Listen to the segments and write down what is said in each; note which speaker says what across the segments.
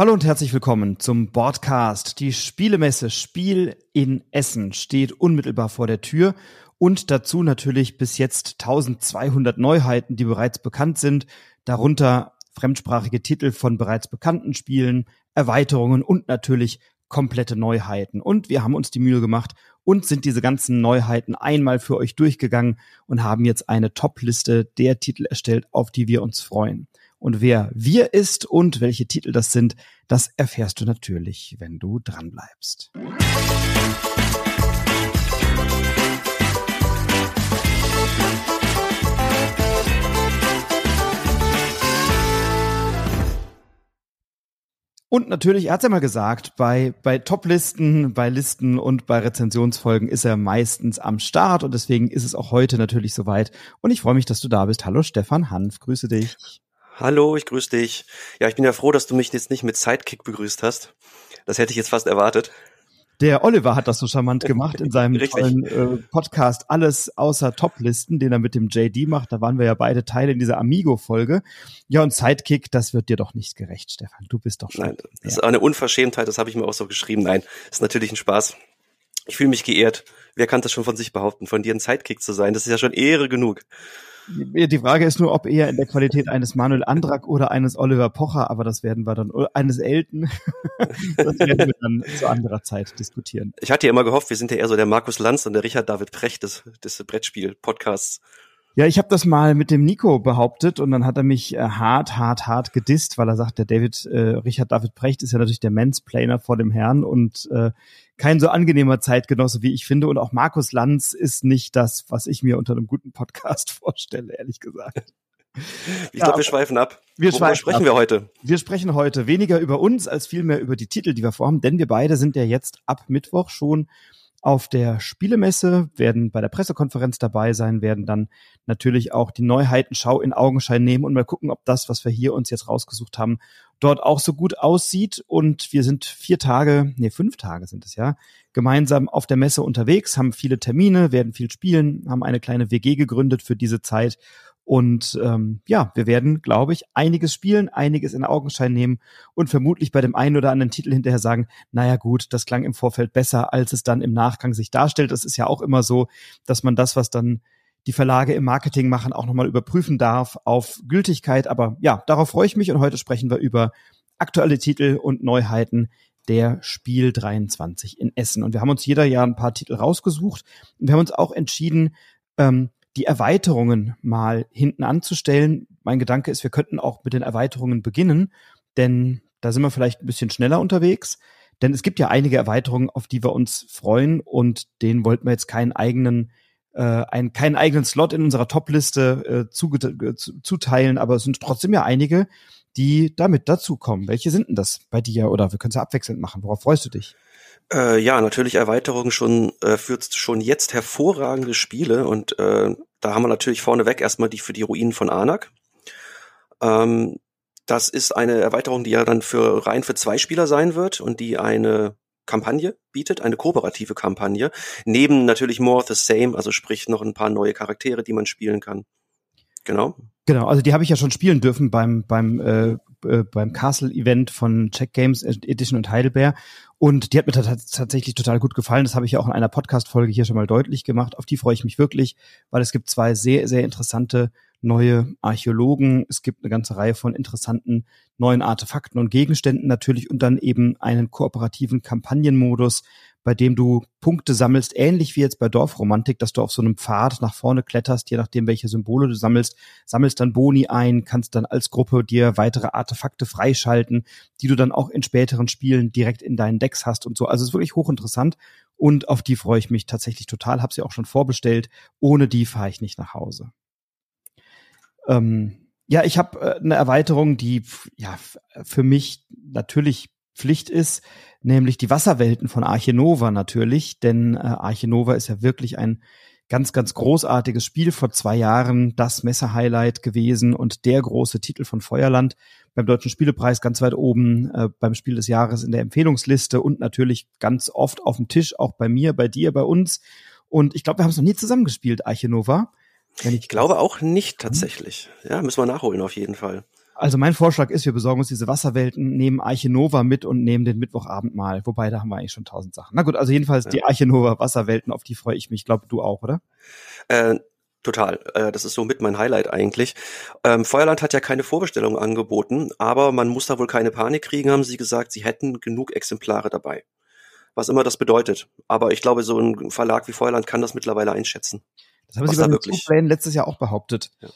Speaker 1: Hallo und herzlich willkommen zum Podcast. Die Spielemesse Spiel in Essen steht unmittelbar vor der Tür und dazu natürlich bis jetzt 1200 Neuheiten, die bereits bekannt sind, darunter fremdsprachige Titel von bereits bekannten Spielen, Erweiterungen und natürlich komplette Neuheiten. Und wir haben uns die Mühe gemacht und sind diese ganzen Neuheiten einmal für euch durchgegangen und haben jetzt eine Top-Liste der Titel erstellt, auf die wir uns freuen. Und wer wir ist und welche Titel das sind, das erfährst du natürlich, wenn du dran bleibst. Und natürlich, er hat ja mal gesagt, bei, bei Top-Listen, bei Listen und bei Rezensionsfolgen ist er meistens am Start und deswegen ist es auch heute natürlich soweit. Und ich freue mich, dass du da bist. Hallo Stefan Hanf, grüße dich.
Speaker 2: Hallo, ich grüße dich. Ja, ich bin ja froh, dass du mich jetzt nicht mit Sidekick begrüßt hast. Das hätte ich jetzt fast erwartet.
Speaker 1: Der Oliver hat das so charmant gemacht in seinem tollen äh, Podcast Alles außer Toplisten, den er mit dem JD macht. Da waren wir ja beide Teile in dieser Amigo-Folge. Ja, und Sidekick, das wird dir doch nicht gerecht, Stefan. Du bist doch schon.
Speaker 2: Nein, das ist eine Unverschämtheit, das habe ich mir auch so geschrieben. Nein, ist natürlich ein Spaß. Ich fühle mich geehrt. Wer kann das schon von sich behaupten, von dir ein Sidekick zu sein? Das ist ja schon Ehre genug.
Speaker 1: Die Frage ist nur, ob eher in der Qualität eines Manuel Andrak oder eines Oliver Pocher, aber das werden wir dann, eines Elten, das werden wir dann zu anderer Zeit diskutieren.
Speaker 2: Ich hatte ja immer gehofft, wir sind ja eher so der Markus Lanz und der Richard David Precht des, des Brettspiel-Podcasts.
Speaker 1: Ja, ich habe das mal mit dem Nico behauptet und dann hat er mich äh, hart, hart, hart gedisst, weil er sagt, der David, äh, Richard David Precht ist ja natürlich der Mansplainer vor dem Herrn und äh, kein so angenehmer Zeitgenosse, wie ich finde. Und auch Markus Lanz ist nicht das, was ich mir unter einem guten Podcast vorstelle, ehrlich gesagt.
Speaker 2: Ich ja, glaube, wir schweifen ab.
Speaker 1: Wir Worüber
Speaker 2: sprechen
Speaker 1: ab.
Speaker 2: wir heute?
Speaker 1: Wir sprechen heute weniger über uns als vielmehr über die Titel, die wir vorhaben, denn wir beide sind ja jetzt ab Mittwoch schon auf der Spielemesse, werden bei der Pressekonferenz dabei sein, werden dann natürlich auch die Neuheitenschau in Augenschein nehmen und mal gucken, ob das, was wir hier uns jetzt rausgesucht haben, dort auch so gut aussieht. Und wir sind vier Tage, nee, fünf Tage sind es ja, gemeinsam auf der Messe unterwegs, haben viele Termine, werden viel spielen, haben eine kleine WG gegründet für diese Zeit und ähm, ja, wir werden, glaube ich, einiges spielen, einiges in Augenschein nehmen und vermutlich bei dem einen oder anderen Titel hinterher sagen, naja gut, das klang im Vorfeld besser, als es dann im Nachgang sich darstellt. Das ist ja auch immer so, dass man das, was dann die Verlage im Marketing machen, auch nochmal überprüfen darf auf Gültigkeit. Aber ja, darauf freue ich mich und heute sprechen wir über aktuelle Titel und Neuheiten der Spiel 23 in Essen. Und wir haben uns jeder Jahr ein paar Titel rausgesucht und wir haben uns auch entschieden, ähm, die Erweiterungen mal hinten anzustellen. Mein Gedanke ist, wir könnten auch mit den Erweiterungen beginnen, denn da sind wir vielleicht ein bisschen schneller unterwegs. Denn es gibt ja einige Erweiterungen, auf die wir uns freuen und denen wollten wir jetzt keinen eigenen äh, einen, keinen eigenen Slot in unserer Top-Liste äh, zu, äh, zuteilen, aber es sind trotzdem ja einige, die damit dazukommen. Welche sind denn das bei dir? Oder wir können es ja abwechselnd machen. Worauf freust du dich?
Speaker 2: Äh, ja, natürlich Erweiterung schon äh, führt schon jetzt hervorragende Spiele und äh, da haben wir natürlich vorneweg erstmal die für die Ruinen von Anak. Ähm, das ist eine Erweiterung, die ja dann für rein für zwei Spieler sein wird und die eine Kampagne bietet, eine kooperative Kampagne, neben natürlich More of the Same, also sprich noch ein paar neue Charaktere, die man spielen kann. Genau.
Speaker 1: Genau, also die habe ich ja schon spielen dürfen beim beim äh, äh, beim Castle Event von Check Games Edition und Heidelberg und die hat mir tatsächlich total gut gefallen. Das habe ich ja auch in einer Podcast Folge hier schon mal deutlich gemacht. Auf die freue ich mich wirklich, weil es gibt zwei sehr sehr interessante neue Archäologen. Es gibt eine ganze Reihe von interessanten neuen Artefakten und Gegenständen natürlich und dann eben einen kooperativen Kampagnenmodus, bei dem du Punkte sammelst, ähnlich wie jetzt bei Dorfromantik, dass du auf so einem Pfad nach vorne kletterst, je nachdem, welche Symbole du sammelst, sammelst dann Boni ein, kannst dann als Gruppe dir weitere Artefakte freischalten, die du dann auch in späteren Spielen direkt in deinen Decks hast und so. Also es ist wirklich hochinteressant und auf die freue ich mich tatsächlich total, habe sie auch schon vorbestellt. Ohne die fahre ich nicht nach Hause. Ähm, ja, ich habe äh, eine Erweiterung, die ja für mich natürlich Pflicht ist, nämlich die Wasserwelten von Arche Nova natürlich, denn äh, Arche Nova ist ja wirklich ein ganz, ganz großartiges Spiel vor zwei Jahren, das Messer-Highlight gewesen und der große Titel von Feuerland beim Deutschen Spielepreis ganz weit oben, äh, beim Spiel des Jahres in der Empfehlungsliste und natürlich ganz oft auf dem Tisch, auch bei mir, bei dir, bei uns. Und ich glaube, wir haben es noch nie zusammengespielt, Arche Nova.
Speaker 2: Ich glaube auch nicht tatsächlich. Ja, müssen wir nachholen auf jeden Fall.
Speaker 1: Also mein Vorschlag ist, wir besorgen uns diese Wasserwelten, nehmen Arche Nova mit und nehmen den Mittwochabend mal. Wobei, da haben wir eigentlich schon tausend Sachen. Na gut, also jedenfalls ja. die Arche Nova Wasserwelten, auf die freue ich mich. Ich glaube, du auch, oder?
Speaker 2: Äh, Total. Äh, das ist so mit mein Highlight eigentlich. Ähm, Feuerland hat ja keine Vorbestellung angeboten, aber man muss da wohl keine Panik kriegen, haben sie gesagt. Sie hätten genug Exemplare dabei. Was immer das bedeutet. Aber ich glaube, so ein Verlag wie Feuerland kann das mittlerweile einschätzen.
Speaker 1: Das haben sie bei den Zugplänen letztes Jahr auch behauptet.
Speaker 2: Ja.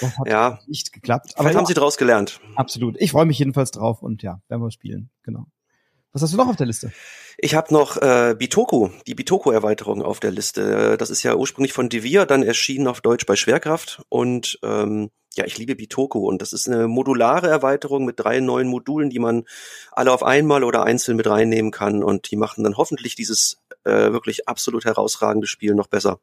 Speaker 2: Das hat ja.
Speaker 1: nicht geklappt.
Speaker 2: Aber ja, haben sie daraus gelernt.
Speaker 1: Absolut. Ich freue mich jedenfalls drauf und ja, werden wir spielen. Genau. Was hast du noch auf der Liste?
Speaker 2: Ich habe noch äh, Bitoku, die Bitoku-Erweiterung auf der Liste. Das ist ja ursprünglich von Devir, dann erschienen auf Deutsch bei Schwerkraft. Und ähm, ja, ich liebe Bitoku und das ist eine modulare Erweiterung mit drei neuen Modulen, die man alle auf einmal oder einzeln mit reinnehmen kann. Und die machen dann hoffentlich dieses äh, wirklich absolut herausragende Spiel noch besser.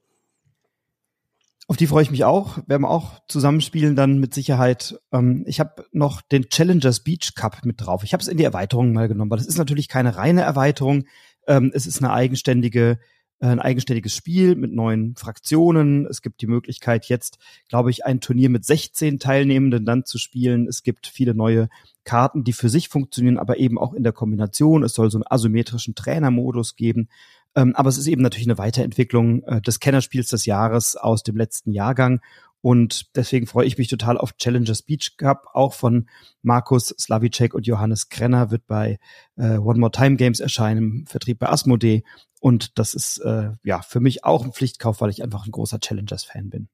Speaker 1: Auf die freue ich mich auch. Werden wir auch zusammenspielen dann mit Sicherheit. Ähm, ich habe noch den Challengers Beach Cup mit drauf. Ich habe es in die Erweiterung mal genommen, weil es ist natürlich keine reine Erweiterung. Ähm, es ist eine eigenständige äh, ein eigenständiges Spiel mit neuen Fraktionen. Es gibt die Möglichkeit jetzt, glaube ich, ein Turnier mit 16 Teilnehmenden dann zu spielen. Es gibt viele neue Karten, die für sich funktionieren, aber eben auch in der Kombination. Es soll so einen asymmetrischen Trainermodus geben. Ähm, aber es ist eben natürlich eine Weiterentwicklung äh, des Kennerspiels des Jahres aus dem letzten Jahrgang. Und deswegen freue ich mich total auf Challengers Beach Cup. Auch von Markus Slavicek und Johannes Krenner wird bei äh, One More Time Games erscheinen, im Vertrieb bei Asmodee. Und das ist äh, ja für mich auch ein Pflichtkauf, weil ich einfach ein großer Challengers-Fan bin.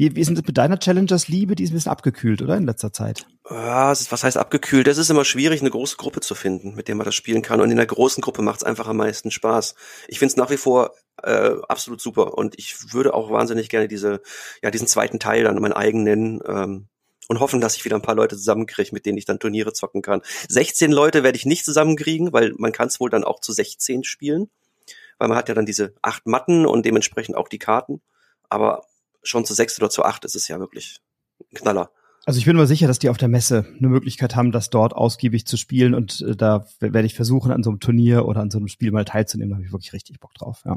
Speaker 1: Wie, wie ist es mit deiner Challengers-Liebe? Die ist ein bisschen abgekühlt, oder in letzter Zeit?
Speaker 2: Ja, was heißt abgekühlt? Es ist immer schwierig, eine große Gruppe zu finden, mit der man das spielen kann. Und in der großen Gruppe macht es einfach am meisten Spaß. Ich finde es nach wie vor äh, absolut super. Und ich würde auch wahnsinnig gerne diese, ja, diesen zweiten Teil dann mein eigen nennen. Ähm, und hoffen, dass ich wieder ein paar Leute zusammenkriege, mit denen ich dann Turniere zocken kann. 16 Leute werde ich nicht zusammenkriegen, weil man kann es wohl dann auch zu 16 spielen, weil man hat ja dann diese acht Matten und dementsprechend auch die Karten. Aber schon zu sechs oder zu acht ist es ja wirklich ein Knaller.
Speaker 1: Also ich bin mir sicher, dass die auf der Messe eine Möglichkeit haben, das dort ausgiebig zu spielen und äh, da werde ich versuchen, an so einem Turnier oder an so einem Spiel mal teilzunehmen. Da habe ich wirklich richtig Bock drauf, ja.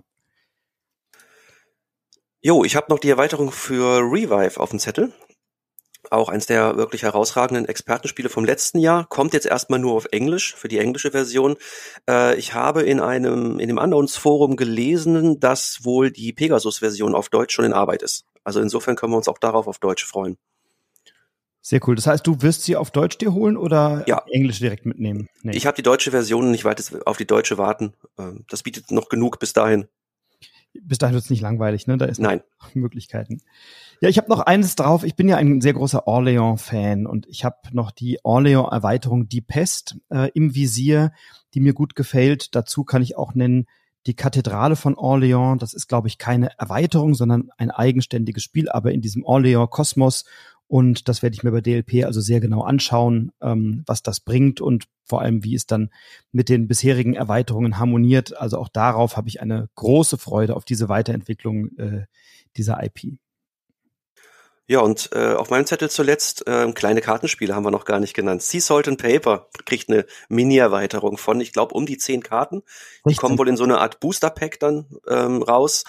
Speaker 2: Jo, ich habe noch die Erweiterung für Revive auf dem Zettel. Auch eins der wirklich herausragenden Expertenspiele vom letzten Jahr. Kommt jetzt erstmal nur auf Englisch, für die englische Version. Äh, ich habe in einem, in dem Unknowns-Forum gelesen, dass wohl die Pegasus-Version auf Deutsch schon in Arbeit ist. Also insofern können wir uns auch darauf auf Deutsch freuen.
Speaker 1: Sehr cool. Das heißt, du wirst sie auf Deutsch dir holen oder
Speaker 2: ja.
Speaker 1: Englisch direkt mitnehmen?
Speaker 2: Nee. Ich habe die deutsche Version nicht weiter auf die deutsche warten. Ähm, das bietet noch genug bis dahin.
Speaker 1: Bis dahin wird es nicht langweilig, ne? Da ist
Speaker 2: Nein.
Speaker 1: Möglichkeiten. Ja, ich habe noch eines drauf. Ich bin ja ein sehr großer Orléans-Fan und ich habe noch die Orléans-Erweiterung Die Pest äh, im Visier, die mir gut gefällt. Dazu kann ich auch nennen die Kathedrale von Orléans. Das ist, glaube ich, keine Erweiterung, sondern ein eigenständiges Spiel, aber in diesem Orléans-Kosmos. Und das werde ich mir bei DLP also sehr genau anschauen, ähm, was das bringt und vor allem, wie es dann mit den bisherigen Erweiterungen harmoniert. Also auch darauf habe ich eine große Freude auf diese Weiterentwicklung äh, dieser IP.
Speaker 2: Ja, und äh, auf meinem Zettel zuletzt äh, kleine Kartenspiele haben wir noch gar nicht genannt. Sea Salt and Paper kriegt eine Mini-Erweiterung von, ich glaube, um die zehn Karten. Die kommen wohl in so eine Art Booster-Pack dann ähm, raus.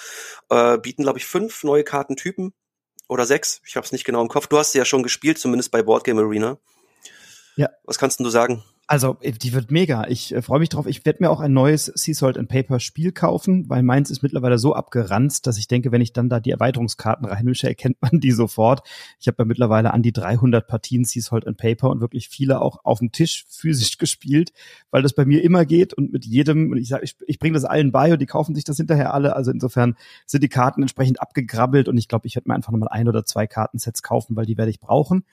Speaker 2: Äh, bieten, glaube ich, fünf neue Kartentypen oder sechs. Ich habe es nicht genau im Kopf. Du hast sie ja schon gespielt, zumindest bei Boardgame Arena.
Speaker 1: Ja.
Speaker 2: Was kannst du sagen?
Speaker 1: Also, äh, die wird mega. Ich äh, freue mich drauf. Ich werde mir auch ein neues Sea Salt and Paper Spiel kaufen, weil meins ist mittlerweile so abgeranzt, dass ich denke, wenn ich dann da die Erweiterungskarten reinmische, erkennt man die sofort. Ich habe ja mittlerweile an die 300 Partien Sea Salt and Paper und wirklich viele auch auf dem Tisch physisch gespielt, weil das bei mir immer geht und mit jedem, und ich sage, ich, ich bringe das allen bei und die kaufen sich das hinterher alle. Also insofern sind die Karten entsprechend abgegrabbelt und ich glaube, ich werde mir einfach nochmal ein oder zwei Kartensets kaufen, weil die werde ich brauchen.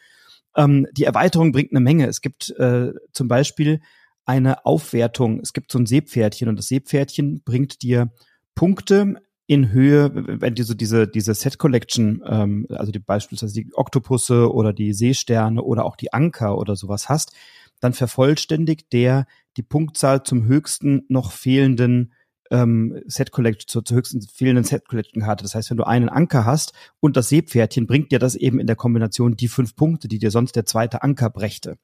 Speaker 1: Ähm, die Erweiterung bringt eine Menge. Es gibt äh, zum Beispiel eine Aufwertung. Es gibt so ein Seepferdchen und das Seepferdchen bringt dir Punkte in Höhe, wenn du so diese, diese Set Collection, ähm, also die beispielsweise die Oktopusse oder die Seesterne oder auch die Anker oder sowas hast, dann vervollständigt der die Punktzahl zum höchsten noch fehlenden ähm, Set Collection, zur, zur höchsten fehlenden Set Collection Karte. Das heißt, wenn du einen Anker hast und das Seepferdchen, bringt dir das eben in der Kombination die fünf Punkte, die dir sonst der zweite Anker brächte.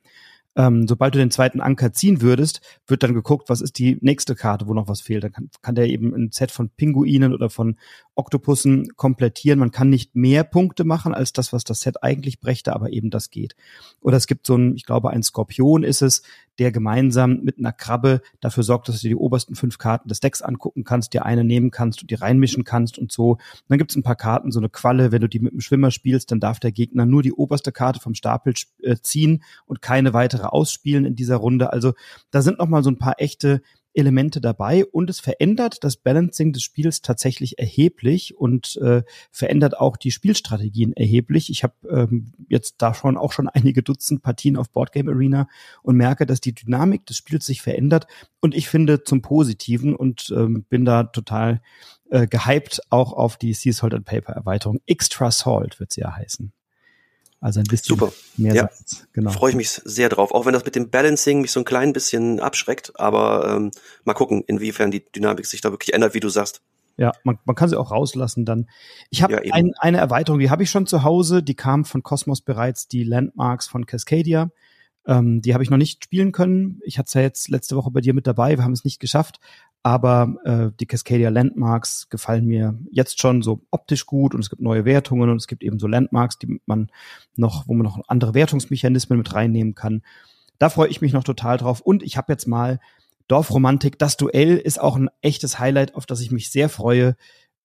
Speaker 1: Ähm, sobald du den zweiten Anker ziehen würdest, wird dann geguckt, was ist die nächste Karte, wo noch was fehlt. Dann kann, kann der eben ein Set von Pinguinen oder von Oktopussen komplettieren. Man kann nicht mehr Punkte machen als das, was das Set eigentlich brächte, aber eben das geht. Oder es gibt so ein, ich glaube, ein Skorpion ist es, der gemeinsam mit einer Krabbe dafür sorgt, dass du dir die obersten fünf Karten des Decks angucken kannst, dir eine nehmen kannst und die reinmischen kannst und so. Und dann gibt es ein paar Karten, so eine Qualle, wenn du die mit dem Schwimmer spielst, dann darf der Gegner nur die oberste Karte vom Stapel äh, ziehen und keine weitere ausspielen in dieser Runde. Also da sind noch mal so ein paar echte Elemente dabei und es verändert das Balancing des Spiels tatsächlich erheblich und äh, verändert auch die Spielstrategien erheblich. Ich habe ähm, jetzt da schon auch schon einige Dutzend Partien auf Boardgame Arena und merke, dass die Dynamik des Spiels sich verändert und ich finde zum Positiven und ähm, bin da total äh, gehypt auch auf die Sea Salt and Paper Erweiterung. Extra Salt wird sie ja heißen. Also ein bisschen
Speaker 2: Super.
Speaker 1: mehr
Speaker 2: ja.
Speaker 1: Salz. Genau.
Speaker 2: Freue ich mich sehr drauf. Auch wenn das mit dem Balancing mich so ein klein bisschen abschreckt. Aber ähm, mal gucken, inwiefern die Dynamik sich da wirklich ändert, wie du sagst.
Speaker 1: Ja, man, man kann sie auch rauslassen dann. Ich habe ja, ein, eine Erweiterung, die habe ich schon zu Hause. Die kam von Cosmos bereits, die Landmarks von Cascadia. Ähm, die habe ich noch nicht spielen können. Ich hatte es ja jetzt letzte Woche bei dir mit dabei. Wir haben es nicht geschafft. Aber äh, die Cascadia Landmarks gefallen mir jetzt schon so optisch gut und es gibt neue Wertungen und es gibt eben so Landmarks, die man noch, wo man noch andere Wertungsmechanismen mit reinnehmen kann. Da freue ich mich noch total drauf. Und ich habe jetzt mal Dorfromantik. Das Duell ist auch ein echtes Highlight, auf das ich mich sehr freue.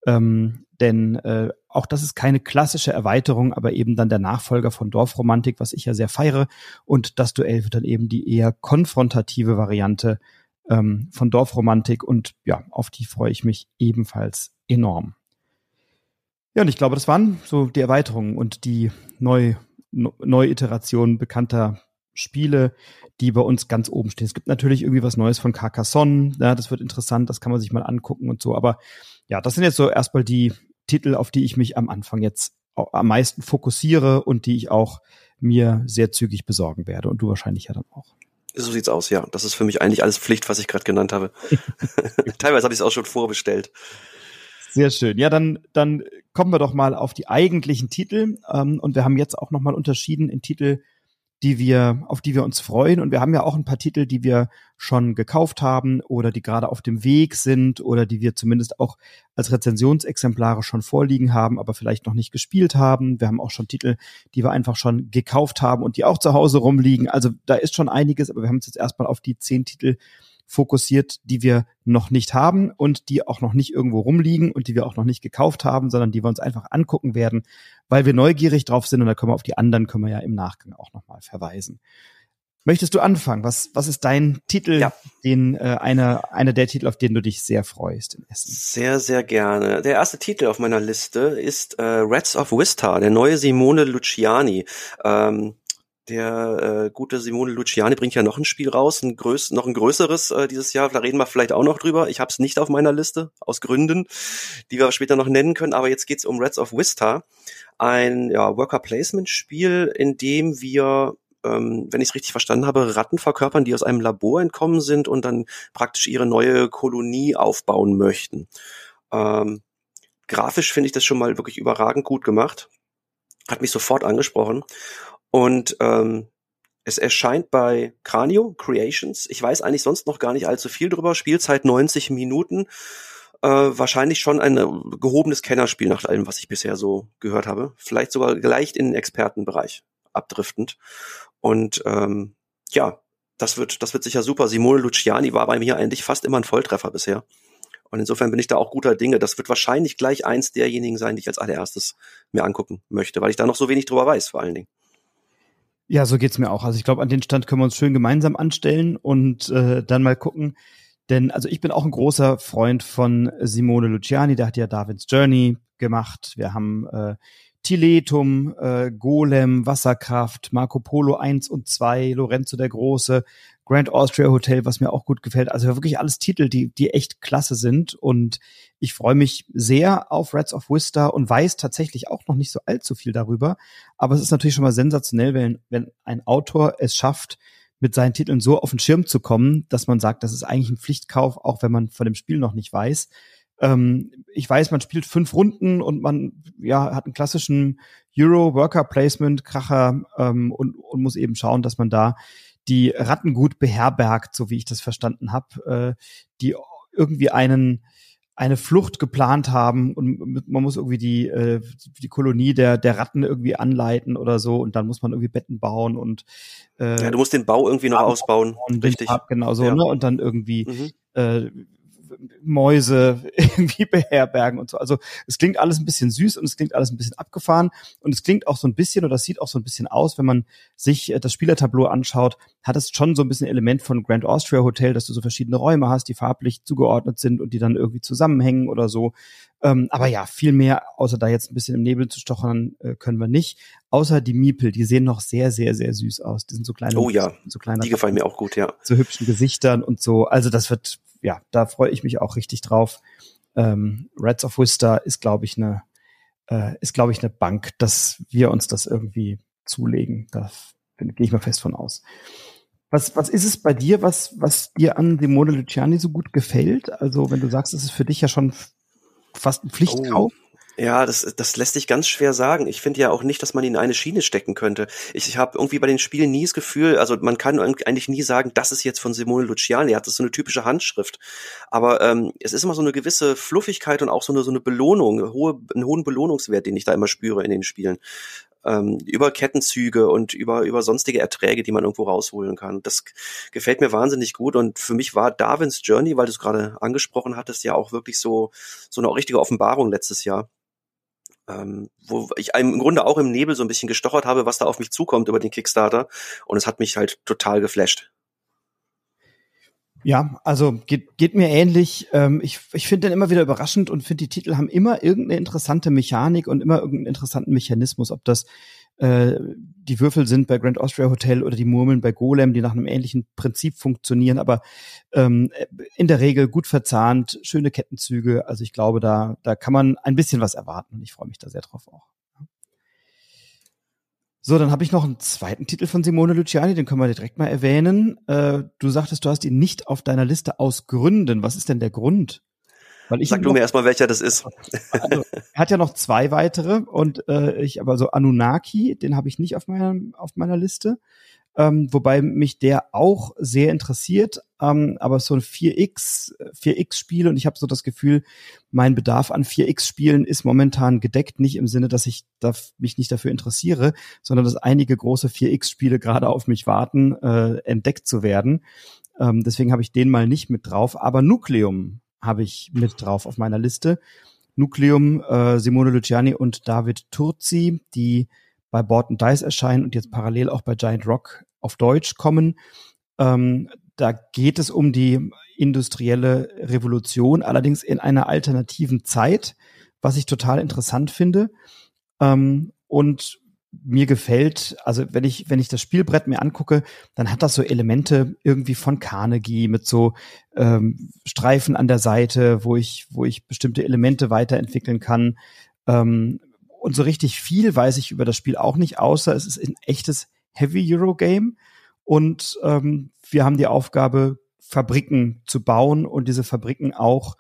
Speaker 1: Ähm, denn äh, auch das ist keine klassische Erweiterung, aber eben dann der Nachfolger von Dorfromantik, was ich ja sehr feiere. Und das Duell wird dann eben die eher konfrontative Variante ähm, von Dorfromantik und ja, auf die freue ich mich ebenfalls enorm. Ja, und ich glaube, das waren so die Erweiterungen und die Neu Neuiterationen bekannter Spiele, die bei uns ganz oben stehen. Es gibt natürlich irgendwie was Neues von Carcassonne, ja, das wird interessant, das kann man sich mal angucken und so, aber ja, das sind jetzt so erstmal die Titel, auf die ich mich am Anfang jetzt am meisten fokussiere und die ich auch mir sehr zügig besorgen werde und du wahrscheinlich ja dann auch.
Speaker 2: So sieht's aus, ja. Das ist für mich eigentlich alles Pflicht, was ich gerade genannt habe. Teilweise habe ich es auch schon vorbestellt.
Speaker 1: Sehr schön. Ja, dann, dann kommen wir doch mal auf die eigentlichen Titel. Ähm, und wir haben jetzt auch nochmal unterschieden in Titel, die wir, auf die wir uns freuen. Und wir haben ja auch ein paar Titel, die wir schon gekauft haben oder die gerade auf dem Weg sind oder die wir zumindest auch als Rezensionsexemplare schon vorliegen haben, aber vielleicht noch nicht gespielt haben. Wir haben auch schon Titel, die wir einfach schon gekauft haben und die auch zu Hause rumliegen. Also da ist schon einiges, aber wir haben uns jetzt erstmal auf die zehn Titel fokussiert, die wir noch nicht haben und die auch noch nicht irgendwo rumliegen und die wir auch noch nicht gekauft haben, sondern die wir uns einfach angucken werden, weil wir neugierig drauf sind und da können wir auf die anderen können wir ja im Nachgang auch nochmal verweisen. Möchtest du anfangen? Was, was ist dein Titel, ja. den äh, einer einer der Titel, auf den du dich sehr freust in Essen?
Speaker 2: Sehr, sehr gerne. Der erste Titel auf meiner Liste ist äh, Rats of Vista, der neue Simone Luciani. Ähm, der äh, gute Simone Luciani bringt ja noch ein Spiel raus, ein größ noch ein größeres äh, dieses Jahr. Da reden wir vielleicht auch noch drüber. Ich habe es nicht auf meiner Liste, aus Gründen, die wir später noch nennen können. Aber jetzt geht's um Reds of Vista, ein ja, Worker-Placement-Spiel, in dem wir ähm, wenn ich es richtig verstanden habe, Ratten verkörpern, die aus einem Labor entkommen sind und dann praktisch ihre neue Kolonie aufbauen möchten. Ähm, grafisch finde ich das schon mal wirklich überragend gut gemacht. Hat mich sofort angesprochen. Und ähm, es erscheint bei Cranio Creations. Ich weiß eigentlich sonst noch gar nicht allzu viel drüber. Spielzeit 90 Minuten. Äh, wahrscheinlich schon ein äh, gehobenes Kennerspiel nach allem, was ich bisher so gehört habe. Vielleicht sogar leicht in den Expertenbereich abdriftend. Und ähm, ja, das wird, das wird sicher super. Simone Luciani war bei mir eigentlich fast immer ein Volltreffer bisher. Und insofern bin ich da auch guter Dinge. Das wird wahrscheinlich gleich eins derjenigen sein, die ich als allererstes mir angucken möchte, weil ich da noch so wenig drüber weiß, vor allen Dingen.
Speaker 1: Ja, so geht's mir auch. Also ich glaube, an den Stand können wir uns schön gemeinsam anstellen und äh, dann mal gucken. Denn also ich bin auch ein großer Freund von Simone Luciani, der hat ja Darwin's Journey gemacht. Wir haben äh, Tiletum, äh, Golem, Wasserkraft, Marco Polo 1 und 2, Lorenzo der Große, Grand Austria Hotel, was mir auch gut gefällt. Also wirklich alles Titel, die, die echt klasse sind. Und ich freue mich sehr auf Reds of Vista und weiß tatsächlich auch noch nicht so allzu viel darüber. Aber es ist natürlich schon mal sensationell, wenn, wenn ein Autor es schafft, mit seinen Titeln so auf den Schirm zu kommen, dass man sagt, das ist eigentlich ein Pflichtkauf, auch wenn man von dem Spiel noch nicht weiß. Ähm, ich weiß, man spielt fünf Runden und man ja hat einen klassischen Euro Worker Placement Kracher ähm, und, und muss eben schauen, dass man da die Ratten gut beherbergt, so wie ich das verstanden habe, äh, die irgendwie einen eine Flucht geplant haben und man muss irgendwie die äh, die Kolonie der der Ratten irgendwie anleiten oder so und dann muss man irgendwie Betten bauen und
Speaker 2: äh, ja du musst den Bau irgendwie noch ausbauen
Speaker 1: richtig genau so ja. ne und dann irgendwie mhm. äh, Mäuse irgendwie beherbergen und so. Also es klingt alles ein bisschen süß und es klingt alles ein bisschen abgefahren und es klingt auch so ein bisschen oder sieht auch so ein bisschen aus, wenn man sich äh, das Spielertableau anschaut, hat es schon so ein bisschen Element von Grand Austria Hotel, dass du so verschiedene Räume hast, die farblich zugeordnet sind und die dann irgendwie zusammenhängen oder so. Ähm, aber ja, viel mehr, außer da jetzt ein bisschen im Nebel zu stochern, äh, können wir nicht. Außer die Miepel, die sehen noch sehr, sehr, sehr süß aus. Die sind so kleine.
Speaker 2: Oh ja,
Speaker 1: so kleine
Speaker 2: die gefallen mir auch gut, ja.
Speaker 1: So hübschen Gesichtern und so. Also das wird ja, da freue ich mich auch richtig drauf. Ähm, Reds of Worcester ist, glaube ich, eine äh, ist, glaube ich, eine Bank, dass wir uns das irgendwie zulegen. Da gehe ich mal fest von aus. Was, was ist es bei dir, was, was dir an Simone Luciani so gut gefällt? Also, wenn du sagst, es ist für dich ja schon fast ein Pflichtkauf. Oh.
Speaker 2: Ja, das, das lässt sich ganz schwer sagen. Ich finde ja auch nicht, dass man ihn in eine Schiene stecken könnte. Ich, ich habe irgendwie bei den Spielen nie das Gefühl, also man kann eigentlich nie sagen, das ist jetzt von Simone Luciani, er hat das so eine typische Handschrift. Aber ähm, es ist immer so eine gewisse Fluffigkeit und auch so eine, so eine Belohnung, hohe, einen hohen Belohnungswert, den ich da immer spüre in den Spielen. Ähm, über Kettenzüge und über, über sonstige Erträge, die man irgendwo rausholen kann. Das gefällt mir wahnsinnig gut und für mich war Darwins Journey, weil du es gerade angesprochen hattest, ja auch wirklich so, so eine richtige Offenbarung letztes Jahr ähm, wo ich im Grunde auch im Nebel so ein bisschen gestochert habe, was da auf mich zukommt über den Kickstarter. Und es hat mich halt total geflasht.
Speaker 1: Ja, also geht, geht mir ähnlich. Ähm, ich ich finde den immer wieder überraschend und finde, die Titel haben immer irgendeine interessante Mechanik und immer irgendeinen interessanten Mechanismus, ob das äh, die Würfel sind bei Grand Austria Hotel oder die Murmeln bei Golem, die nach einem ähnlichen Prinzip funktionieren, aber ähm, in der Regel gut verzahnt, schöne Kettenzüge. Also ich glaube, da, da kann man ein bisschen was erwarten und ich freue mich da sehr drauf auch. So, dann habe ich noch einen zweiten Titel von Simone Luciani, den können wir direkt mal erwähnen. Äh, du sagtest, du hast ihn nicht auf deiner Liste aus Gründen. Was ist denn der Grund?
Speaker 2: Weil ich Sag du mir erstmal, welcher das ist.
Speaker 1: Also, er hat ja noch zwei weitere und äh, ich aber so Anunnaki, den habe ich nicht auf meiner auf meiner Liste. Ähm, wobei mich der auch sehr interessiert, ähm, aber so ein 4X, 4X-Spiel und ich habe so das Gefühl, mein Bedarf an 4X-Spielen ist momentan gedeckt, nicht im Sinne, dass ich da, mich nicht dafür interessiere, sondern dass einige große 4X-Spiele gerade auf mich warten, äh, entdeckt zu werden. Ähm, deswegen habe ich den mal nicht mit drauf. Aber Nucleum habe ich mit drauf auf meiner Liste. Nucleum, äh, Simone Luciani und David Turzi, die bei Board and Dice erscheinen und jetzt parallel auch bei Giant Rock auf Deutsch kommen. Ähm, da geht es um die industrielle Revolution, allerdings in einer alternativen Zeit, was ich total interessant finde. Ähm, und mir gefällt, also wenn ich, wenn ich das Spielbrett mir angucke, dann hat das so Elemente irgendwie von Carnegie mit so ähm, Streifen an der Seite, wo ich, wo ich bestimmte Elemente weiterentwickeln kann. Ähm, und so richtig viel weiß ich über das Spiel auch nicht, außer es ist ein echtes Heavy Euro Game. Und ähm, wir haben die Aufgabe, Fabriken zu bauen und diese Fabriken auch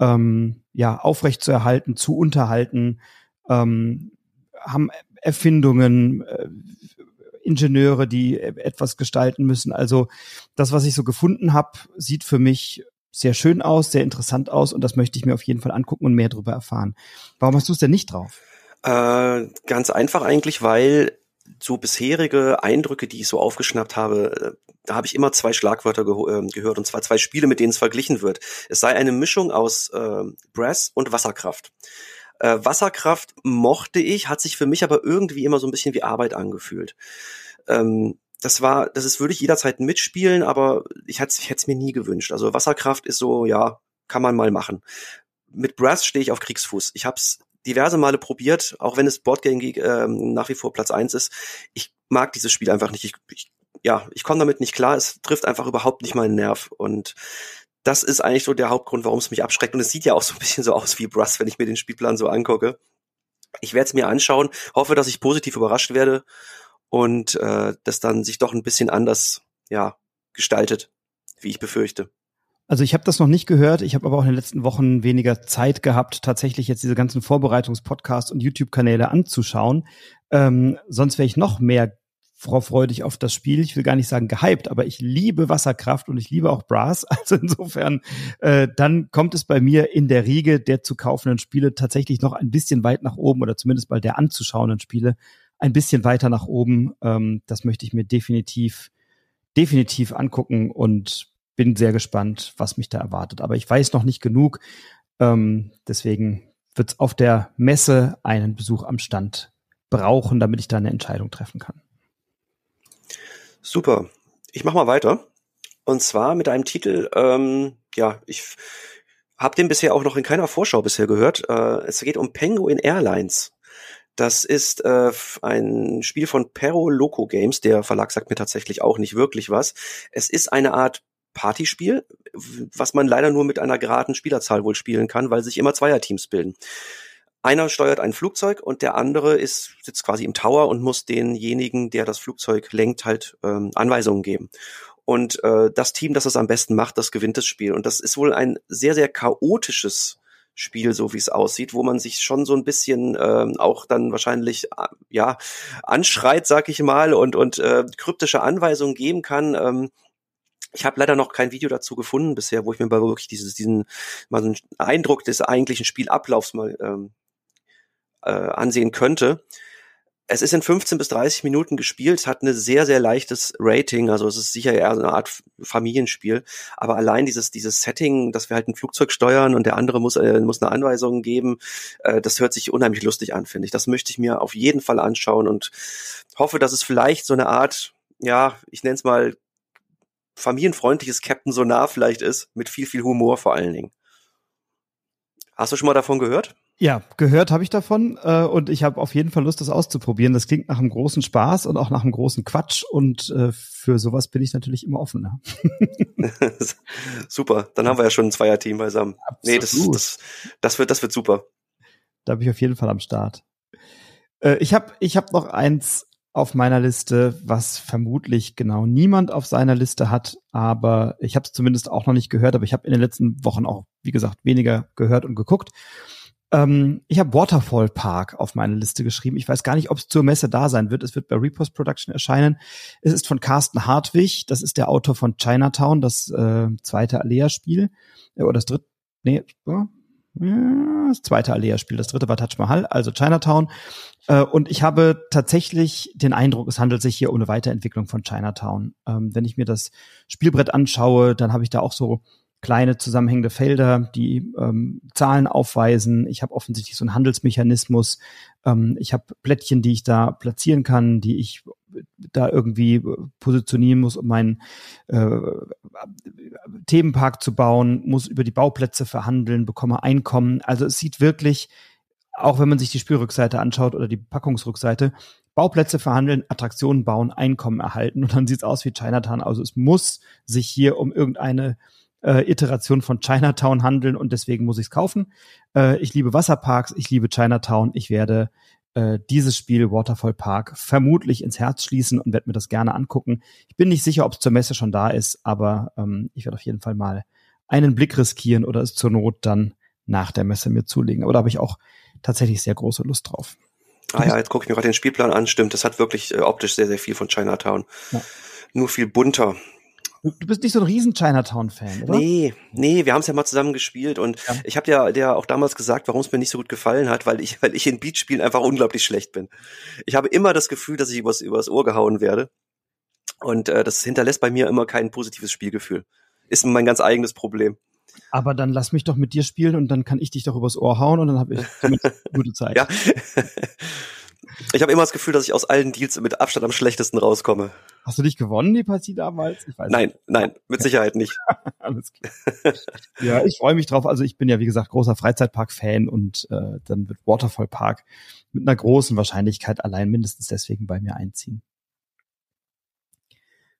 Speaker 1: ähm, ja aufrecht zu erhalten, zu unterhalten. Ähm, haben Erfindungen, äh, Ingenieure, die etwas gestalten müssen. Also das, was ich so gefunden habe, sieht für mich sehr schön aus, sehr interessant aus und das möchte ich mir auf jeden Fall angucken und mehr darüber erfahren. Warum hast du es denn nicht drauf?
Speaker 2: Äh, ganz einfach eigentlich, weil so bisherige Eindrücke, die ich so aufgeschnappt habe, äh, da habe ich immer zwei Schlagwörter ge äh, gehört und zwar zwei Spiele, mit denen es verglichen wird. Es sei eine Mischung aus äh, Brass und Wasserkraft. Äh, Wasserkraft mochte ich, hat sich für mich aber irgendwie immer so ein bisschen wie Arbeit angefühlt. Ähm, das war, das ist, würde ich jederzeit mitspielen, aber ich hätte es mir nie gewünscht. Also Wasserkraft ist so, ja, kann man mal machen. Mit Brass stehe ich auf Kriegsfuß. Ich habe es diverse Male probiert, auch wenn es Boardgame Geek ähm, nach wie vor Platz eins ist. Ich mag dieses Spiel einfach nicht. Ich, ich ja, ich komme damit nicht klar. Es trifft einfach überhaupt nicht meinen Nerv und das ist eigentlich so der Hauptgrund, warum es mich abschreckt. Und es sieht ja auch so ein bisschen so aus wie Brass, wenn ich mir den Spielplan so angucke. Ich werde es mir anschauen, hoffe, dass ich positiv überrascht werde und äh, das dann sich doch ein bisschen anders ja, gestaltet, wie ich befürchte.
Speaker 1: Also ich habe das noch nicht gehört, ich habe aber auch in den letzten Wochen weniger Zeit gehabt, tatsächlich jetzt diese ganzen Vorbereitungspodcasts und YouTube-Kanäle anzuschauen. Ähm, sonst wäre ich noch mehr vorfreudig auf das Spiel. Ich will gar nicht sagen gehypt, aber ich liebe Wasserkraft und ich liebe auch Brass. Also insofern, äh, dann kommt es bei mir in der Riege der zu kaufenden Spiele tatsächlich noch ein bisschen weit nach oben oder zumindest bei der anzuschauenden Spiele ein bisschen weiter nach oben. Ähm, das möchte ich mir definitiv, definitiv angucken und bin sehr gespannt, was mich da erwartet. Aber ich weiß noch nicht genug. Ähm, deswegen wird es auf der Messe einen Besuch am Stand brauchen, damit ich da eine Entscheidung treffen kann.
Speaker 2: Super. Ich mach mal weiter. Und zwar mit einem Titel, ähm, ja, ich habe den bisher auch noch in keiner Vorschau bisher gehört. Äh, es geht um Penguin Airlines. Das ist äh, ein Spiel von Perro Loco Games. Der Verlag sagt mir tatsächlich auch nicht wirklich was. Es ist eine Art Partyspiel, was man leider nur mit einer geraden Spielerzahl wohl spielen kann, weil sich immer Zweierteams bilden. Einer steuert ein Flugzeug und der andere ist sitzt quasi im Tower und muss denjenigen, der das Flugzeug lenkt, halt ähm, Anweisungen geben. Und äh, das Team, das es am besten macht, das gewinnt das Spiel. Und das ist wohl ein sehr, sehr chaotisches Spiel, so wie es aussieht, wo man sich schon so ein bisschen ähm, auch dann wahrscheinlich äh, ja anschreit, sag ich mal, und und äh, kryptische Anweisungen geben kann. Ähm, ich habe leider noch kein Video dazu gefunden bisher, wo ich mir mal wirklich dieses, diesen mal so einen Eindruck des eigentlichen Spielablaufs mal ähm, äh, ansehen könnte. Es ist in 15 bis 30 Minuten gespielt, hat eine sehr, sehr leichtes Rating, also es ist sicher eher so eine Art Familienspiel, aber allein dieses, dieses Setting, dass wir halt ein Flugzeug steuern und der andere muss, äh, muss eine Anweisung geben, äh, das hört sich unheimlich lustig an, finde ich. Das möchte ich mir auf jeden Fall anschauen und hoffe, dass es vielleicht so eine Art, ja, ich nenne es mal familienfreundliches Captain Sonar vielleicht ist, mit viel, viel Humor vor allen Dingen. Hast du schon mal davon gehört?
Speaker 1: Ja, gehört habe ich davon äh, und ich habe auf jeden Fall Lust, das auszuprobieren. Das klingt nach einem großen Spaß und auch nach einem großen Quatsch und äh, für sowas bin ich natürlich immer offen.
Speaker 2: Ne? super, dann haben wir ja schon ein Zweierteam beisammen. Absolut. Nee, das, das, das, wird, das wird super.
Speaker 1: Da bin ich auf jeden Fall am Start. Äh, ich habe ich hab noch eins auf meiner Liste, was vermutlich genau niemand auf seiner Liste hat, aber ich habe es zumindest auch noch nicht gehört, aber ich habe in den letzten Wochen auch, wie gesagt, weniger gehört und geguckt. Ähm, ich habe Waterfall Park auf meine Liste geschrieben. Ich weiß gar nicht, ob es zur Messe da sein wird. Es wird bei Repost Production erscheinen. Es ist von Carsten Hartwig. Das ist der Autor von Chinatown, das äh, zweite Alea-Spiel. Äh, oder das dritte. Nee, ja, das zweite Alea-Spiel. Das dritte war Taj Mahal, also Chinatown. Äh, und ich habe tatsächlich den Eindruck, es handelt sich hier um eine Weiterentwicklung von Chinatown. Ähm, wenn ich mir das Spielbrett anschaue, dann habe ich da auch so kleine zusammenhängende Felder, die ähm, Zahlen aufweisen. Ich habe offensichtlich so einen Handelsmechanismus. Ähm, ich habe Plättchen, die ich da platzieren kann, die ich da irgendwie positionieren muss, um meinen äh, Themenpark zu bauen, muss über die Bauplätze verhandeln, bekomme Einkommen. Also es sieht wirklich, auch wenn man sich die Spielrückseite anschaut oder die Packungsrückseite, Bauplätze verhandeln, Attraktionen bauen, Einkommen erhalten und dann sieht es aus wie Chinatown. Also es muss sich hier um irgendeine äh, Iteration von Chinatown handeln und deswegen muss ich es kaufen. Äh, ich liebe Wasserparks, ich liebe Chinatown. Ich werde äh, dieses Spiel Waterfall Park vermutlich ins Herz schließen und werde mir das gerne angucken. Ich bin nicht sicher, ob es zur Messe schon da ist, aber ähm, ich werde auf jeden Fall mal einen Blick riskieren oder es zur Not dann nach der Messe mir zulegen. Aber da habe ich auch tatsächlich sehr große Lust drauf.
Speaker 2: Ah ja, jetzt gucke ich mir gerade den Spielplan an. Stimmt, das hat wirklich äh, optisch sehr, sehr viel von Chinatown. Ja. Nur viel bunter.
Speaker 1: Du bist nicht so ein riesen Chinatown-Fan, oder?
Speaker 2: Nee, nee, wir haben es ja mal zusammen gespielt und ja. ich habe ja der auch damals gesagt, warum es mir nicht so gut gefallen hat, weil ich, weil ich in Beatspielen einfach unglaublich schlecht bin. Ich habe immer das Gefühl, dass ich übers, übers Ohr gehauen werde. Und äh, das hinterlässt bei mir immer kein positives Spielgefühl. Ist mein ganz eigenes Problem.
Speaker 1: Aber dann lass mich doch mit dir spielen und dann kann ich dich doch übers Ohr hauen und dann habe ich eine gute Zeit.
Speaker 2: ja. Ich habe immer das Gefühl, dass ich aus allen Deals mit Abstand am schlechtesten rauskomme.
Speaker 1: Hast du dich gewonnen, die Partie damals?
Speaker 2: Nein, nicht. nein, mit Sicherheit nicht.
Speaker 1: Alles klar. ja, ich freue mich drauf. Also ich bin ja, wie gesagt, großer Freizeitpark-Fan und äh, dann wird Waterfall Park mit einer großen Wahrscheinlichkeit allein mindestens deswegen bei mir einziehen.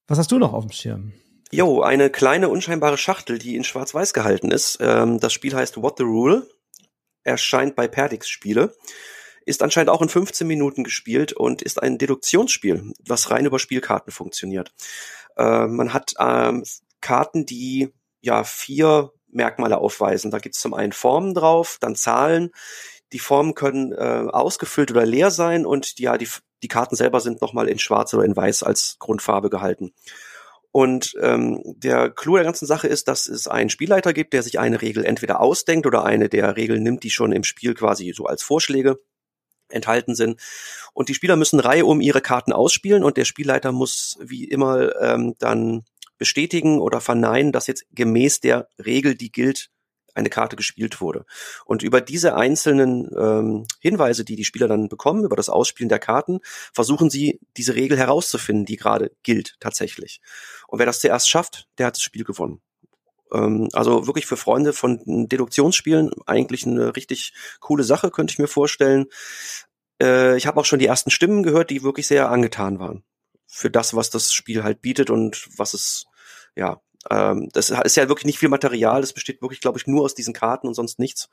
Speaker 1: Was hast du noch auf dem Schirm?
Speaker 2: Jo, eine kleine unscheinbare Schachtel, die in Schwarz-Weiß gehalten ist. Ähm, das Spiel heißt What the Rule, erscheint bei Perdix Spiele ist anscheinend auch in 15 Minuten gespielt und ist ein Deduktionsspiel, was rein über Spielkarten funktioniert. Äh, man hat ähm, Karten, die ja vier Merkmale aufweisen. Da gibt es zum einen Formen drauf, dann Zahlen. Die Formen können äh, ausgefüllt oder leer sein und die, ja, die die Karten selber sind nochmal in Schwarz oder in Weiß als Grundfarbe gehalten. Und ähm, der Clou der ganzen Sache ist, dass es einen Spielleiter gibt, der sich eine Regel entweder ausdenkt oder eine der Regeln nimmt, die schon im Spiel quasi so als Vorschläge enthalten sind. Und die Spieler müssen Reihe um ihre Karten ausspielen und der Spielleiter muss wie immer ähm, dann bestätigen oder verneinen, dass jetzt gemäß der Regel, die gilt, eine Karte gespielt wurde. Und über diese einzelnen ähm, Hinweise, die die Spieler dann bekommen, über das Ausspielen der Karten, versuchen sie, diese Regel herauszufinden, die gerade gilt tatsächlich. Und wer das zuerst schafft, der hat das Spiel gewonnen. Ähm, also wirklich für Freunde von Deduktionsspielen eigentlich eine richtig coole Sache, könnte ich mir vorstellen. Äh, ich habe auch schon die ersten Stimmen gehört, die wirklich sehr angetan waren für das, was das Spiel halt bietet und was es, ja, ähm, das ist ja wirklich nicht viel Material. Das besteht wirklich, glaube ich, nur aus diesen Karten und sonst nichts.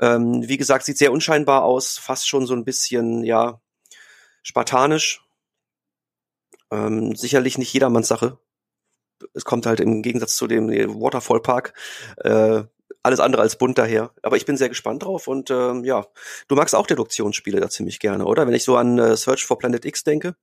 Speaker 2: Ähm, wie gesagt, sieht sehr unscheinbar aus, fast schon so ein bisschen, ja, spartanisch. Ähm, sicherlich nicht jedermanns Sache es kommt halt im Gegensatz zu dem Waterfall Park äh, alles andere als bunt daher. Aber ich bin sehr gespannt drauf und ähm, ja, du magst auch Deduktionsspiele da ziemlich gerne, oder? Wenn ich so an äh, Search for Planet X denke.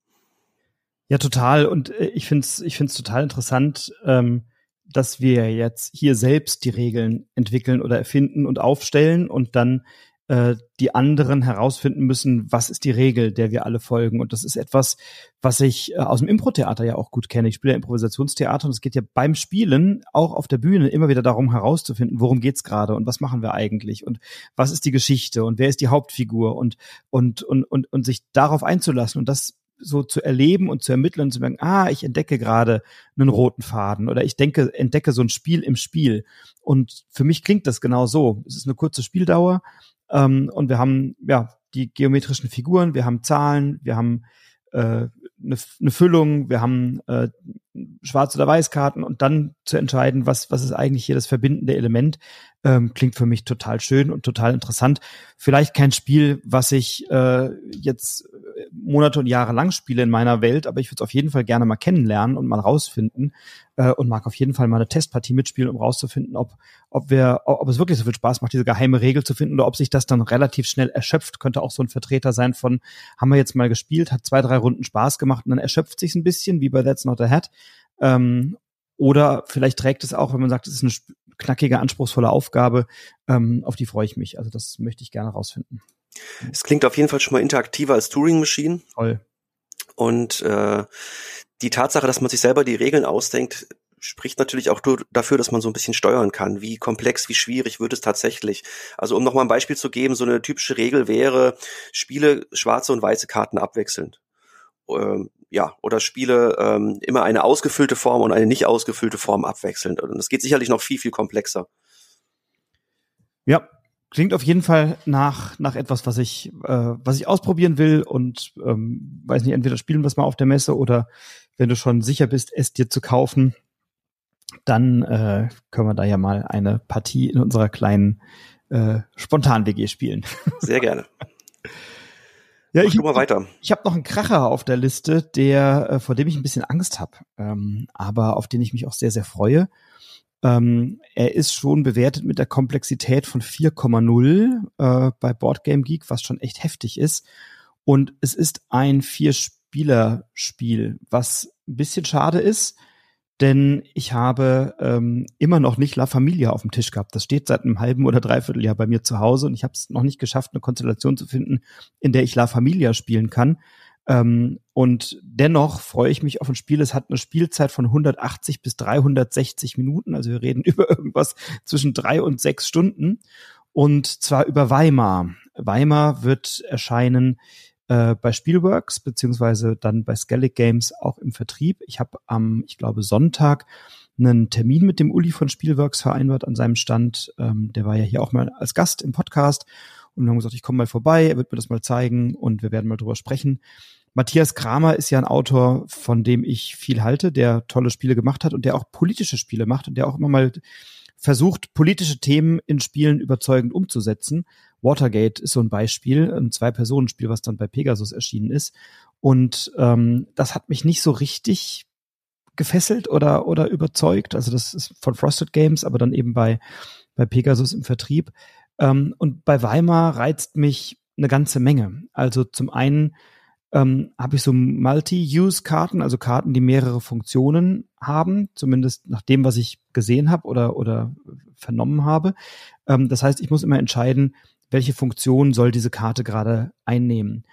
Speaker 1: Ja, total. Und äh, ich finde es ich find's total interessant, ähm, dass wir jetzt hier selbst die Regeln entwickeln oder erfinden und aufstellen und dann äh, die anderen herausfinden müssen, was ist die Regel, der wir alle folgen. Und das ist etwas, was ich äh, aus dem Impro-Theater ja auch gut kenne. Ich spiele ja Improvisationstheater und es geht ja beim Spielen auch auf der Bühne immer wieder darum herauszufinden, worum geht's gerade und was machen wir eigentlich und was ist die Geschichte und wer ist die Hauptfigur und und und und, und sich darauf einzulassen und das so zu erleben und zu ermitteln und zu merken, ah, ich entdecke gerade einen roten Faden oder ich denke, entdecke so ein Spiel im Spiel. Und für mich klingt das genau so. Es ist eine kurze Spieldauer. Ähm, und wir haben ja die geometrischen Figuren, wir haben Zahlen, wir haben äh, eine, eine Füllung, wir haben äh, Schwarz- oder Weißkarten und dann zu entscheiden, was, was ist eigentlich hier das verbindende Element, ähm, klingt für mich total schön und total interessant. Vielleicht kein Spiel, was ich äh, jetzt Monate und Jahre lang spiele in meiner Welt, aber ich würde es auf jeden Fall gerne mal kennenlernen und mal rausfinden äh, und mag auf jeden Fall mal eine Testpartie mitspielen, um rauszufinden, ob, ob wir, ob es wirklich so viel Spaß macht, diese geheime Regel zu finden oder ob sich das dann relativ schnell erschöpft. Könnte auch so ein Vertreter sein von, haben wir jetzt mal gespielt, hat zwei, drei Runden Spaß gemacht und dann erschöpft sich ein bisschen, wie bei That's Not a Hat. Ähm, oder vielleicht trägt es auch, wenn man sagt, es ist eine knackige, anspruchsvolle Aufgabe, ähm, auf die freue ich mich. Also das möchte ich gerne rausfinden.
Speaker 2: Es klingt auf jeden Fall schon mal interaktiver als Turing Machine.
Speaker 1: Voll.
Speaker 2: Und äh, die Tatsache, dass man sich selber die Regeln ausdenkt, spricht natürlich auch dafür, dass man so ein bisschen steuern kann. Wie komplex, wie schwierig wird es tatsächlich? Also um nochmal ein Beispiel zu geben, so eine typische Regel wäre, spiele schwarze und weiße Karten abwechselnd. Ähm, ja, oder spiele ähm, immer eine ausgefüllte Form und eine nicht ausgefüllte Form abwechselnd. Und das geht sicherlich noch viel, viel komplexer.
Speaker 1: Ja, klingt auf jeden Fall nach nach etwas, was ich äh, was ich ausprobieren will und ähm, weiß nicht, entweder spielen wir es mal auf der Messe oder wenn du schon sicher bist, es dir zu kaufen, dann äh, können wir da ja mal eine Partie in unserer kleinen äh, Spontan-WG spielen.
Speaker 2: Sehr gerne.
Speaker 1: Ja, ich mal weiter. Ich habe noch einen Kracher auf der Liste, der äh, vor dem ich ein bisschen Angst habe, ähm, aber auf den ich mich auch sehr sehr freue. Ähm, er ist schon bewertet mit der Komplexität von 4,0 äh, bei Boardgame Geek, was schon echt heftig ist. Und es ist ein Vier-Spieler-Spiel, was ein bisschen schade ist, denn ich habe ähm, immer noch nicht La Familia auf dem Tisch gehabt. Das steht seit einem halben oder dreiviertel Jahr bei mir zu Hause und ich habe es noch nicht geschafft, eine Konstellation zu finden, in der ich La Familia spielen kann. Ähm, und dennoch freue ich mich auf ein Spiel. Es hat eine Spielzeit von 180 bis 360 Minuten. Also wir reden über irgendwas zwischen drei und sechs Stunden. Und zwar über Weimar. Weimar wird erscheinen äh, bei Spielworks beziehungsweise dann bei Skellig Games auch im Vertrieb. Ich habe am, ich glaube, Sonntag einen Termin mit dem Uli von Spielworks vereinbart an seinem Stand. Ähm, der war ja hier auch mal als Gast im Podcast und wir haben gesagt, ich komme mal vorbei, er wird mir das mal zeigen und wir werden mal drüber sprechen. Matthias Kramer ist ja ein Autor, von dem ich viel halte, der tolle Spiele gemacht hat und der auch politische Spiele macht und der auch immer mal versucht, politische Themen in Spielen überzeugend umzusetzen. Watergate ist so ein Beispiel, ein Zwei-Personen-Spiel, was dann bei Pegasus erschienen ist. Und ähm, das hat mich nicht so richtig gefesselt oder, oder überzeugt. Also das ist von Frosted Games, aber dann eben bei, bei Pegasus im Vertrieb. Ähm, und bei Weimar reizt mich eine ganze Menge. Also zum einen ähm, habe ich so Multi-Use-Karten, also Karten, die mehrere Funktionen haben, zumindest nach dem, was ich gesehen habe oder, oder vernommen habe. Ähm, das heißt, ich muss immer entscheiden, welche Funktion soll diese Karte gerade einnehmen.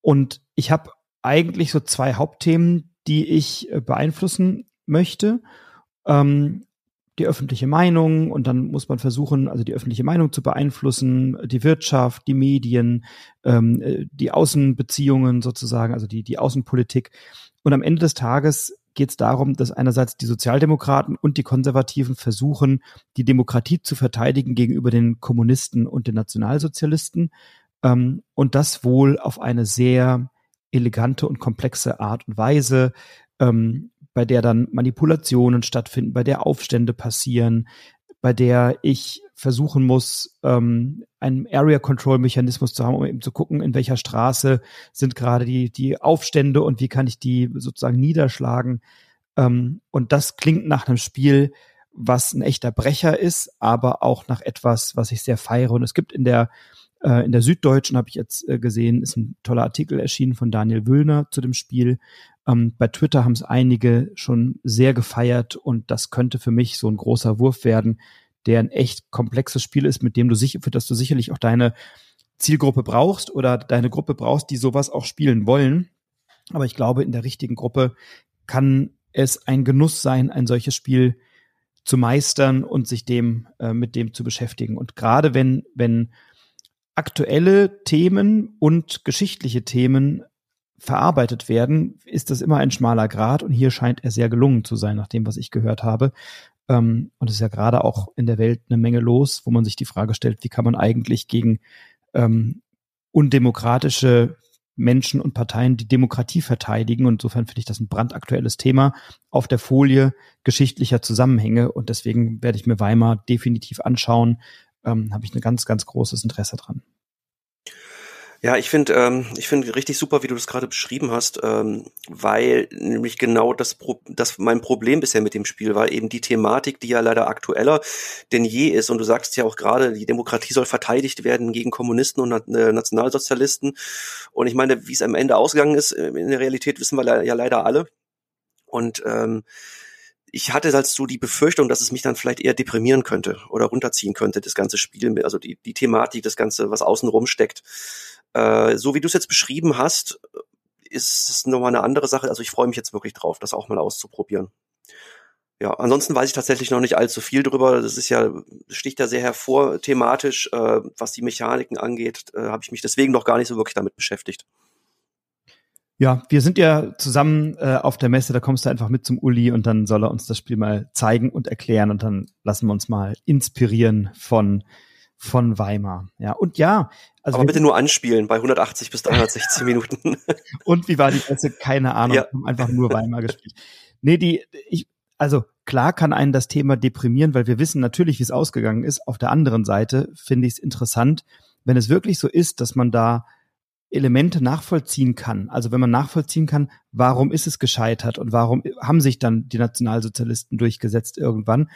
Speaker 1: Und ich habe eigentlich so zwei Hauptthemen, die ich äh, beeinflussen möchte. Ähm, die öffentliche Meinung und dann muss man versuchen, also die öffentliche Meinung zu beeinflussen, die Wirtschaft, die Medien, ähm, äh, die Außenbeziehungen sozusagen, also die, die Außenpolitik. Und am Ende des Tages geht es darum, dass einerseits die Sozialdemokraten und die Konservativen versuchen, die Demokratie zu verteidigen gegenüber den Kommunisten und den Nationalsozialisten ähm, und das wohl auf eine sehr elegante und komplexe Art und Weise. Ähm, bei der dann Manipulationen stattfinden, bei der Aufstände passieren, bei der ich versuchen muss, ähm, einen Area Control Mechanismus zu haben, um eben zu gucken, in welcher Straße sind gerade die, die Aufstände und wie kann ich die sozusagen niederschlagen. Ähm, und das klingt nach einem Spiel, was ein echter Brecher ist, aber auch nach etwas, was ich sehr feiere. Und es gibt in der äh, in der Süddeutschen habe ich jetzt äh, gesehen, ist ein toller Artikel erschienen von Daniel Wüllner zu dem Spiel. Ähm, bei Twitter haben es einige schon sehr gefeiert und das könnte für mich so ein großer Wurf werden, der ein echt komplexes Spiel ist, mit dem du sicher, für das du sicherlich auch deine Zielgruppe brauchst oder deine Gruppe brauchst, die sowas auch spielen wollen. Aber ich glaube, in der richtigen Gruppe kann es ein Genuss sein, ein solches Spiel zu meistern und sich dem äh, mit dem zu beschäftigen. Und gerade wenn wenn aktuelle Themen und geschichtliche Themen verarbeitet werden, ist das immer ein schmaler Grad und hier scheint er sehr gelungen zu sein, nach dem, was ich gehört habe. Ähm, und es ist ja gerade auch in der Welt eine Menge los, wo man sich die Frage stellt, wie kann man eigentlich gegen ähm, undemokratische Menschen und Parteien die Demokratie verteidigen. Und insofern finde ich das ein brandaktuelles Thema auf der Folie geschichtlicher Zusammenhänge. Und deswegen werde ich mir Weimar definitiv anschauen ähm, habe ich ein ganz, ganz großes Interesse dran.
Speaker 2: Ja, ich finde, ähm, ich finde richtig super, wie du das gerade beschrieben hast, ähm, weil nämlich genau das, Pro das mein Problem bisher mit dem Spiel war eben die Thematik, die ja leider aktueller denn je ist. Und du sagst ja auch gerade, die Demokratie soll verteidigt werden gegen Kommunisten und äh, Nationalsozialisten. Und ich meine, wie es am Ende ausgegangen ist, äh, in der Realität wissen wir ja leider alle. Und ähm, ich hatte halt so die Befürchtung, dass es mich dann vielleicht eher deprimieren könnte oder runterziehen könnte, das ganze Spiel, also die, die Thematik, das Ganze, was außenrum steckt. Äh, so wie du es jetzt beschrieben hast, ist es nochmal eine andere Sache. Also ich freue mich jetzt wirklich drauf, das auch mal auszuprobieren. Ja, ansonsten weiß ich tatsächlich noch nicht allzu viel drüber. Das ist ja, sticht da sehr hervor thematisch, äh, was die Mechaniken angeht, äh, habe ich mich deswegen noch gar nicht so wirklich damit beschäftigt.
Speaker 1: Ja, wir sind ja zusammen äh, auf der Messe, da kommst du einfach mit zum Uli und dann soll er uns das Spiel mal zeigen und erklären und dann lassen wir uns mal inspirieren von von Weimar. Ja, und ja,
Speaker 2: also aber bitte nur anspielen bei 180 bis 360 Minuten.
Speaker 1: und wie war die Messe? Keine Ahnung, ja. einfach nur Weimar gespielt. Nee, die ich also klar kann einen das Thema deprimieren, weil wir wissen natürlich, wie es ausgegangen ist. Auf der anderen Seite finde ich es interessant, wenn es wirklich so ist, dass man da Elemente nachvollziehen kann. Also wenn man nachvollziehen kann, warum ist es gescheitert und warum haben sich dann die Nationalsozialisten durchgesetzt irgendwann.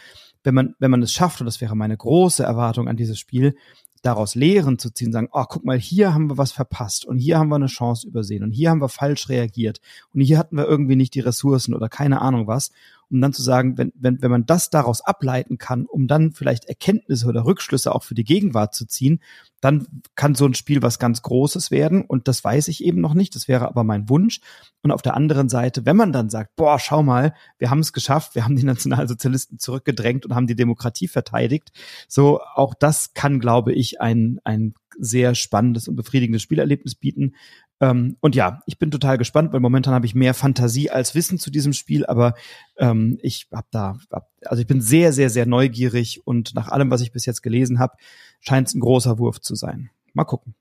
Speaker 1: Wenn man, wenn man es schafft, und das wäre meine große Erwartung an dieses Spiel, daraus Lehren zu ziehen, sagen, oh, guck mal, hier haben wir was verpasst und hier haben wir eine Chance übersehen und hier haben wir falsch reagiert und hier hatten wir irgendwie nicht die Ressourcen oder keine Ahnung was um dann zu sagen, wenn, wenn, wenn man das daraus ableiten kann, um dann vielleicht Erkenntnisse oder Rückschlüsse auch für die Gegenwart zu ziehen, dann kann so ein Spiel was ganz Großes werden. Und das weiß ich eben noch nicht. Das wäre aber mein Wunsch. Und auf der anderen Seite, wenn man dann sagt, boah, schau mal, wir haben es geschafft, wir haben die Nationalsozialisten zurückgedrängt und haben die Demokratie verteidigt. So, auch das kann, glaube ich, ein, ein sehr spannendes und befriedigendes Spielerlebnis bieten. Ähm, und ja, ich bin total gespannt, weil momentan habe ich mehr Fantasie als Wissen zu diesem Spiel, aber ähm, ich habe da, also ich bin sehr, sehr, sehr neugierig und nach allem, was ich bis jetzt gelesen habe, scheint es ein großer Wurf zu sein. Mal gucken.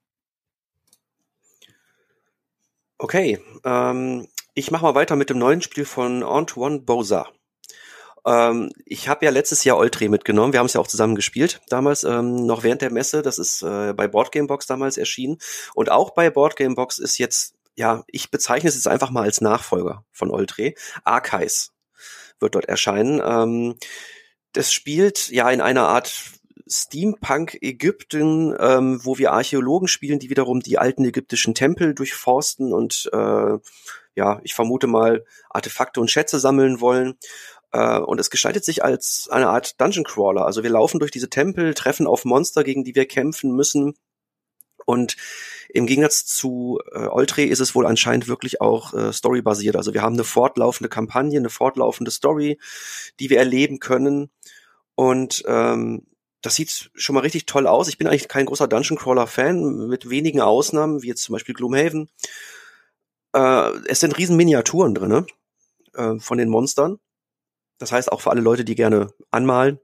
Speaker 2: Okay, ähm, ich mache mal weiter mit dem neuen Spiel von Antoine Bauza. Ähm, ich habe ja letztes Jahr Oltre mitgenommen. Wir haben es ja auch zusammen gespielt damals, ähm, noch während der Messe. Das ist äh, bei Boardgamebox damals erschienen. Und auch bei Boardgamebox ist jetzt, ja, ich bezeichne es jetzt einfach mal als Nachfolger von Oltre. Archives wird dort erscheinen. Ähm, das spielt ja in einer Art Steampunk Ägypten, ähm, wo wir Archäologen spielen, die wiederum die alten ägyptischen Tempel durchforsten und äh, ja, ich vermute mal Artefakte und Schätze sammeln wollen. Äh, und es gestaltet sich als eine Art Dungeon Crawler. Also wir laufen durch diese Tempel, treffen auf Monster, gegen die wir kämpfen müssen. Und im Gegensatz zu äh, Oltre ist es wohl anscheinend wirklich auch äh, storybasiert. Also wir haben eine fortlaufende Kampagne, eine fortlaufende Story, die wir erleben können. Und ähm, das sieht schon mal richtig toll aus. Ich bin eigentlich kein großer Dungeon Crawler Fan, mit wenigen Ausnahmen, wie jetzt zum Beispiel Gloomhaven. Äh, es sind riesen Miniaturen drinne äh, von den Monstern. Das heißt, auch für alle Leute, die gerne anmalen,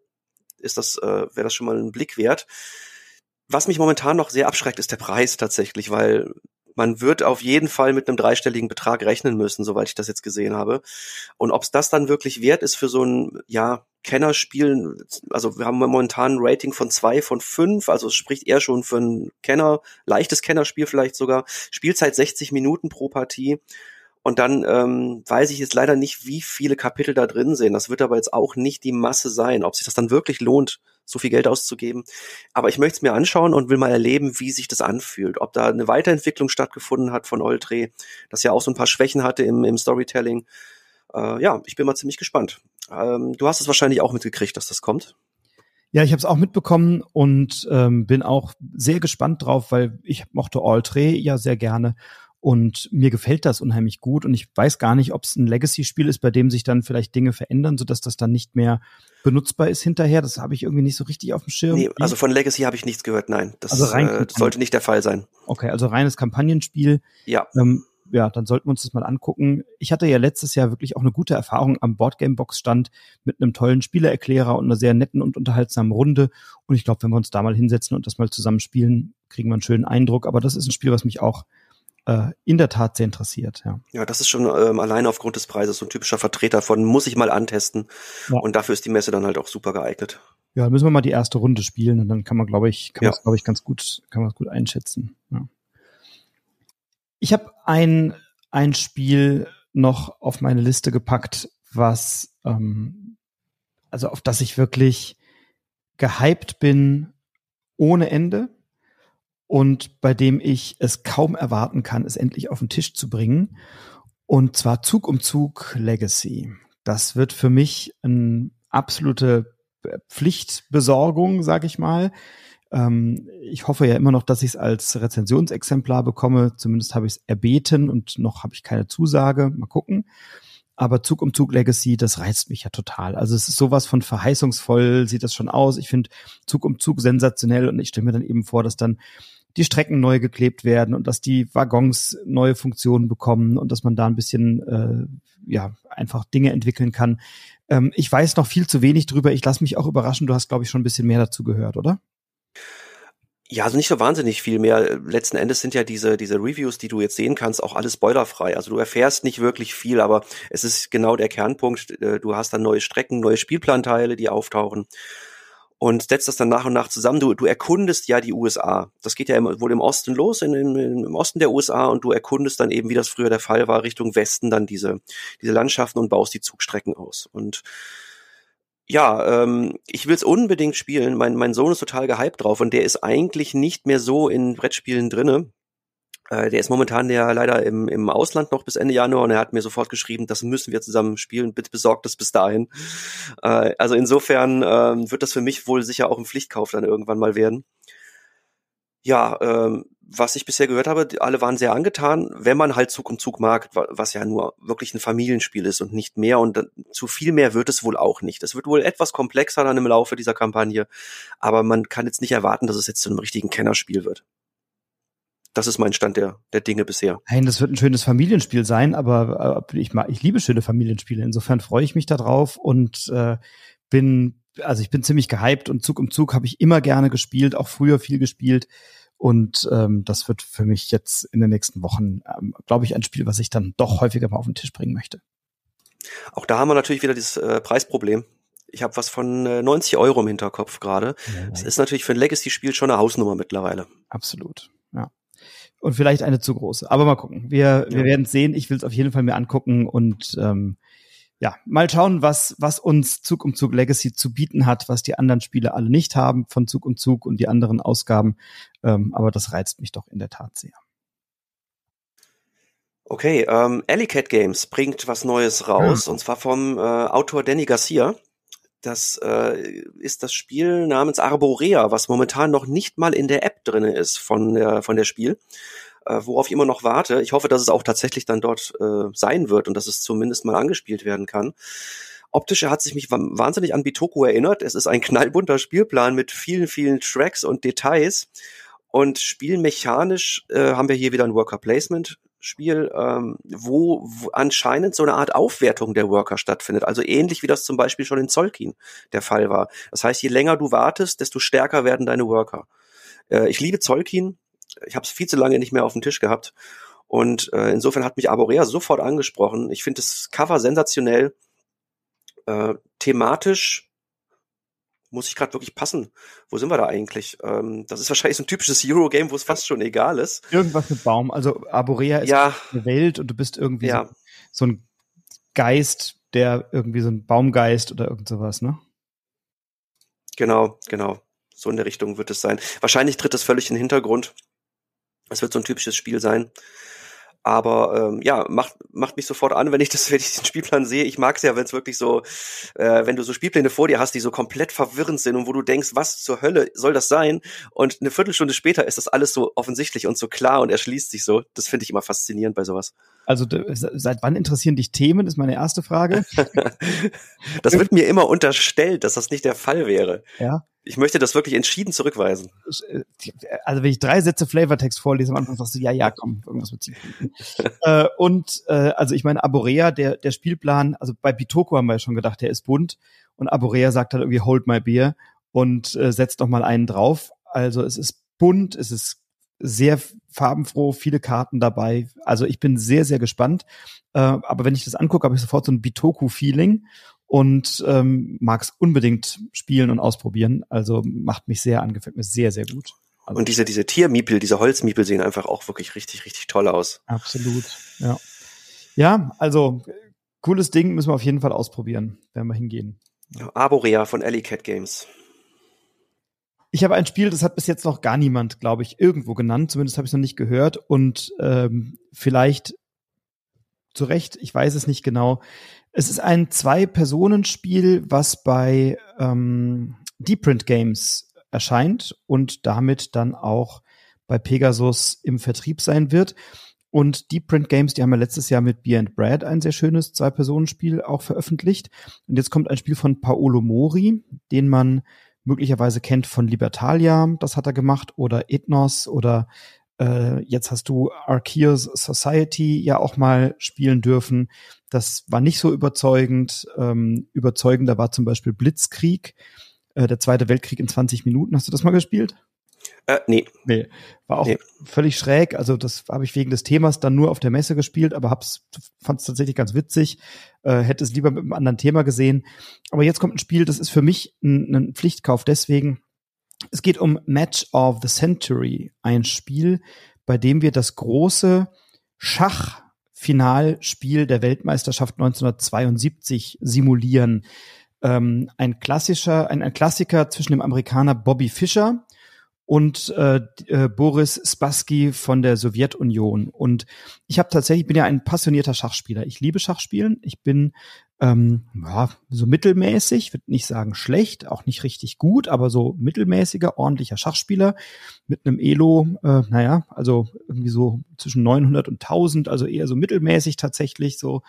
Speaker 2: ist das, äh, wäre das schon mal ein Blick wert. Was mich momentan noch sehr abschreckt, ist der Preis tatsächlich, weil man wird auf jeden Fall mit einem dreistelligen Betrag rechnen müssen, soweit ich das jetzt gesehen habe. Und ob es das dann wirklich wert ist für so ein, ja, Kennerspiel, also wir haben momentan ein Rating von zwei von fünf, also es spricht eher schon für ein Kenner, leichtes Kennerspiel vielleicht sogar. Spielzeit 60 Minuten pro Partie. Und dann ähm, weiß ich jetzt leider nicht, wie viele Kapitel da drin sind. Das wird aber jetzt auch nicht die Masse sein, ob sich das dann wirklich lohnt, so viel Geld auszugeben. Aber ich möchte es mir anschauen und will mal erleben, wie sich das anfühlt. Ob da eine Weiterentwicklung stattgefunden hat von Oltre, das ja auch so ein paar Schwächen hatte im, im Storytelling. Äh, ja, ich bin mal ziemlich gespannt. Ähm, du hast es wahrscheinlich auch mitgekriegt, dass das kommt.
Speaker 1: Ja, ich habe es auch mitbekommen und ähm, bin auch sehr gespannt drauf, weil ich mochte Oltre ja sehr gerne und mir gefällt das unheimlich gut. Und ich weiß gar nicht, ob es ein Legacy-Spiel ist, bei dem sich dann vielleicht Dinge verändern, sodass das dann nicht mehr benutzbar ist hinterher. Das habe ich irgendwie nicht so richtig auf dem Schirm. Nee,
Speaker 2: also von Legacy habe ich nichts gehört, nein. Das also rein äh, sollte nicht der Fall sein.
Speaker 1: Okay, also reines Kampagnenspiel.
Speaker 2: Ja.
Speaker 1: Ähm, ja, dann sollten wir uns das mal angucken. Ich hatte ja letztes Jahr wirklich auch eine gute Erfahrung am Boardgame-Box-Stand mit einem tollen Spielererklärer und einer sehr netten und unterhaltsamen Runde. Und ich glaube, wenn wir uns da mal hinsetzen und das mal zusammen spielen, kriegen wir einen schönen Eindruck. Aber das ist ein Spiel, was mich auch äh, in der Tat sehr interessiert. Ja,
Speaker 2: ja das ist schon ähm, alleine aufgrund des Preises so ein typischer Vertreter von muss ich mal antesten. Ja. Und dafür ist die Messe dann halt auch super geeignet.
Speaker 1: Ja, müssen wir mal die erste Runde spielen und dann kann man, glaube ich, kann ja. man glaube ich, ganz gut, kann man es gut einschätzen. Ja. Ich habe ein, ein Spiel noch auf meine Liste gepackt, was ähm, also auf das ich wirklich gehypt bin ohne Ende und bei dem ich es kaum erwarten kann, es endlich auf den Tisch zu bringen. Und zwar Zug um Zug Legacy. Das wird für mich eine absolute Pflichtbesorgung, sag ich mal. Ähm, ich hoffe ja immer noch, dass ich es als Rezensionsexemplar bekomme. Zumindest habe ich es erbeten und noch habe ich keine Zusage. Mal gucken. Aber Zug um Zug Legacy, das reizt mich ja total. Also es ist sowas von verheißungsvoll, sieht das schon aus. Ich finde Zug um Zug sensationell und ich stelle mir dann eben vor, dass dann die Strecken neu geklebt werden und dass die Waggons neue Funktionen bekommen und dass man da ein bisschen äh, ja einfach Dinge entwickeln kann. Ähm, ich weiß noch viel zu wenig drüber. Ich lasse mich auch überraschen. Du hast, glaube ich, schon ein bisschen mehr dazu gehört, oder?
Speaker 2: Ja, also nicht so wahnsinnig viel mehr. Letzten Endes sind ja diese, diese Reviews, die du jetzt sehen kannst, auch alles spoilerfrei. Also du erfährst nicht wirklich viel, aber es ist genau der Kernpunkt. Äh, du hast dann neue Strecken, neue Spielplanteile, die auftauchen und setzt das dann nach und nach zusammen. Du, du erkundest ja die USA. Das geht ja immer, wohl im Osten los, in, in, im Osten der USA, und du erkundest dann eben, wie das früher der Fall war, Richtung Westen dann diese, diese Landschaften und baust die Zugstrecken aus. Und ja, ähm, ich will es unbedingt spielen. Mein, mein Sohn ist total gehypt drauf und der ist eigentlich nicht mehr so in Brettspielen drinne. Äh, der ist momentan ja leider im, im Ausland noch bis Ende Januar und er hat mir sofort geschrieben, das müssen wir zusammen spielen, bitte besorgt das bis dahin. Äh, also insofern äh, wird das für mich wohl sicher auch ein Pflichtkauf dann irgendwann mal werden. Ja, ähm, was ich bisher gehört habe, alle waren sehr angetan, wenn man halt Zug um Zug mag, was ja nur wirklich ein Familienspiel ist und nicht mehr. Und zu viel mehr wird es wohl auch nicht. Es wird wohl etwas komplexer dann im Laufe dieser Kampagne, aber man kann jetzt nicht erwarten, dass es jetzt zu einem richtigen Kennerspiel wird. Das ist mein Stand der, der Dinge bisher.
Speaker 1: Nein, das wird ein schönes Familienspiel sein, aber äh, ich, mag, ich liebe schöne Familienspiele. Insofern freue ich mich darauf und äh, bin, also ich bin ziemlich gehypt und Zug um Zug habe ich immer gerne gespielt, auch früher viel gespielt. Und ähm, das wird für mich jetzt in den nächsten Wochen, ähm, glaube ich, ein Spiel, was ich dann doch häufiger mal auf den Tisch bringen möchte.
Speaker 2: Auch da haben wir natürlich wieder dieses äh, Preisproblem. Ich habe was von äh, 90 Euro im Hinterkopf gerade. Ja, das ist natürlich für ein Legacy-Spiel schon eine Hausnummer mittlerweile.
Speaker 1: Absolut, und vielleicht eine zu große. Aber mal gucken. Wir, wir werden sehen. Ich will es auf jeden Fall mir angucken und ähm, ja, mal schauen, was, was uns Zug um Zug Legacy zu bieten hat, was die anderen Spiele alle nicht haben von Zug um Zug und die anderen Ausgaben. Ähm, aber das reizt mich doch in der Tat sehr.
Speaker 2: Okay, ähm, Alley Cat Games bringt was Neues raus, ja. und zwar vom äh, Autor Danny Garcia. Das äh, ist das Spiel namens Arborea, was momentan noch nicht mal in der App drinne ist von der, von der Spiel äh, worauf ich immer noch warte. Ich hoffe, dass es auch tatsächlich dann dort äh, sein wird und dass es zumindest mal angespielt werden kann. Optisch hat sich mich wahnsinnig an Bitoku erinnert. Es ist ein knallbunter Spielplan mit vielen, vielen Tracks und Details. Und spielmechanisch äh, haben wir hier wieder ein Worker Placement Spiel, ähm, wo, wo anscheinend so eine Art Aufwertung der Worker stattfindet. Also ähnlich wie das zum Beispiel schon in Zolkin der Fall war. Das heißt, je länger du wartest, desto stärker werden deine Worker. Äh, ich liebe Zolkin ich habe es viel zu lange nicht mehr auf dem Tisch gehabt. Und äh, insofern hat mich Arborea sofort angesprochen. Ich finde das Cover sensationell. Äh, thematisch muss ich gerade wirklich passen. Wo sind wir da eigentlich? Ähm, das ist wahrscheinlich so ein typisches Eurogame, wo es fast schon egal ist.
Speaker 1: Irgendwas mit Baum. Also Arborea ist
Speaker 2: ja.
Speaker 1: eine Welt und du bist irgendwie ja. so, so, ein Geist, der irgendwie so ein Baumgeist oder irgend sowas, ne?
Speaker 2: Genau, genau. So in der Richtung wird es sein. Wahrscheinlich tritt es völlig in den Hintergrund. Es wird so ein typisches Spiel sein. Aber ähm, ja, macht, macht mich sofort an, wenn ich das, wenn ich den Spielplan sehe. Ich mag es ja, wenn es wirklich so, äh, wenn du so Spielpläne vor dir hast, die so komplett verwirrend sind und wo du denkst, was zur Hölle soll das sein? Und eine Viertelstunde später ist das alles so offensichtlich und so klar und erschließt sich so. Das finde ich immer faszinierend bei sowas.
Speaker 1: Also seit wann interessieren dich Themen, ist meine erste Frage.
Speaker 2: das wird mir immer unterstellt, dass das nicht der Fall wäre.
Speaker 1: Ja
Speaker 2: ich möchte das wirklich entschieden zurückweisen.
Speaker 1: Also wenn ich drei Sätze Flavortext vorlese, am Anfang sagst du, ja, ja, komm, irgendwas mit äh, Und äh, also ich meine, Aborea, der, der Spielplan, also bei Pitoko haben wir ja schon gedacht, der ist bunt und Aborea sagt halt irgendwie Hold my beer und äh, setzt noch mal einen drauf. Also es ist bunt, es ist sehr farbenfroh, viele Karten dabei. Also ich bin sehr, sehr gespannt. Äh, aber wenn ich das angucke, habe ich sofort so ein Bitoku-Feeling und ähm, mag es unbedingt spielen und ausprobieren. Also macht mich sehr an, gefällt mir sehr, sehr gut. Also,
Speaker 2: und diese, diese Tiermiepel, diese Holzmiepel sehen einfach auch wirklich richtig, richtig toll aus.
Speaker 1: Absolut, ja. Ja, also cooles Ding, müssen wir auf jeden Fall ausprobieren, werden wir hingehen.
Speaker 2: Ja, Arborea von Alley Cat Games.
Speaker 1: Ich habe ein Spiel, das hat bis jetzt noch gar niemand, glaube ich, irgendwo genannt. Zumindest habe ich es noch nicht gehört. Und ähm, vielleicht zu Recht, ich weiß es nicht genau. Es ist ein Zwei-Personen-Spiel, was bei ähm, Deep Print Games erscheint und damit dann auch bei Pegasus im Vertrieb sein wird. Und Deep Print Games, die haben ja letztes Jahr mit Beer and Brad ein sehr schönes Zwei-Personen-Spiel auch veröffentlicht. Und jetzt kommt ein Spiel von Paolo Mori, den man möglicherweise kennt von Libertalia, das hat er gemacht, oder Ethnos oder äh, jetzt hast du Arceus Society ja auch mal spielen dürfen. Das war nicht so überzeugend. Ähm, überzeugender war zum Beispiel Blitzkrieg, äh, der Zweite Weltkrieg in 20 Minuten. Hast du das mal gespielt?
Speaker 2: Äh, nee.
Speaker 1: Nee. War auch nee. völlig schräg. Also das habe ich wegen des Themas dann nur auf der Messe gespielt, aber hab's, fand es tatsächlich ganz witzig. Äh, hätte es lieber mit einem anderen Thema gesehen. Aber jetzt kommt ein Spiel, das ist für mich ein, ein Pflichtkauf deswegen, es geht um Match of the Century, ein Spiel, bei dem wir das große Schachfinalspiel der Weltmeisterschaft 1972 simulieren. Ähm, ein klassischer, ein, ein Klassiker zwischen dem Amerikaner Bobby Fischer und äh, äh, Boris Spassky von der Sowjetunion. Und ich habe tatsächlich, bin ja ein passionierter Schachspieler. Ich liebe Schachspielen. Ich bin ähm, ja, so mittelmäßig, würde nicht sagen schlecht, auch nicht richtig gut, aber so mittelmäßiger, ordentlicher Schachspieler mit einem Elo, äh, naja, also irgendwie so zwischen 900 und 1000, also eher so mittelmäßig tatsächlich so.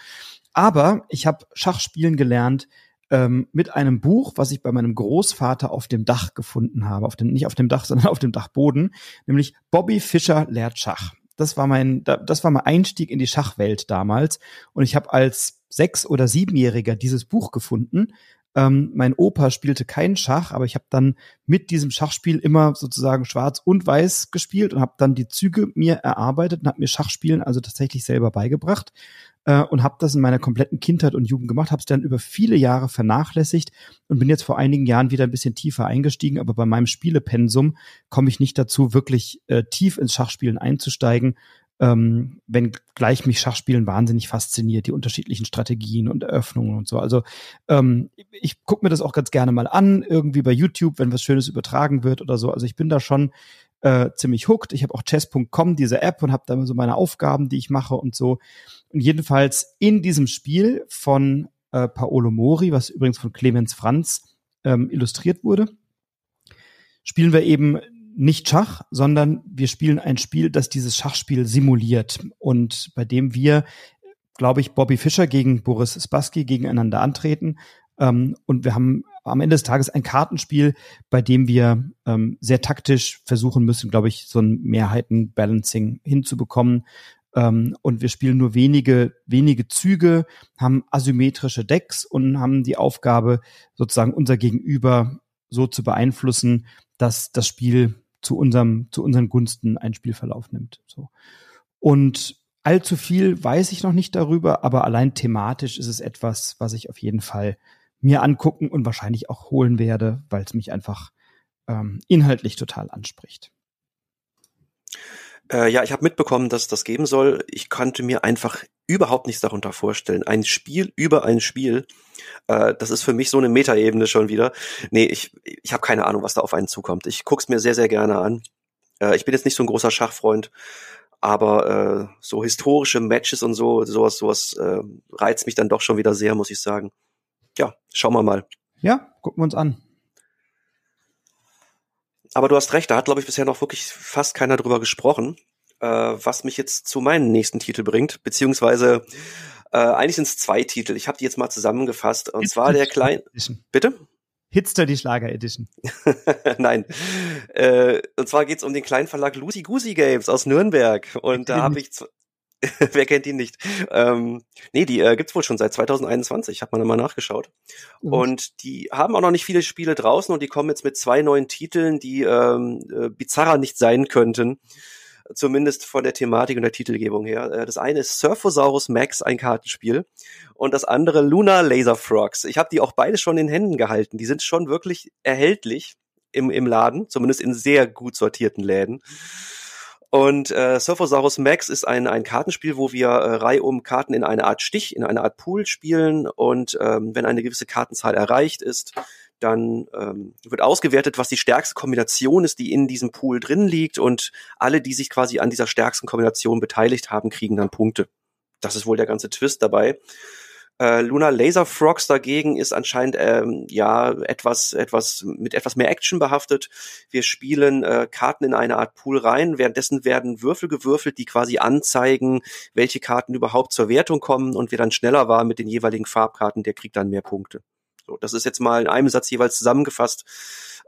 Speaker 1: Aber ich habe Schachspielen gelernt, ähm, mit einem Buch, was ich bei meinem Großvater auf dem Dach gefunden habe, auf dem, nicht auf dem Dach, sondern auf dem Dachboden, nämlich Bobby Fischer lehrt Schach. Das war mein, das war mein Einstieg in die Schachwelt damals. Und ich habe als sechs- oder siebenjähriger dieses Buch gefunden. Ähm, mein Opa spielte keinen Schach, aber ich habe dann mit diesem Schachspiel immer sozusagen schwarz und weiß gespielt und habe dann die Züge mir erarbeitet und habe mir Schachspielen also tatsächlich selber beigebracht äh, und habe das in meiner kompletten Kindheit und Jugend gemacht, habe es dann über viele Jahre vernachlässigt und bin jetzt vor einigen Jahren wieder ein bisschen tiefer eingestiegen, aber bei meinem Spielepensum komme ich nicht dazu, wirklich äh, tief ins Schachspielen einzusteigen. ähm, wenn gleich mich Schachspielen wahnsinnig fasziniert, die unterschiedlichen Strategien und Eröffnungen und so. Also ähm, ich gucke mir das auch ganz gerne mal an, irgendwie bei YouTube, wenn was Schönes übertragen wird oder so. Also ich bin da schon äh, ziemlich hooked. Ich habe auch chess.com, diese App, und habe da so meine Aufgaben, die ich mache und so. Und jedenfalls in diesem Spiel von äh, Paolo Mori, was übrigens von Clemens Franz ähm, illustriert wurde, spielen wir eben nicht Schach, sondern wir spielen ein Spiel, das dieses Schachspiel simuliert und bei dem wir, glaube ich, Bobby Fischer gegen Boris Spassky gegeneinander antreten. Ähm, und wir haben am Ende des Tages ein Kartenspiel, bei dem wir ähm, sehr taktisch versuchen müssen, glaube ich, so ein Mehrheiten-Balancing hinzubekommen. Ähm, und wir spielen nur wenige, wenige Züge, haben asymmetrische Decks und haben die Aufgabe, sozusagen unser Gegenüber so zu beeinflussen, dass das Spiel zu unserem, zu unseren Gunsten einen Spielverlauf nimmt. So. Und allzu viel weiß ich noch nicht darüber, aber allein thematisch ist es etwas, was ich auf jeden Fall mir angucken und wahrscheinlich auch holen werde, weil es mich einfach ähm, inhaltlich total anspricht.
Speaker 2: Äh, ja, ich habe mitbekommen, dass das geben soll. Ich konnte mir einfach überhaupt nichts darunter vorstellen. Ein Spiel über ein Spiel, äh, das ist für mich so eine Metaebene schon wieder. Nee, ich, ich habe keine Ahnung, was da auf einen zukommt. Ich guck's mir sehr, sehr gerne an. Äh, ich bin jetzt nicht so ein großer Schachfreund, aber äh, so historische Matches und so, sowas, sowas äh, reizt mich dann doch schon wieder sehr, muss ich sagen. Ja, schauen wir mal.
Speaker 1: Ja, gucken wir uns an.
Speaker 2: Aber du hast recht, da hat, glaube ich, bisher noch wirklich fast keiner drüber gesprochen, äh, was mich jetzt zu meinem nächsten Titel bringt, beziehungsweise äh, eigentlich sind es zwei Titel. Ich habe die jetzt mal zusammengefasst. Und Hitster zwar der kleine. Bitte?
Speaker 1: Hitster die Schlager Edition.
Speaker 2: Nein. Äh, und zwar geht's um den kleinen Verlag Lucy Goosey Games aus Nürnberg. Und da habe ich Wer kennt ihn nicht? Ähm, nee, die äh, gibt's wohl schon seit 2021, hat man immer nachgeschaut. Mhm. Und die haben auch noch nicht viele Spiele draußen und die kommen jetzt mit zwei neuen Titeln, die ähm, äh, bizarrer nicht sein könnten. Zumindest von der Thematik und der Titelgebung her. Äh, das eine ist Surfosaurus Max, ein Kartenspiel. Und das andere Luna Laser Frogs. Ich habe die auch beide schon in Händen gehalten. Die sind schon wirklich erhältlich im, im Laden, zumindest in sehr gut sortierten Läden. Und äh, Surfosaurus Max ist ein, ein Kartenspiel, wo wir äh, reihum Karten in eine Art Stich, in eine Art Pool spielen. Und ähm, wenn eine gewisse Kartenzahl erreicht ist, dann ähm, wird ausgewertet, was die stärkste Kombination ist, die in diesem Pool drin liegt. Und alle, die sich quasi an dieser stärksten Kombination beteiligt haben, kriegen dann Punkte. Das ist wohl der ganze Twist dabei. Äh, Luna Laser Frogs dagegen ist anscheinend ähm, ja etwas etwas mit etwas mehr Action behaftet. Wir spielen äh, Karten in eine Art Pool rein, währenddessen werden Würfel gewürfelt, die quasi anzeigen, welche Karten überhaupt zur Wertung kommen und wer dann schneller war mit den jeweiligen Farbkarten, der kriegt dann mehr Punkte. So, das ist jetzt mal in einem Satz jeweils zusammengefasst.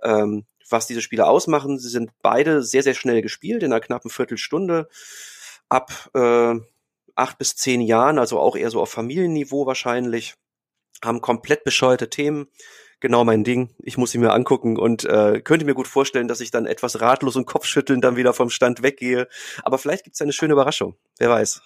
Speaker 2: Ähm, was diese Spiele ausmachen. Sie sind beide sehr, sehr schnell gespielt, in einer knappen Viertelstunde. Ab äh, acht bis zehn Jahren, also auch eher so auf Familienniveau wahrscheinlich, haben komplett bescheuerte Themen. Genau mein Ding. Ich muss sie mir angucken und äh, könnte mir gut vorstellen, dass ich dann etwas ratlos und Kopfschütteln dann wieder vom Stand weggehe. Aber vielleicht gibt's eine schöne Überraschung. Wer weiß.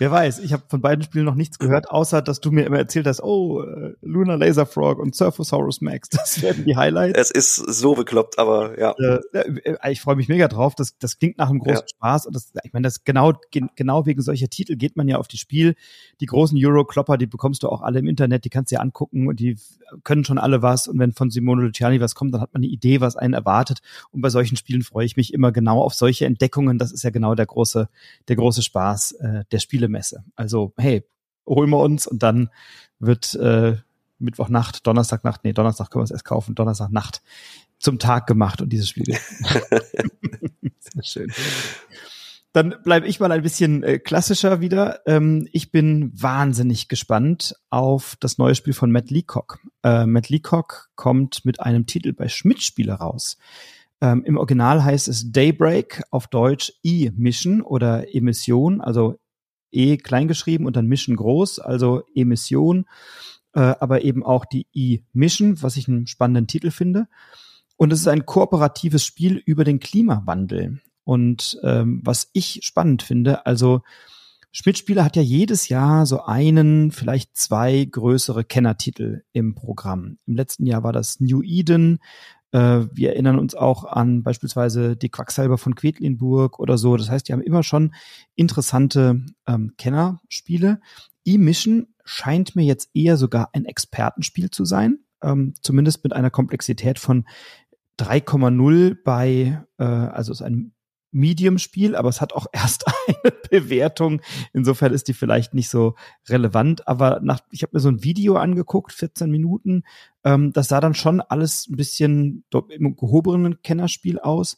Speaker 1: Wer weiß, ich habe von beiden Spielen noch nichts gehört, außer dass du mir immer erzählt hast, oh, äh, Lunar Laser Frog und Surfosaurus Max, das werden die Highlights.
Speaker 2: Es ist so bekloppt, aber ja. Äh,
Speaker 1: äh, ich freue mich mega drauf. Das, das klingt nach einem großen ja. Spaß. Und das, ich meine, das genau, genau wegen solcher Titel geht man ja auf die Spiel. Die großen Euro-Klopper, die bekommst du auch alle im Internet, die kannst du dir angucken und die können schon alle was. Und wenn von Simone Luciani was kommt, dann hat man eine Idee, was einen erwartet. Und bei solchen Spielen freue ich mich immer genau auf solche Entdeckungen. Das ist ja genau der große, der große Spaß äh, der Spielemesse. Also, hey, holen wir uns und dann wird äh, Mittwochnacht, Donnerstagnacht, nee, Donnerstag können wir es erst kaufen, Donnerstagnacht zum Tag gemacht und dieses Spiel. Sehr schön. Dann bleibe ich mal ein bisschen äh, klassischer wieder. Ähm, ich bin wahnsinnig gespannt auf das neue Spiel von Matt Leacock. Äh, Matt Leacock kommt mit einem Titel bei Schmidt-Spiele raus. Ähm, Im Original heißt es Daybreak, auf Deutsch E-Mission oder Emission, also E kleingeschrieben und dann Mission groß, also Emission, äh, aber eben auch die E-Mission, was ich einen spannenden Titel finde. Und es ist ein kooperatives Spiel über den Klimawandel. Und ähm, was ich spannend finde, also Schmidt-Spieler hat ja jedes Jahr so einen, vielleicht zwei größere Kennertitel im Programm. Im letzten Jahr war das New Eden, wir erinnern uns auch an beispielsweise die Quacksalber von Quedlinburg oder so. Das heißt, die haben immer schon interessante ähm, Kennerspiele. E-Mission scheint mir jetzt eher sogar ein Expertenspiel zu sein, ähm, zumindest mit einer Komplexität von 3,0 bei, äh, also ist ein Medium-Spiel, aber es hat auch erst eine Bewertung. Insofern ist die vielleicht nicht so relevant. Aber nach, ich habe mir so ein Video angeguckt, 14 Minuten. Ähm, das sah dann schon alles ein bisschen im gehobenen Kennerspiel aus.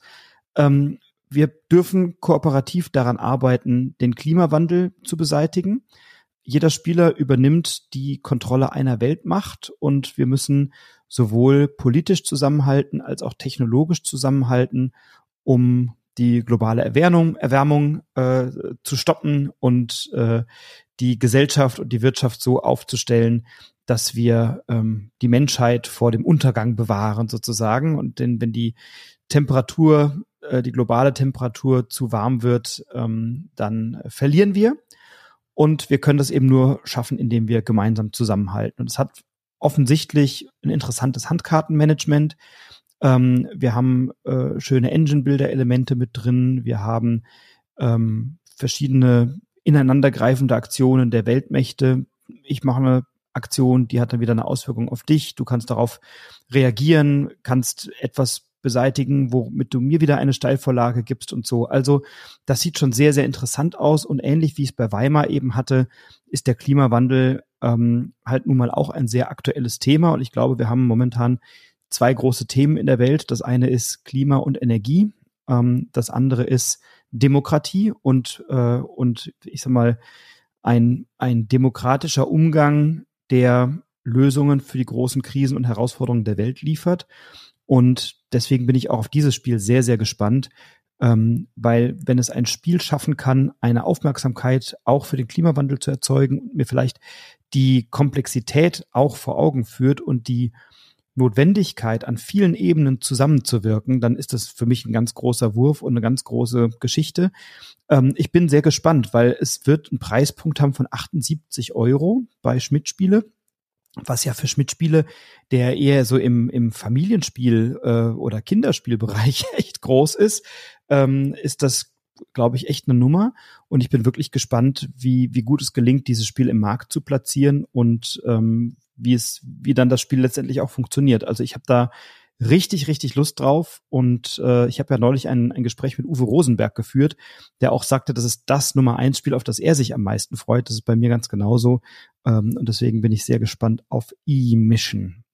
Speaker 1: Ähm, wir dürfen kooperativ daran arbeiten, den Klimawandel zu beseitigen. Jeder Spieler übernimmt die Kontrolle einer Weltmacht und wir müssen sowohl politisch zusammenhalten als auch technologisch zusammenhalten, um die globale Erwärmung, Erwärmung äh, zu stoppen und äh, die Gesellschaft und die Wirtschaft so aufzustellen, dass wir ähm, die Menschheit vor dem Untergang bewahren sozusagen. Und denn wenn die Temperatur, äh, die globale Temperatur zu warm wird, ähm, dann verlieren wir. Und wir können das eben nur schaffen, indem wir gemeinsam zusammenhalten. Und es hat offensichtlich ein interessantes Handkartenmanagement. Ähm, wir haben äh, schöne Engine-Builder-Elemente mit drin. Wir haben ähm, verschiedene ineinandergreifende Aktionen der Weltmächte. Ich mache eine Aktion, die hat dann wieder eine Auswirkung auf dich. Du kannst darauf reagieren, kannst etwas beseitigen, womit du mir wieder eine Steilvorlage gibst und so. Also das sieht schon sehr, sehr interessant aus und ähnlich wie es bei Weimar eben hatte, ist der Klimawandel ähm, halt nun mal auch ein sehr aktuelles Thema und ich glaube, wir haben momentan zwei große Themen in der Welt. Das eine ist Klima und Energie. Ähm, das andere ist Demokratie und, äh, und ich sag mal, ein, ein demokratischer Umgang, der Lösungen für die großen Krisen und Herausforderungen der Welt liefert. Und deswegen bin ich auch auf dieses Spiel sehr, sehr gespannt, ähm, weil wenn es ein Spiel schaffen kann, eine Aufmerksamkeit auch für den Klimawandel zu erzeugen und mir vielleicht die Komplexität auch vor Augen führt und die Notwendigkeit, an vielen Ebenen zusammenzuwirken, dann ist das für mich ein ganz großer Wurf und eine ganz große Geschichte. Ähm, ich bin sehr gespannt, weil es wird einen Preispunkt haben von 78 Euro bei Schmidt-Spiele, was ja für Schmidt-Spiele, der eher so im, im Familienspiel äh, oder Kinderspielbereich echt groß ist, ähm, ist das glaube ich, echt eine Nummer. Und ich bin wirklich gespannt, wie, wie gut es gelingt, dieses Spiel im Markt zu platzieren und ähm, wie es, wie dann das Spiel letztendlich auch funktioniert. Also ich habe da richtig, richtig Lust drauf. Und äh, ich habe ja neulich ein, ein Gespräch mit Uwe Rosenberg geführt, der auch sagte, das ist das Nummer eins Spiel, auf das er sich am meisten freut. Das ist bei mir ganz genauso. Ähm, und deswegen bin ich sehr gespannt auf E-Mission.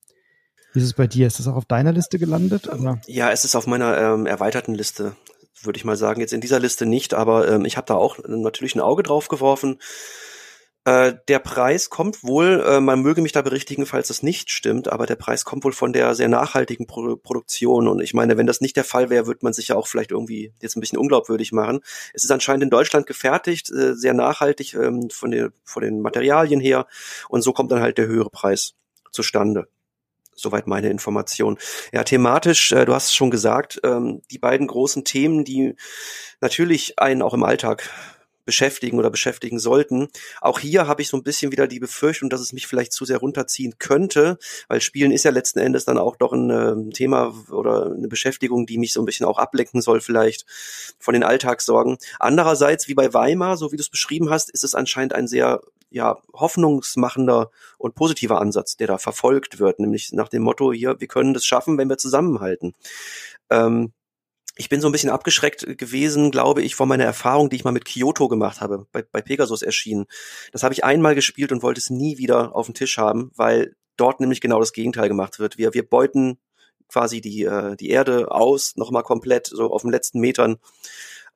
Speaker 1: Wie ist es bei dir? Ist das auch auf deiner Liste gelandet? Oder?
Speaker 2: Ja, es ist auf meiner ähm, erweiterten Liste, würde ich mal sagen. Jetzt in dieser Liste nicht, aber ähm, ich habe da auch natürlich ein Auge drauf geworfen. Äh, der Preis kommt wohl, äh, man möge mich da berichtigen, falls das nicht stimmt, aber der Preis kommt wohl von der sehr nachhaltigen Pro Produktion. Und ich meine, wenn das nicht der Fall wäre, würde man sich ja auch vielleicht irgendwie jetzt ein bisschen unglaubwürdig machen. Es ist anscheinend in Deutschland gefertigt, äh, sehr nachhaltig ähm, von, den, von den Materialien her. Und so kommt dann halt der höhere Preis zustande. Soweit meine Information. Ja, thematisch, äh, du hast es schon gesagt, ähm, die beiden großen Themen, die natürlich einen auch im Alltag beschäftigen oder beschäftigen sollten. Auch hier habe ich so ein bisschen wieder die Befürchtung, dass es mich vielleicht zu sehr runterziehen könnte, weil Spielen ist ja letzten Endes dann auch doch ein äh, Thema oder eine Beschäftigung, die mich so ein bisschen auch ablenken soll vielleicht von den Alltagssorgen. Andererseits, wie bei Weimar, so wie du es beschrieben hast, ist es anscheinend ein sehr ja, hoffnungsmachender und positiver Ansatz, der da verfolgt wird, nämlich nach dem Motto hier, wir können das schaffen, wenn wir zusammenhalten. Ähm, ich bin so ein bisschen abgeschreckt gewesen, glaube ich, von meiner Erfahrung, die ich mal mit Kyoto gemacht habe, bei, bei Pegasus erschienen. Das habe ich einmal gespielt und wollte es nie wieder auf den Tisch haben, weil dort nämlich genau das Gegenteil gemacht wird. Wir, wir beuten quasi die, äh, die Erde aus, nochmal komplett, so auf den letzten Metern.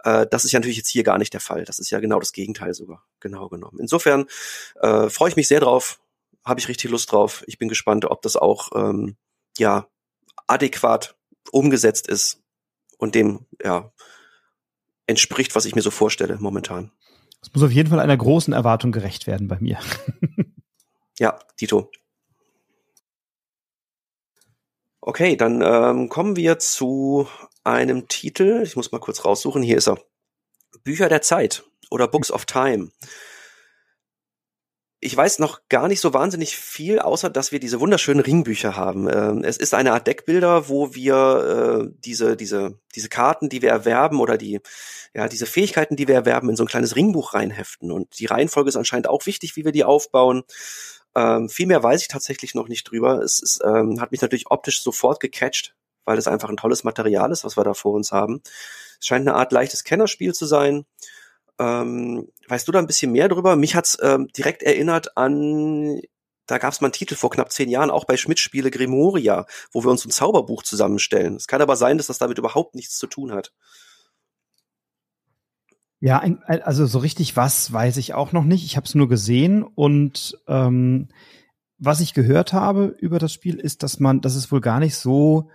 Speaker 2: Äh, das ist ja natürlich jetzt hier gar nicht der Fall. Das ist ja genau das Gegenteil sogar, genau genommen. Insofern äh, freue ich mich sehr drauf, habe ich richtig Lust drauf. Ich bin gespannt, ob das auch ähm, ja adäquat umgesetzt ist und dem ja entspricht, was ich mir so vorstelle momentan.
Speaker 1: Es muss auf jeden Fall einer großen Erwartung gerecht werden bei mir.
Speaker 2: ja, Tito. Okay, dann ähm, kommen wir zu einem Titel. Ich muss mal kurz raussuchen. Hier ist er. Bücher der Zeit oder Books of Time. ich weiß noch gar nicht so wahnsinnig viel, außer dass wir diese wunderschönen Ringbücher haben. Ähm, es ist eine Art Deckbilder, wo wir äh, diese, diese, diese Karten, die wir erwerben oder die, ja, diese Fähigkeiten, die wir erwerben, in so ein kleines Ringbuch reinheften. Und die Reihenfolge ist anscheinend auch wichtig, wie wir die aufbauen. Ähm, viel mehr weiß ich tatsächlich noch nicht drüber. Es ist, ähm, hat mich natürlich optisch sofort gecatcht, weil es einfach ein tolles Material ist, was wir da vor uns haben. Es scheint eine Art leichtes Kennerspiel zu sein. Ähm, weißt du da ein bisschen mehr drüber? Mich hat's ähm, direkt erinnert an, da gab es mal einen Titel vor knapp zehn Jahren, auch bei Schmidt-Spiele Grimoria, wo wir uns ein Zauberbuch zusammenstellen. Es kann aber sein, dass das damit überhaupt nichts zu tun hat.
Speaker 1: Ja, also so richtig was weiß ich auch noch nicht. Ich habe es nur gesehen und ähm, was ich gehört habe über das Spiel ist, dass man, dass es wohl gar nicht so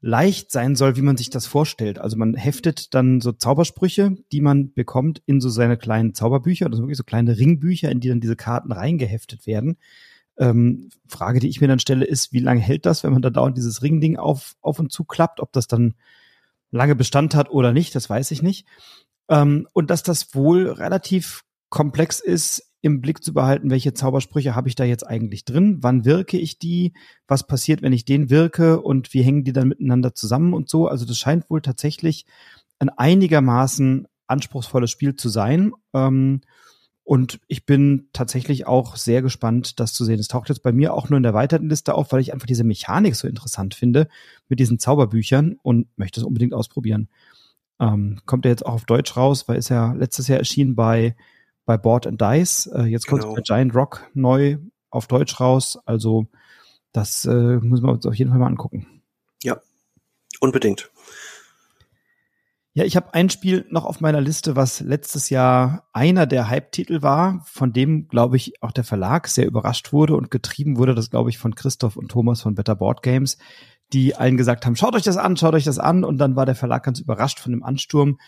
Speaker 1: leicht sein soll, wie man sich das vorstellt. Also man heftet dann so Zaubersprüche, die man bekommt, in so seine kleinen Zauberbücher, das sind wirklich so kleine Ringbücher, in die dann diese Karten reingeheftet werden. Ähm, Frage, die ich mir dann stelle, ist, wie lange hält das, wenn man da dauernd dieses Ringding auf, auf und zu klappt? Ob das dann lange Bestand hat oder nicht, das weiß ich nicht. Ähm, und dass das wohl relativ komplex ist, im Blick zu behalten, welche Zaubersprüche habe ich da jetzt eigentlich drin, wann wirke ich die, was passiert, wenn ich den wirke und wie hängen die dann miteinander zusammen und so. Also das scheint wohl tatsächlich ein einigermaßen anspruchsvolles Spiel zu sein. Ähm, und ich bin tatsächlich auch sehr gespannt, das zu sehen. Es taucht jetzt bei mir auch nur in der weiteren Liste auf, weil ich einfach diese Mechanik so interessant finde mit diesen Zauberbüchern und möchte es unbedingt ausprobieren. Ähm, kommt er jetzt auch auf Deutsch raus, weil ist ja letztes Jahr erschienen bei bei Board and Dice. Äh, jetzt kommt genau. bei Giant Rock neu auf Deutsch raus. Also das äh, müssen wir uns auf jeden Fall mal angucken.
Speaker 2: Ja, unbedingt.
Speaker 1: Ja, ich habe ein Spiel noch auf meiner Liste, was letztes Jahr einer der Hype-Titel war, von dem, glaube ich, auch der Verlag sehr überrascht wurde und getrieben wurde, das glaube ich von Christoph und Thomas von Better Board Games, die allen gesagt haben, schaut euch das an, schaut euch das an und dann war der Verlag ganz überrascht von dem Ansturm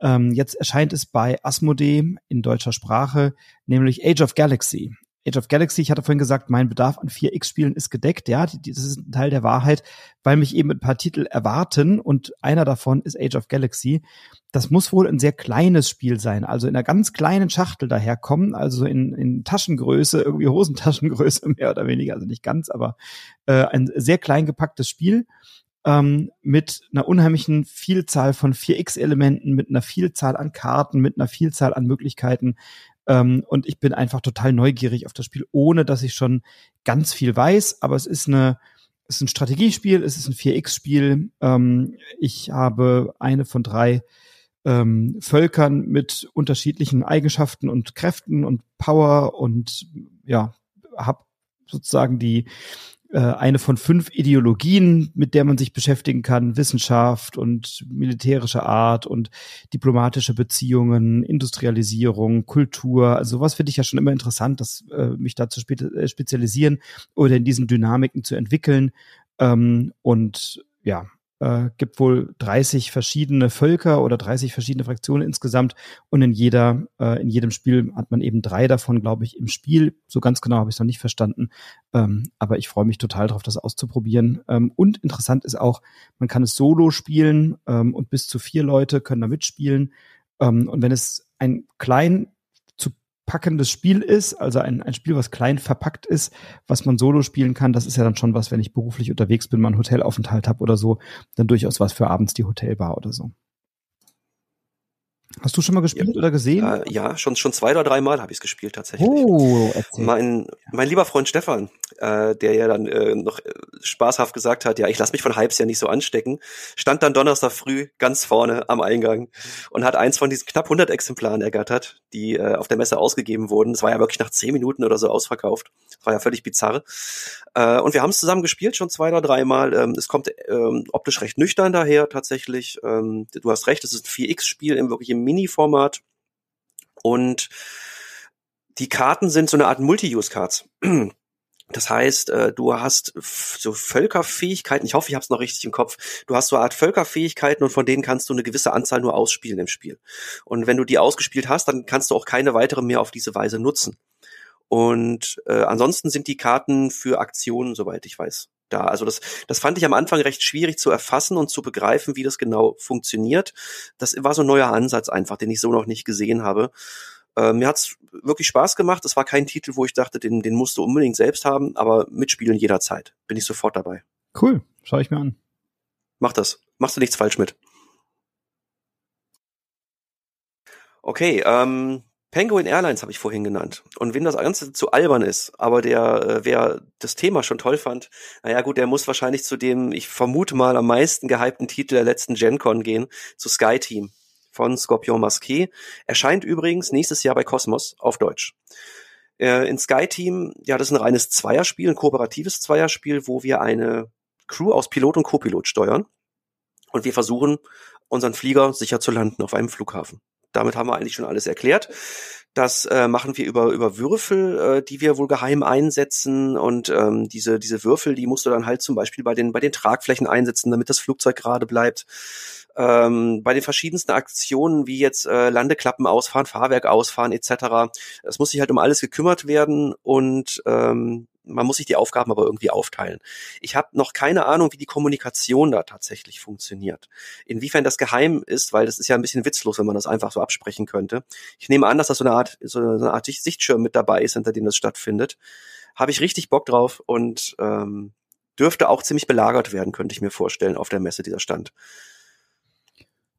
Speaker 1: ähm, jetzt erscheint es bei Asmodee in deutscher Sprache, nämlich Age of Galaxy. Age of Galaxy, ich hatte vorhin gesagt, mein Bedarf an 4X-Spielen ist gedeckt. Ja, das ist ein Teil der Wahrheit, weil mich eben ein paar Titel erwarten und einer davon ist Age of Galaxy. Das muss wohl ein sehr kleines Spiel sein, also in einer ganz kleinen Schachtel daherkommen, also in, in Taschengröße, irgendwie Hosentaschengröße mehr oder weniger, also nicht ganz, aber äh, ein sehr klein gepacktes Spiel ähm, mit einer unheimlichen Vielzahl von 4x-Elementen, mit einer Vielzahl an Karten, mit einer Vielzahl an Möglichkeiten. Ähm, und ich bin einfach total neugierig auf das Spiel, ohne dass ich schon ganz viel weiß. Aber es ist eine, es ist ein Strategiespiel, es ist ein 4x-Spiel. Ähm, ich habe eine von drei ähm, Völkern mit unterschiedlichen Eigenschaften und Kräften und Power und ja, habe sozusagen die äh, eine von fünf Ideologien, mit der man sich beschäftigen kann, Wissenschaft und militärische Art und diplomatische Beziehungen, Industrialisierung, Kultur. Also sowas finde ich ja schon immer interessant, das, äh, mich da zu äh, spezialisieren oder in diesen Dynamiken zu entwickeln. Ähm, und ja, äh, gibt wohl 30 verschiedene Völker oder 30 verschiedene Fraktionen insgesamt und in jeder äh, in jedem Spiel hat man eben drei davon, glaube ich, im Spiel. So ganz genau habe ich es noch nicht verstanden, ähm, aber ich freue mich total darauf, das auszuprobieren. Ähm, und interessant ist auch, man kann es solo spielen ähm, und bis zu vier Leute können da mitspielen. Ähm, und wenn es ein klein packendes Spiel ist, also ein, ein Spiel, was klein verpackt ist, was man solo spielen kann, das ist ja dann schon was, wenn ich beruflich unterwegs bin, mal einen Hotelaufenthalt habe oder so, dann durchaus was für abends die Hotelbar oder so. Hast du schon mal gespielt ja, oder gesehen?
Speaker 2: Äh, ja, schon schon zwei oder drei Mal habe ich es gespielt tatsächlich. Oh, erzähl. Mein mein lieber Freund Stefan, äh, der ja dann äh, noch äh, spaßhaft gesagt hat, ja, ich lasse mich von Hypes ja nicht so anstecken, stand dann Donnerstag früh ganz vorne am Eingang und hat eins von diesen knapp 100 Exemplaren ergattert, die äh, auf der Messe ausgegeben wurden. Es war ja wirklich nach zehn Minuten oder so ausverkauft. Das war ja völlig bizarr. Äh, und wir haben es zusammen gespielt, schon zwei oder dreimal. Ähm, es kommt ähm, optisch recht nüchtern daher tatsächlich. Ähm, du hast recht, es ist ein 4X-Spiel im wirklich im Mini-Format. Und die Karten sind so eine Art Multi-Use-Cards. Das heißt, äh, du hast so Völkerfähigkeiten, ich hoffe, ich habe es noch richtig im Kopf, du hast so eine Art Völkerfähigkeiten und von denen kannst du eine gewisse Anzahl nur ausspielen im Spiel. Und wenn du die ausgespielt hast, dann kannst du auch keine weitere mehr auf diese Weise nutzen. Und äh, ansonsten sind die Karten für Aktionen, soweit ich weiß, da. Also das, das fand ich am Anfang recht schwierig zu erfassen und zu begreifen, wie das genau funktioniert. Das war so ein neuer Ansatz einfach, den ich so noch nicht gesehen habe. Äh, mir hat's wirklich Spaß gemacht. Es war kein Titel, wo ich dachte, den, den musst du unbedingt selbst haben, aber mitspielen jederzeit. Bin ich sofort dabei.
Speaker 1: Cool, schau ich mir an.
Speaker 2: Mach das. Machst du nichts falsch mit. Okay, ähm, Penguin Airlines habe ich vorhin genannt. Und wenn das Ganze zu albern ist, aber der, äh, wer das Thema schon toll fand, naja gut, der muss wahrscheinlich zu dem, ich vermute mal, am meisten gehypten Titel der letzten GenCon gehen, zu Sky Team von Scorpion Masqué. Erscheint übrigens nächstes Jahr bei Cosmos auf Deutsch. Äh, in Sky Team, ja, das ist ein reines Zweierspiel, ein kooperatives Zweierspiel, wo wir eine Crew aus Pilot und Copilot steuern. Und wir versuchen, unseren Flieger sicher zu landen auf einem Flughafen damit haben wir eigentlich schon alles erklärt. Das äh, machen wir über, über Würfel, äh, die wir wohl geheim einsetzen. Und ähm, diese, diese Würfel, die musst du dann halt zum Beispiel bei den, bei den Tragflächen einsetzen, damit das Flugzeug gerade bleibt. Ähm, bei den verschiedensten Aktionen, wie jetzt äh, Landeklappen ausfahren, Fahrwerk ausfahren etc. Es muss sich halt um alles gekümmert werden und ähm, man muss sich die Aufgaben aber irgendwie aufteilen. Ich habe noch keine Ahnung, wie die Kommunikation da tatsächlich funktioniert. Inwiefern das geheim ist, weil das ist ja ein bisschen witzlos, wenn man das einfach so absprechen könnte. Ich nehme an, dass das so eine Art, so eine Art Sichtschirm mit dabei ist, hinter dem das stattfindet. Habe ich richtig Bock drauf und ähm, dürfte auch ziemlich belagert werden, könnte ich mir vorstellen, auf der Messe dieser Stand.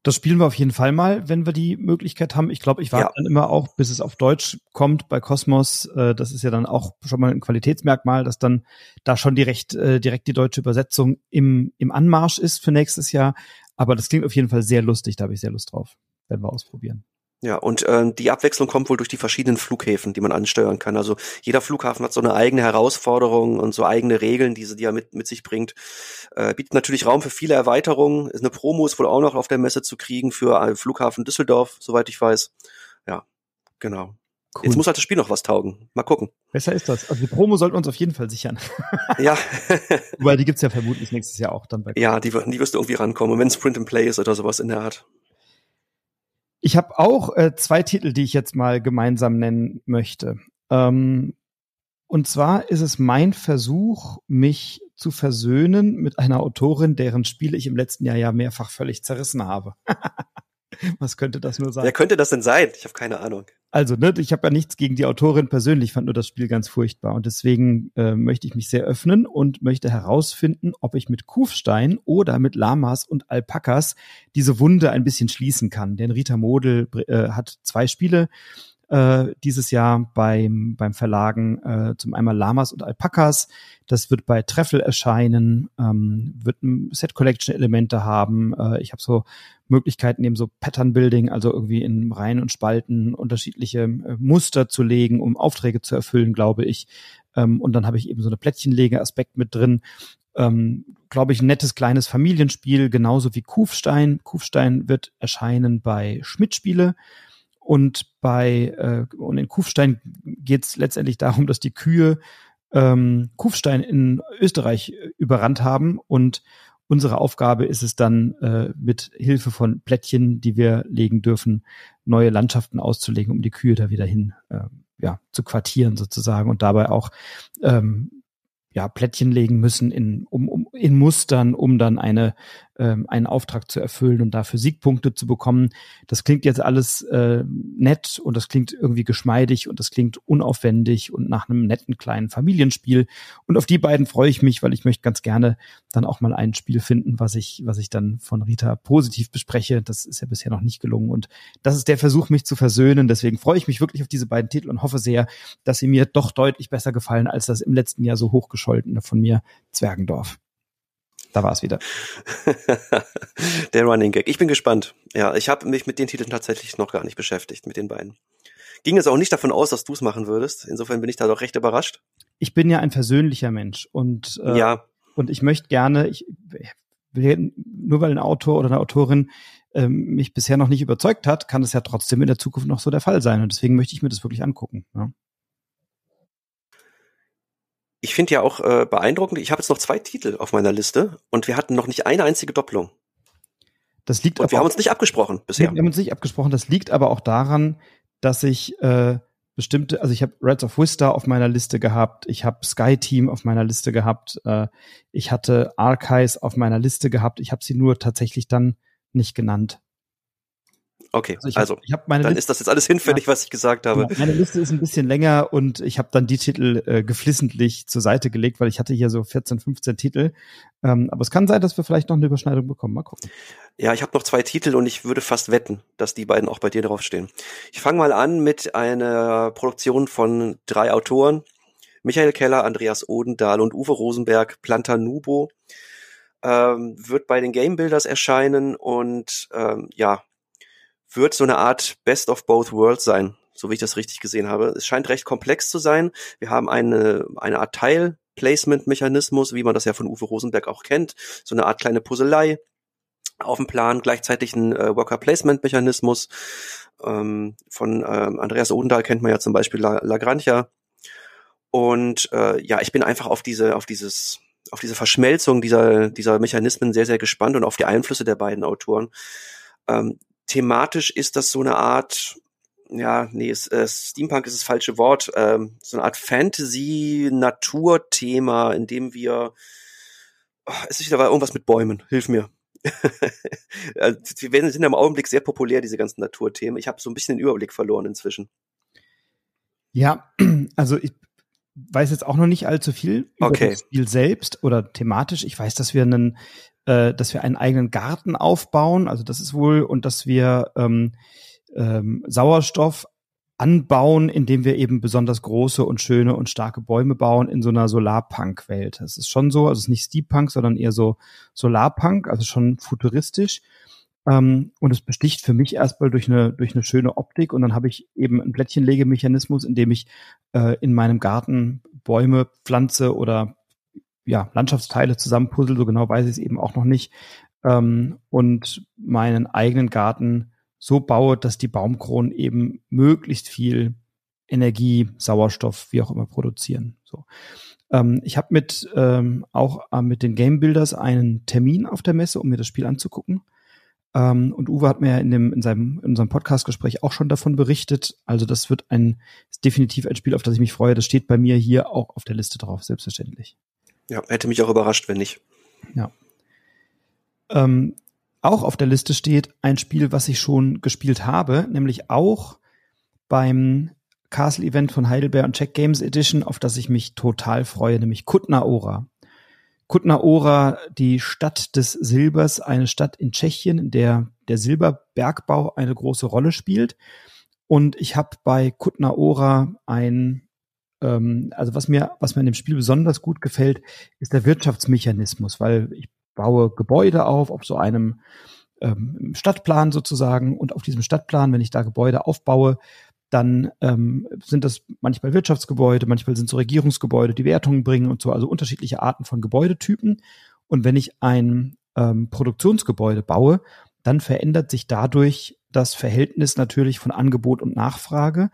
Speaker 1: Das spielen wir auf jeden Fall mal, wenn wir die Möglichkeit haben. Ich glaube, ich warte ja. dann immer auch, bis es auf Deutsch kommt bei Cosmos. Äh, das ist ja dann auch schon mal ein Qualitätsmerkmal, dass dann da schon direkt, äh, direkt die deutsche Übersetzung im, im Anmarsch ist für nächstes Jahr. Aber das klingt auf jeden Fall sehr lustig, da habe ich sehr Lust drauf. Werden wir ausprobieren.
Speaker 2: Ja, und äh, die Abwechslung kommt wohl durch die verschiedenen Flughäfen, die man ansteuern kann. Also jeder Flughafen hat so eine eigene Herausforderung und so eigene Regeln, die, sie, die er mit, mit sich bringt. Äh, bietet natürlich Raum für viele Erweiterungen. Ist eine Promo ist wohl auch noch auf der Messe zu kriegen für äh, Flughafen Düsseldorf, soweit ich weiß. Ja, genau. Cool. Jetzt muss halt das Spiel noch was taugen. Mal gucken.
Speaker 1: Besser ist das. Also die Promo sollten wir uns auf jeden Fall sichern.
Speaker 2: ja.
Speaker 1: Wobei die gibt's ja vermutlich nächstes Jahr auch dann
Speaker 2: bei. Ja, die, die wirst du irgendwie rankommen. Und wenn es Print and Play ist oder sowas in der Art.
Speaker 1: Ich habe auch äh, zwei Titel, die ich jetzt mal gemeinsam nennen möchte. Ähm, und zwar ist es mein Versuch, mich zu versöhnen mit einer Autorin, deren Spiele ich im letzten Jahr ja mehrfach völlig zerrissen habe. Was könnte das nur sein?
Speaker 2: Wer könnte das denn sein? Ich habe keine Ahnung.
Speaker 1: Also, ne, ich habe ja nichts gegen die Autorin persönlich, fand nur das Spiel ganz furchtbar. Und deswegen äh, möchte ich mich sehr öffnen und möchte herausfinden, ob ich mit Kufstein oder mit Lamas und Alpakas diese Wunde ein bisschen schließen kann. Denn Rita Model äh, hat zwei Spiele äh, dieses Jahr beim, beim Verlagen äh, zum einmal Lamas und Alpakas. Das wird bei Treffel erscheinen, ähm, wird Set Collection Elemente haben. Äh, ich habe so Möglichkeiten eben so Pattern Building, also irgendwie in Reihen und Spalten unterschiedliche äh, Muster zu legen, um Aufträge zu erfüllen, glaube ich. Ähm, und dann habe ich eben so eine Plättchenlege-Aspekt mit drin. Ähm, glaube ich, ein nettes kleines Familienspiel, genauso wie Kufstein. Kufstein wird erscheinen bei Schmidt Spiele. Und bei äh, und in Kufstein geht es letztendlich darum, dass die Kühe ähm, Kufstein in Österreich äh, überrannt haben. Und unsere Aufgabe ist es dann äh, mit Hilfe von Plättchen, die wir legen dürfen, neue Landschaften auszulegen, um die Kühe da wieder hin äh, ja, zu quartieren sozusagen. Und dabei auch ähm, ja, Plättchen legen müssen in, um, um, in Mustern, um dann eine, ähm, einen Auftrag zu erfüllen und dafür Siegpunkte zu bekommen. Das klingt jetzt alles äh, nett und das klingt irgendwie geschmeidig und das klingt unaufwendig und nach einem netten kleinen Familienspiel. Und auf die beiden freue ich mich, weil ich möchte ganz gerne dann auch mal ein Spiel finden, was ich, was ich dann von Rita positiv bespreche. Das ist ja bisher noch nicht gelungen. Und das ist der Versuch, mich zu versöhnen. Deswegen freue ich mich wirklich auf diese beiden Titel und hoffe sehr, dass sie mir doch deutlich besser gefallen, als das im letzten Jahr so hochgeschrieben Gescholtene von mir, Zwergendorf. Da war es wieder.
Speaker 2: Der Running Gag. Ich bin gespannt. Ja, ich habe mich mit den Titeln tatsächlich noch gar nicht beschäftigt, mit den beiden. Ging es auch nicht davon aus, dass du es machen würdest. Insofern bin ich da doch recht überrascht.
Speaker 1: Ich bin ja ein versöhnlicher Mensch und äh,
Speaker 2: ja.
Speaker 1: und ich möchte gerne, ich will, nur weil ein Autor oder eine Autorin ähm, mich bisher noch nicht überzeugt hat, kann es ja trotzdem in der Zukunft noch so der Fall sein. Und deswegen möchte ich mir das wirklich angucken. Ja
Speaker 2: ich finde ja auch äh, beeindruckend, ich habe jetzt noch zwei Titel auf meiner Liste und wir hatten noch nicht eine einzige Doppelung.
Speaker 1: Das liegt
Speaker 2: und aber wir haben uns nicht abgesprochen bisher.
Speaker 1: Wir haben uns nicht abgesprochen. Das liegt aber auch daran, dass ich äh, bestimmte, also ich habe Reds of Vista auf meiner Liste gehabt, ich habe Sky Team auf meiner Liste gehabt, äh, ich hatte Archives auf meiner Liste gehabt, ich habe sie nur tatsächlich dann nicht genannt.
Speaker 2: Okay,
Speaker 1: Also ich
Speaker 2: also,
Speaker 1: hab, ich hab meine
Speaker 2: dann
Speaker 1: Liste,
Speaker 2: ist das jetzt alles hinfällig, was ich gesagt habe.
Speaker 1: genau, meine Liste ist ein bisschen länger und ich habe dann die Titel äh, geflissentlich zur Seite gelegt, weil ich hatte hier so 14, 15 Titel. Ähm, aber es kann sein, dass wir vielleicht noch eine Überschneidung bekommen. Mal gucken.
Speaker 2: Ja, ich habe noch zwei Titel und ich würde fast wetten, dass die beiden auch bei dir draufstehen. Ich fange mal an mit einer Produktion von drei Autoren. Michael Keller, Andreas Odendahl und Uwe Rosenberg, Planta Nubo. Ähm, wird bei den Game Builders erscheinen und ähm, ja, wird so eine Art Best of Both Worlds sein, so wie ich das richtig gesehen habe. Es scheint recht komplex zu sein. Wir haben eine, eine Art Teil-Placement-Mechanismus, wie man das ja von Uwe Rosenberg auch kennt. So eine Art kleine Puzzlei auf dem Plan, gleichzeitig ein äh, Worker-Placement-Mechanismus. Ähm, von ähm, Andreas Odendahl kennt man ja zum Beispiel La Lagrangia. Und äh, ja, ich bin einfach auf diese, auf dieses, auf diese Verschmelzung dieser, dieser Mechanismen sehr, sehr gespannt und auf die Einflüsse der beiden Autoren. Ähm, thematisch ist das so eine Art, ja, nee, es, äh, Steampunk ist das falsche Wort, ähm, so eine Art Fantasy-Naturthema, in dem wir, oh, es ist wieder irgendwas mit Bäumen, hilf mir. Also, werden, sind im Augenblick sehr populär, diese ganzen Naturthemen. Ich habe so ein bisschen den Überblick verloren inzwischen.
Speaker 1: Ja, also ich weiß jetzt auch noch nicht allzu viel über
Speaker 2: Okay.
Speaker 1: das Spiel selbst oder thematisch. Ich weiß, dass wir einen, äh, dass wir einen eigenen Garten aufbauen. Also das ist wohl und dass wir ähm, ähm, Sauerstoff anbauen, indem wir eben besonders große und schöne und starke Bäume bauen in so einer Solarpunk-Welt. Das ist schon so, also es ist nicht Steampunk, sondern eher so Solarpunk, also schon futuristisch. Ähm, und es besticht für mich erstmal durch eine, durch eine schöne Optik und dann habe ich eben einen Plättchenlegemechanismus, in dem ich äh, in meinem Garten Bäume pflanze oder ja, Landschaftsteile zusammenpuzzle, so genau weiß ich es eben auch noch nicht. Ähm, und meinen eigenen Garten so baue, dass die Baumkronen eben möglichst viel Energie, Sauerstoff, wie auch immer produzieren. So. Ähm, ich habe mit ähm, auch äh, mit den Game Builders einen Termin auf der Messe, um mir das Spiel anzugucken. Ähm, und Uwe hat mir ja in, dem, in, seinem, in unserem Podcast-Gespräch auch schon davon berichtet. Also das wird ein definitiv ein Spiel, auf das ich mich freue. Das steht bei mir hier auch auf der Liste drauf, selbstverständlich.
Speaker 2: Ja, hätte mich auch überrascht, wenn nicht.
Speaker 1: Ähm, auch auf der Liste steht ein Spiel, was ich schon gespielt habe, nämlich auch beim Castle-Event von Heidelberg und Czech Games Edition, auf das ich mich total freue, nämlich Kutna Ora. Kutna Ora, die Stadt des Silbers, eine Stadt in Tschechien, in der der Silberbergbau eine große Rolle spielt. Und ich habe bei Kutna Ora ein, ähm, also was mir, was mir in dem Spiel besonders gut gefällt, ist der Wirtschaftsmechanismus, weil ich baue Gebäude auf, auf so einem ähm, Stadtplan sozusagen. Und auf diesem Stadtplan, wenn ich da Gebäude aufbaue, dann ähm, sind das manchmal Wirtschaftsgebäude, manchmal sind so Regierungsgebäude, die Wertungen bringen und so, also unterschiedliche Arten von Gebäudetypen. Und wenn ich ein ähm, Produktionsgebäude baue, dann verändert sich dadurch das Verhältnis natürlich von Angebot und Nachfrage.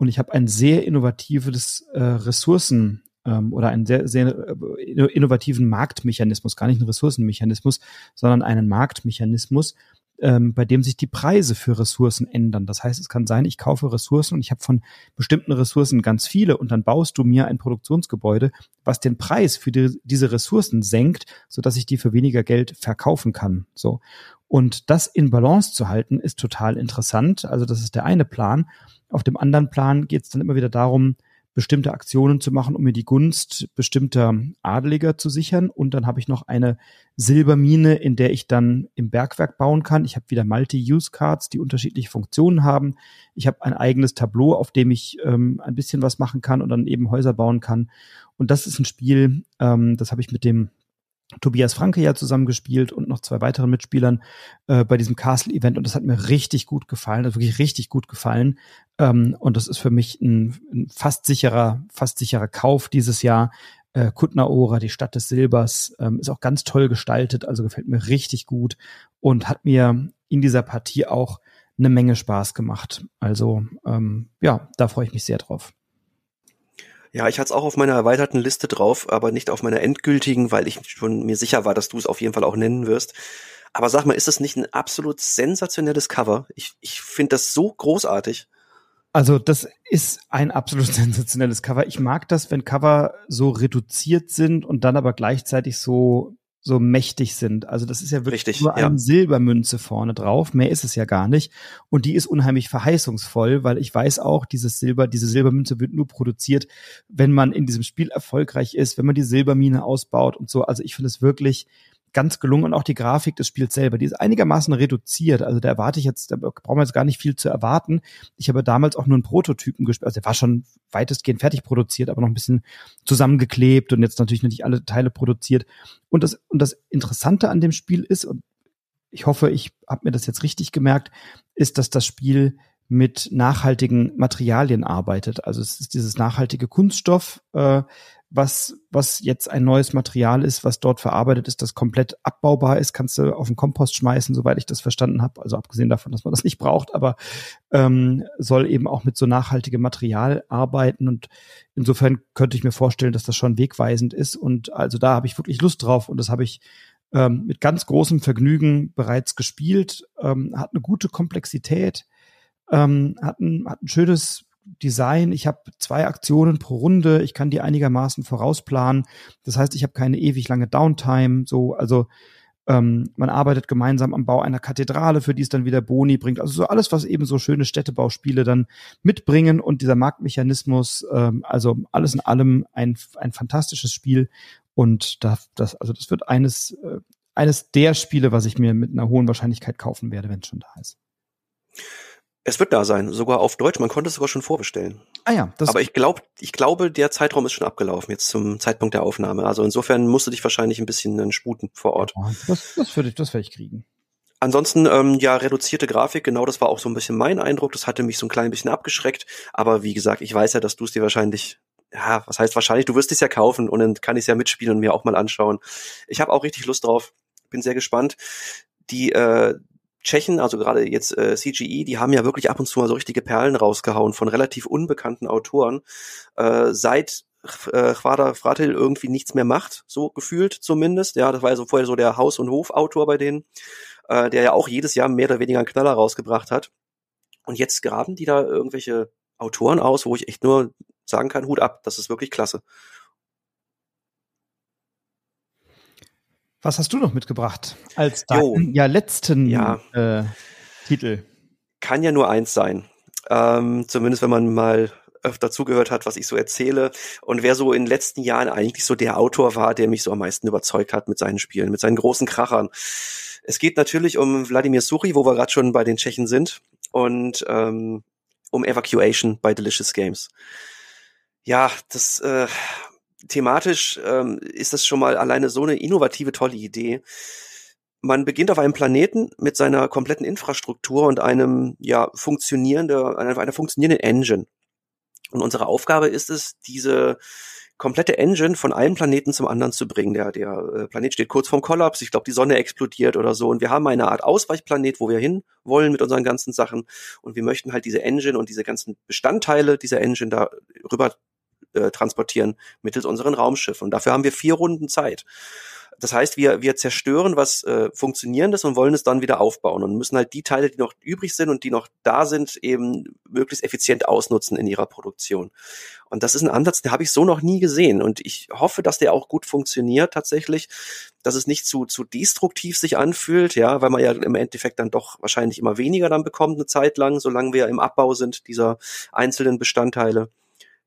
Speaker 1: Und ich habe ein sehr innovatives äh, Ressourcen ähm, oder einen sehr, sehr äh, innovativen Marktmechanismus, gar nicht einen Ressourcenmechanismus, sondern einen Marktmechanismus, ähm, bei dem sich die Preise für Ressourcen ändern. Das heißt, es kann sein, ich kaufe Ressourcen und ich habe von bestimmten Ressourcen ganz viele und dann baust du mir ein Produktionsgebäude, was den Preis für die, diese Ressourcen senkt, sodass ich die für weniger Geld verkaufen kann. So. Und das in Balance zu halten, ist total interessant. Also das ist der eine Plan. Auf dem anderen Plan geht es dann immer wieder darum, bestimmte Aktionen zu machen, um mir die Gunst bestimmter Adeliger zu sichern. Und dann habe ich noch eine Silbermine, in der ich dann im Bergwerk bauen kann. Ich habe wieder Multi-Use-Cards, die unterschiedliche Funktionen haben. Ich habe ein eigenes Tableau, auf dem ich ähm, ein bisschen was machen kann und dann eben Häuser bauen kann. Und das ist ein Spiel, ähm, das habe ich mit dem Tobias Franke ja zusammengespielt und noch zwei weiteren Mitspielern äh, bei diesem Castle-Event und das hat mir richtig gut gefallen, also wirklich richtig gut gefallen. Ähm, und das ist für mich ein, ein fast sicherer, fast sicherer Kauf dieses Jahr. Äh, Kutnaora, die Stadt des Silbers, ähm, ist auch ganz toll gestaltet, also gefällt mir richtig gut und hat mir in dieser Partie auch eine Menge Spaß gemacht. Also ähm, ja, da freue ich mich sehr drauf.
Speaker 2: Ja, ich hatte es auch auf meiner erweiterten Liste drauf, aber nicht auf meiner endgültigen, weil ich schon mir sicher war, dass du es auf jeden Fall auch nennen wirst. Aber sag mal, ist das nicht ein absolut sensationelles Cover? Ich, ich finde das so großartig.
Speaker 1: Also das ist ein absolut sensationelles Cover. Ich mag das, wenn Cover so reduziert sind und dann aber gleichzeitig so so mächtig sind. Also das ist ja wirklich
Speaker 2: Richtig,
Speaker 1: nur
Speaker 2: ja.
Speaker 1: eine Silbermünze vorne drauf. Mehr ist es ja gar nicht. Und die ist unheimlich verheißungsvoll, weil ich weiß auch, dieses Silber, diese Silbermünze wird nur produziert, wenn man in diesem Spiel erfolgreich ist, wenn man die Silbermine ausbaut und so. Also ich finde es wirklich ganz gelungen und auch die Grafik des Spiels selber, die ist einigermaßen reduziert. Also da erwarte ich jetzt, da brauchen wir jetzt gar nicht viel zu erwarten. Ich habe damals auch nur einen Prototypen gespielt. Also der war schon weitestgehend fertig produziert, aber noch ein bisschen zusammengeklebt und jetzt natürlich nicht alle Teile produziert. Und das, und das Interessante an dem Spiel ist, und ich hoffe, ich habe mir das jetzt richtig gemerkt, ist, dass das Spiel mit nachhaltigen Materialien arbeitet. Also es ist dieses nachhaltige Kunststoff, äh, was, was jetzt ein neues Material ist, was dort verarbeitet ist, das komplett abbaubar ist, kannst du auf den Kompost schmeißen, soweit ich das verstanden habe. Also abgesehen davon, dass man das nicht braucht, aber ähm, soll eben auch mit so nachhaltigem Material arbeiten. Und insofern könnte ich mir vorstellen, dass das schon wegweisend ist. Und also da habe ich wirklich Lust drauf und das habe ich ähm, mit ganz großem Vergnügen bereits gespielt. Ähm, hat eine gute Komplexität, ähm, hat, ein, hat ein schönes Design. Ich habe zwei Aktionen pro Runde. Ich kann die einigermaßen vorausplanen. Das heißt, ich habe keine ewig lange Downtime. So, also ähm, man arbeitet gemeinsam am Bau einer Kathedrale, für die es dann wieder Boni bringt. Also so alles, was eben so schöne Städtebauspiele dann mitbringen und dieser Marktmechanismus. Ähm, also alles in allem ein ein fantastisches Spiel und da, das also das wird eines äh, eines der Spiele, was ich mir mit einer hohen Wahrscheinlichkeit kaufen werde, wenn es schon da ist.
Speaker 2: Es wird da sein, sogar auf Deutsch. Man konnte es sogar schon vorbestellen.
Speaker 1: Ah ja, das
Speaker 2: Aber ich glaube, ich glaube, der Zeitraum ist schon abgelaufen jetzt zum Zeitpunkt der Aufnahme. Also insofern musst du dich wahrscheinlich ein bisschen sputen vor Ort.
Speaker 1: das, das würde ich, das werde ich kriegen.
Speaker 2: Ansonsten, ähm, ja, reduzierte Grafik, genau das war auch so ein bisschen mein Eindruck. Das hatte mich so ein klein bisschen abgeschreckt. Aber wie gesagt, ich weiß ja, dass du es dir wahrscheinlich, ja, was heißt wahrscheinlich, du wirst es ja kaufen und dann kann ich es ja mitspielen und mir auch mal anschauen. Ich habe auch richtig Lust drauf, bin sehr gespannt. Die äh, Tschechen, also gerade jetzt äh, CGE, die haben ja wirklich ab und zu mal so richtige Perlen rausgehauen von relativ unbekannten Autoren. Äh, seit äh, Chwada Fratil irgendwie nichts mehr macht, so gefühlt zumindest. Ja, das war ja so vorher so der Haus- und Hofautor bei denen, äh, der ja auch jedes Jahr mehr oder weniger einen Knaller rausgebracht hat. Und jetzt graben die da irgendwelche Autoren aus, wo ich echt nur sagen kann, Hut ab, das ist wirklich klasse.
Speaker 1: Was hast du noch mitgebracht als deinen ja letzten
Speaker 2: ja.
Speaker 1: Äh, Titel?
Speaker 2: Kann ja nur eins sein. Ähm, zumindest wenn man mal öfter zugehört hat, was ich so erzähle und wer so in den letzten Jahren eigentlich so der Autor war, der mich so am meisten überzeugt hat mit seinen Spielen, mit seinen großen Krachern. Es geht natürlich um Wladimir Suri, wo wir gerade schon bei den Tschechen sind und ähm, um Evacuation bei Delicious Games. Ja, das äh, thematisch ähm, ist das schon mal alleine so eine innovative, tolle Idee. Man beginnt auf einem Planeten mit seiner kompletten Infrastruktur und einem ja funktionierende, einer, funktionierenden Engine. Und unsere Aufgabe ist es, diese komplette Engine von einem Planeten zum anderen zu bringen. Der, der äh, Planet steht kurz vorm Kollaps. Ich glaube, die Sonne explodiert oder so. Und wir haben eine Art Ausweichplanet, wo wir hin wollen mit unseren ganzen Sachen. Und wir möchten halt diese Engine und diese ganzen Bestandteile dieser Engine da rüber äh, transportieren mittels unseren Raumschiffen. Und dafür haben wir vier Runden Zeit. Das heißt, wir, wir zerstören was äh, Funktionierendes und wollen es dann wieder aufbauen und müssen halt die Teile, die noch übrig sind und die noch da sind, eben möglichst effizient ausnutzen in ihrer Produktion. Und das ist ein Ansatz, den habe ich so noch nie gesehen. Und ich hoffe, dass der auch gut funktioniert tatsächlich, dass es nicht zu, zu destruktiv sich anfühlt, ja, weil man ja im Endeffekt dann doch wahrscheinlich immer weniger dann bekommt eine Zeit lang, solange wir im Abbau sind dieser einzelnen Bestandteile.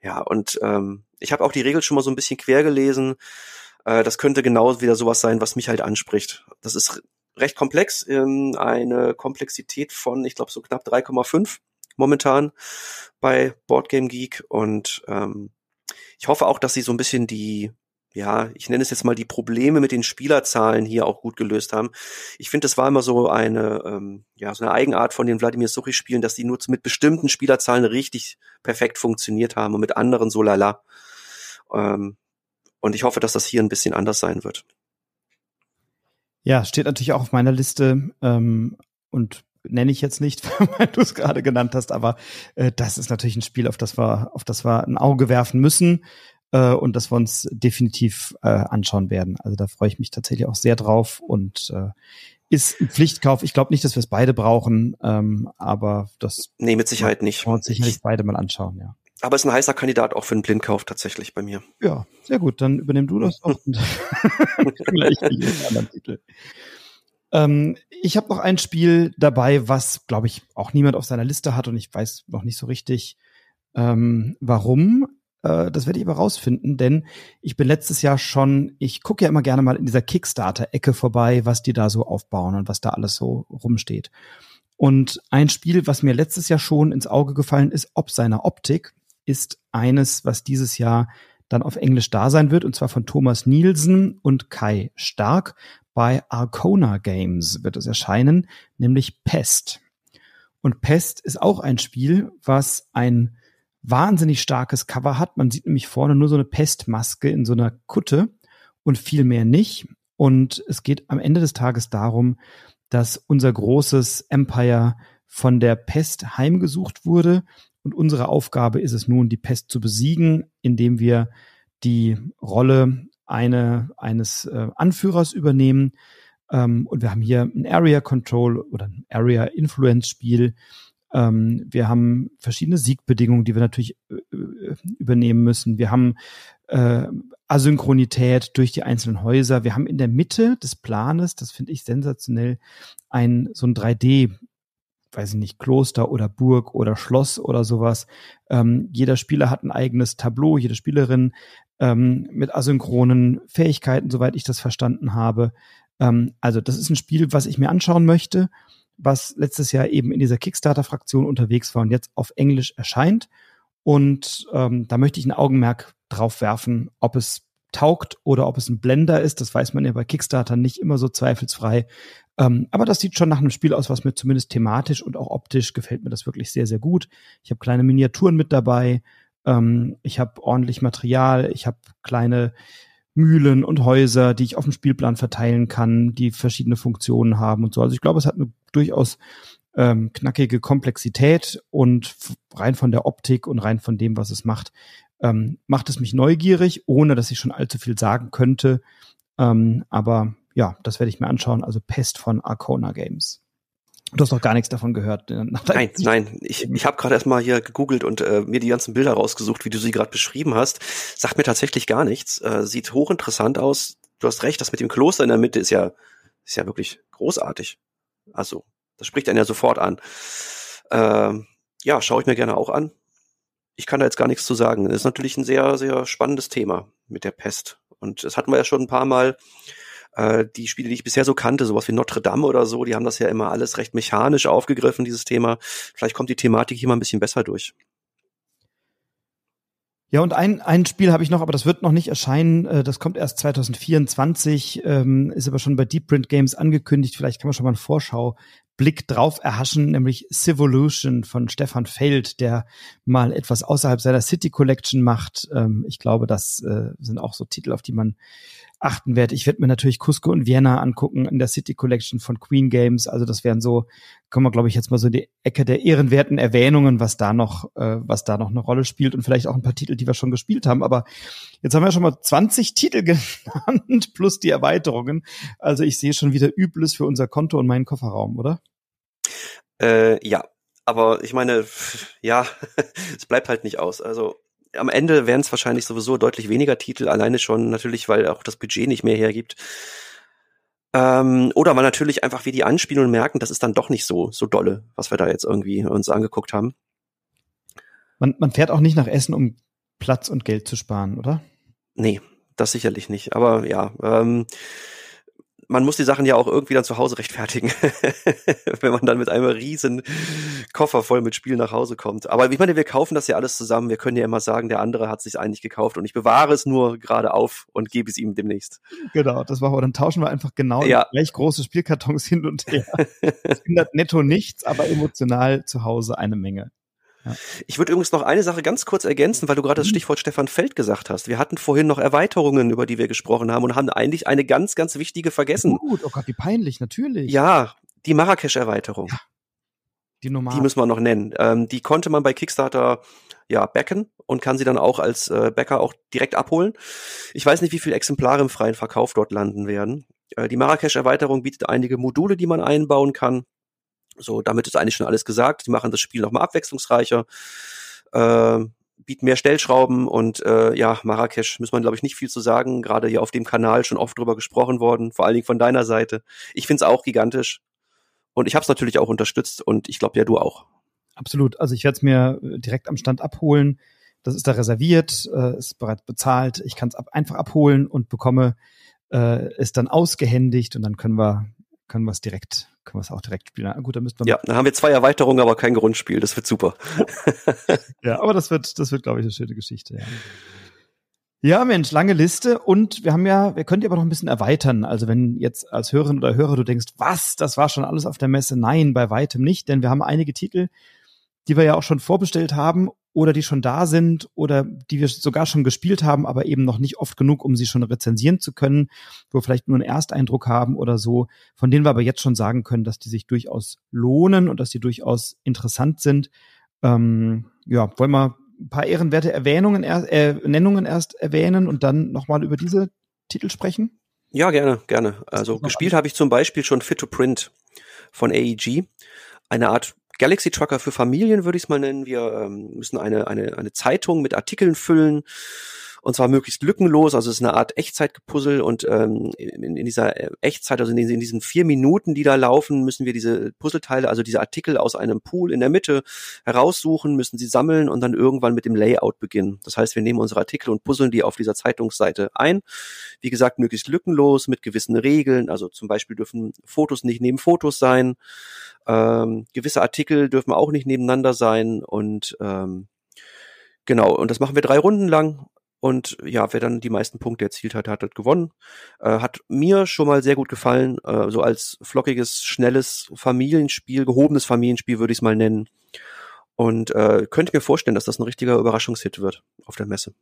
Speaker 2: Ja, und ähm, ich habe auch die Regel schon mal so ein bisschen quer gelesen. Äh, das könnte genau wieder sowas sein, was mich halt anspricht. Das ist recht komplex, ähm, eine Komplexität von, ich glaube, so knapp 3,5 momentan bei Boardgame Geek. Und ähm, ich hoffe auch, dass sie so ein bisschen die ja, ich nenne es jetzt mal die Probleme mit den Spielerzahlen hier auch gut gelöst haben. Ich finde, das war immer so eine, ähm, ja, so eine Eigenart von den Wladimir Suchi-Spielen, dass die nur mit bestimmten Spielerzahlen richtig perfekt funktioniert haben und mit anderen so lala. Ähm, und ich hoffe, dass das hier ein bisschen anders sein wird.
Speaker 1: Ja, steht natürlich auch auf meiner Liste ähm, und nenne ich jetzt nicht, weil du es gerade genannt hast, aber äh, das ist natürlich ein Spiel, auf das wir, auf das wir ein Auge werfen müssen äh, und das wir uns definitiv äh, anschauen werden. Also da freue ich mich tatsächlich auch sehr drauf und äh, ist ein Pflichtkauf. Ich glaube nicht, dass wir es beide brauchen, ähm, aber das
Speaker 2: nee mit Sicherheit nicht.
Speaker 1: Und sicherlich beide mal anschauen, ja.
Speaker 2: aber ist ein heißer Kandidat auch für einen Blindkauf tatsächlich bei mir.
Speaker 1: Ja, sehr gut. Dann übernimm du das doch. gleich die anderen Titel. Ähm, ich habe noch ein Spiel dabei, was, glaube ich, auch niemand auf seiner Liste hat und ich weiß noch nicht so richtig, ähm, warum. Äh, das werde ich aber rausfinden, denn ich bin letztes Jahr schon, ich gucke ja immer gerne mal in dieser Kickstarter-Ecke vorbei, was die da so aufbauen und was da alles so rumsteht. Und ein Spiel, was mir letztes Jahr schon ins Auge gefallen ist, ob seiner Optik, ist eines, was dieses Jahr dann auf Englisch da sein wird, und zwar von Thomas Nielsen und Kai Stark. Bei Arcona Games wird es erscheinen, nämlich Pest. Und Pest ist auch ein Spiel, was ein wahnsinnig starkes Cover hat. Man sieht nämlich vorne nur so eine Pestmaske in so einer Kutte und viel mehr nicht. Und es geht am Ende des Tages darum, dass unser großes Empire von der Pest heimgesucht wurde. Und unsere Aufgabe ist es nun, die Pest zu besiegen, indem wir die Rolle eine, eines äh, Anführers übernehmen. Ähm, und wir haben hier ein Area Control oder ein Area Influence Spiel, ähm, wir haben verschiedene Siegbedingungen, die wir natürlich äh, äh, übernehmen müssen. Wir haben äh, Asynchronität durch die einzelnen Häuser. Wir haben in der Mitte des Planes, das finde ich sensationell, ein so ein 3D weiß ich nicht, Kloster oder Burg oder Schloss oder sowas. Ähm, jeder Spieler hat ein eigenes Tableau, jede Spielerin ähm, mit asynchronen Fähigkeiten, soweit ich das verstanden habe. Ähm, also das ist ein Spiel, was ich mir anschauen möchte was letztes Jahr eben in dieser Kickstarter-Fraktion unterwegs war und jetzt auf Englisch erscheint. Und ähm, da möchte ich ein Augenmerk drauf werfen, ob es taugt oder ob es ein Blender ist. Das weiß man ja bei Kickstarter nicht immer so zweifelsfrei. Ähm, aber das sieht schon nach einem Spiel aus, was mir zumindest thematisch und auch optisch gefällt mir das wirklich sehr, sehr gut. Ich habe kleine Miniaturen mit dabei. Ähm, ich habe ordentlich Material. Ich habe kleine Mühlen und Häuser, die ich auf dem Spielplan verteilen kann, die verschiedene Funktionen haben und so. Also ich glaube, es hat eine durchaus ähm, knackige Komplexität und rein von der Optik und rein von dem, was es macht, ähm, macht es mich neugierig, ohne dass ich schon allzu viel sagen könnte. Ähm, aber ja, das werde ich mir anschauen. Also Pest von Arcona Games. Du hast noch gar nichts davon gehört.
Speaker 2: Äh, nein, nein. Ich, ich habe gerade erstmal hier gegoogelt und äh, mir die ganzen Bilder rausgesucht, wie du sie gerade beschrieben hast. Sagt mir tatsächlich gar nichts. Äh, sieht hochinteressant aus. Du hast recht, das mit dem Kloster in der Mitte ist ja, ist ja wirklich großartig. Also, das spricht einen ja sofort an. Ähm, ja, schaue ich mir gerne auch an. Ich kann da jetzt gar nichts zu sagen. Das ist natürlich ein sehr, sehr spannendes Thema mit der Pest. Und das hatten wir ja schon ein paar Mal äh, die Spiele, die ich bisher so kannte, sowas wie Notre Dame oder so, die haben das ja immer alles recht mechanisch aufgegriffen, dieses Thema. Vielleicht kommt die Thematik hier mal ein bisschen besser durch.
Speaker 1: Ja, und ein, ein Spiel habe ich noch, aber das wird noch nicht erscheinen. Äh, das kommt erst 2024, ähm, ist aber schon bei Deep Print Games angekündigt. Vielleicht kann man schon mal einen Vorschau-Blick drauf erhaschen, nämlich Civolution von Stefan Feld, der mal etwas außerhalb seiner City Collection macht. Ähm, ich glaube, das äh, sind auch so Titel, auf die man achten werde. Ich werde mir natürlich Cusco und Vienna angucken in der City Collection von Queen Games. Also das wären so, kommen wir, glaube ich, jetzt mal so in die Ecke der ehrenwerten Erwähnungen, was da noch, äh, was da noch eine Rolle spielt und vielleicht auch ein paar Titel, die wir schon gespielt haben. Aber jetzt haben wir schon mal 20 Titel genannt plus die Erweiterungen. Also ich sehe schon wieder Übles für unser Konto und meinen Kofferraum, oder?
Speaker 2: Äh, ja, aber ich meine, ja, es bleibt halt nicht aus. Also am Ende werden es wahrscheinlich sowieso deutlich weniger Titel, alleine schon natürlich, weil auch das Budget nicht mehr hergibt. Ähm, oder weil natürlich einfach wir die anspielen und merken, das ist dann doch nicht so, so dolle, was wir da jetzt irgendwie uns angeguckt haben.
Speaker 1: Man, man fährt auch nicht nach Essen, um Platz und Geld zu sparen, oder?
Speaker 2: Nee, das sicherlich nicht. Aber ja, ähm, man muss die Sachen ja auch irgendwie dann zu Hause rechtfertigen, wenn man dann mit einem riesen Koffer voll mit Spielen nach Hause kommt. Aber ich meine, wir kaufen das ja alles zusammen. Wir können ja immer sagen, der andere hat sich eigentlich gekauft und ich bewahre es nur gerade auf und gebe es ihm demnächst.
Speaker 1: Genau, das war, dann tauschen wir einfach genau ja. gleich große Spielkartons hin und her. Es ändert netto nichts, aber emotional zu Hause eine Menge.
Speaker 2: Ich würde übrigens noch eine Sache ganz kurz ergänzen, weil du gerade das mhm. Stichwort Stefan Feld gesagt hast. Wir hatten vorhin noch Erweiterungen, über die wir gesprochen haben und haben eigentlich eine ganz, ganz wichtige vergessen.
Speaker 1: Gut, oh Gott, wie peinlich, natürlich.
Speaker 2: Ja, die Marrakesch-Erweiterung. Ja. Die. Die müssen wir noch nennen. Ähm, die konnte man bei Kickstarter ja backen und kann sie dann auch als äh, Bäcker auch direkt abholen. Ich weiß nicht, wie viele Exemplare im freien Verkauf dort landen werden. Äh, die Marrakesch-Erweiterung bietet einige Module, die man einbauen kann. So, damit ist eigentlich schon alles gesagt. Die machen das Spiel nochmal abwechslungsreicher. Äh, bieten mehr Stellschrauben und äh, ja, Marrakesch muss man, glaube ich, nicht viel zu sagen. Gerade hier auf dem Kanal schon oft drüber gesprochen worden, vor allen Dingen von deiner Seite. Ich finde es auch gigantisch. Und ich habe es natürlich auch unterstützt und ich glaube ja, du auch.
Speaker 1: Absolut. Also ich werde es mir äh, direkt am Stand abholen. Das ist da reserviert, äh, ist bereits bezahlt. Ich kann es ab, einfach abholen und bekomme äh, es dann ausgehändigt und dann können wir können wir es direkt können wir es auch direkt spielen. Gut, dann müssten wir
Speaker 2: Ja, dann haben wir zwei Erweiterungen, aber kein Grundspiel. Das wird super.
Speaker 1: ja, aber das wird das wird glaube ich eine schöne Geschichte. Ja. Ja, Mensch, lange Liste und wir haben ja, wir können die aber noch ein bisschen erweitern. Also wenn jetzt als Hörerin oder Hörer du denkst, was, das war schon alles auf der Messe? Nein, bei weitem nicht, denn wir haben einige Titel, die wir ja auch schon vorbestellt haben oder die schon da sind oder die wir sogar schon gespielt haben, aber eben noch nicht oft genug, um sie schon rezensieren zu können, wo wir vielleicht nur einen Ersteindruck haben oder so, von denen wir aber jetzt schon sagen können, dass die sich durchaus lohnen und dass die durchaus interessant sind. Ähm, ja, wollen wir ein paar ehrenwerte Erwähnungen, äh, Nennungen erst erwähnen und dann nochmal über diese Titel sprechen?
Speaker 2: Ja, gerne, gerne. Also gespielt habe ich zum Beispiel schon Fit to Print von AEG. Eine Art Galaxy Trucker für Familien würde ich es mal nennen. Wir ähm, müssen eine, eine, eine Zeitung mit Artikeln füllen und zwar möglichst lückenlos. Also es ist eine Art Echtzeitgepuzzle und ähm, in, in dieser äh, Echtzeit, also in, in diesen vier Minuten, die da laufen, müssen wir diese Puzzleteile, also diese Artikel aus einem Pool in der Mitte heraussuchen, müssen sie sammeln und dann irgendwann mit dem Layout beginnen. Das heißt, wir nehmen unsere Artikel und puzzeln die auf dieser Zeitungsseite ein. Wie gesagt, möglichst lückenlos mit gewissen Regeln. Also zum Beispiel dürfen Fotos nicht neben Fotos sein. Ähm, gewisse Artikel dürfen auch nicht nebeneinander sein und ähm, Genau, und das machen wir drei Runden lang und ja, wer dann die meisten Punkte erzielt hat, hat, hat gewonnen. Äh, hat mir schon mal sehr gut gefallen. Äh, so als flockiges, schnelles Familienspiel, gehobenes Familienspiel würde ich es mal nennen. Und äh, könnte mir vorstellen, dass das ein richtiger Überraschungshit wird auf der Messe.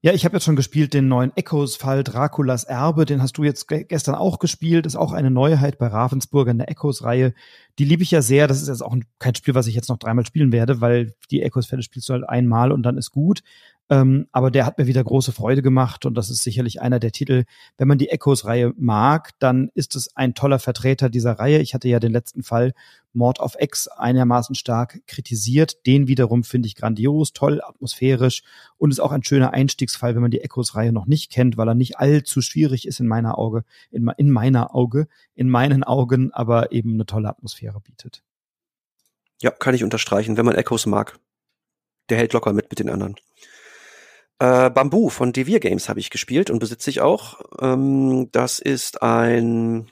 Speaker 1: Ja, ich habe jetzt schon gespielt den neuen Echos-Fall Draculas Erbe. Den hast du jetzt gestern auch gespielt. Ist auch eine Neuheit bei Ravensburger in der Echos-Reihe. Die liebe ich ja sehr. Das ist jetzt auch kein Spiel, was ich jetzt noch dreimal spielen werde, weil die Echos-Fälle spielst du halt einmal und dann ist gut. Ähm, aber der hat mir wieder große Freude gemacht und das ist sicherlich einer der Titel. Wenn man die Echos-Reihe mag, dann ist es ein toller Vertreter dieser Reihe. Ich hatte ja den letzten Fall Mord of X einigermaßen stark kritisiert. Den wiederum finde ich grandios, toll, atmosphärisch und ist auch ein schöner Einstiegsfall, wenn man die Echos-Reihe noch nicht kennt, weil er nicht allzu schwierig ist in meiner Auge, in, in meiner Auge, in meinen Augen, aber eben eine tolle Atmosphäre bietet.
Speaker 2: Ja, kann ich unterstreichen, wenn man Echos mag. Der hält locker mit mit den anderen. Äh, Bamboo von Devir Games habe ich gespielt und besitze ich auch. Ähm, das ist ein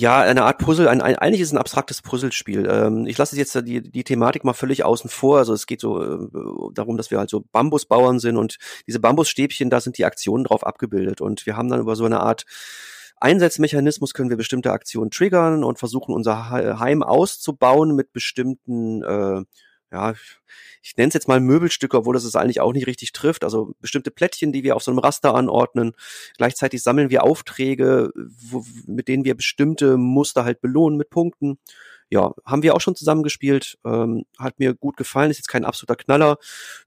Speaker 2: ja, eine Art Puzzle, ein, ein, eigentlich ist es ein abstraktes Puzzlespiel. Ähm, ich lasse jetzt die, die Thematik mal völlig außen vor. Also es geht so äh, darum, dass wir halt so Bambusbauern sind und diese Bambusstäbchen, da sind die Aktionen drauf abgebildet. Und wir haben dann über so eine Art Einsatzmechanismus können wir bestimmte Aktionen triggern und versuchen unser Heim auszubauen mit bestimmten äh, ja, ich nenne es jetzt mal Möbelstücke, obwohl das es eigentlich auch nicht richtig trifft. Also bestimmte Plättchen, die wir auf so einem Raster anordnen. Gleichzeitig sammeln wir Aufträge, wo, mit denen wir bestimmte Muster halt belohnen mit Punkten. Ja, haben wir auch schon zusammengespielt. Ähm, hat mir gut gefallen. Ist jetzt kein absoluter Knaller.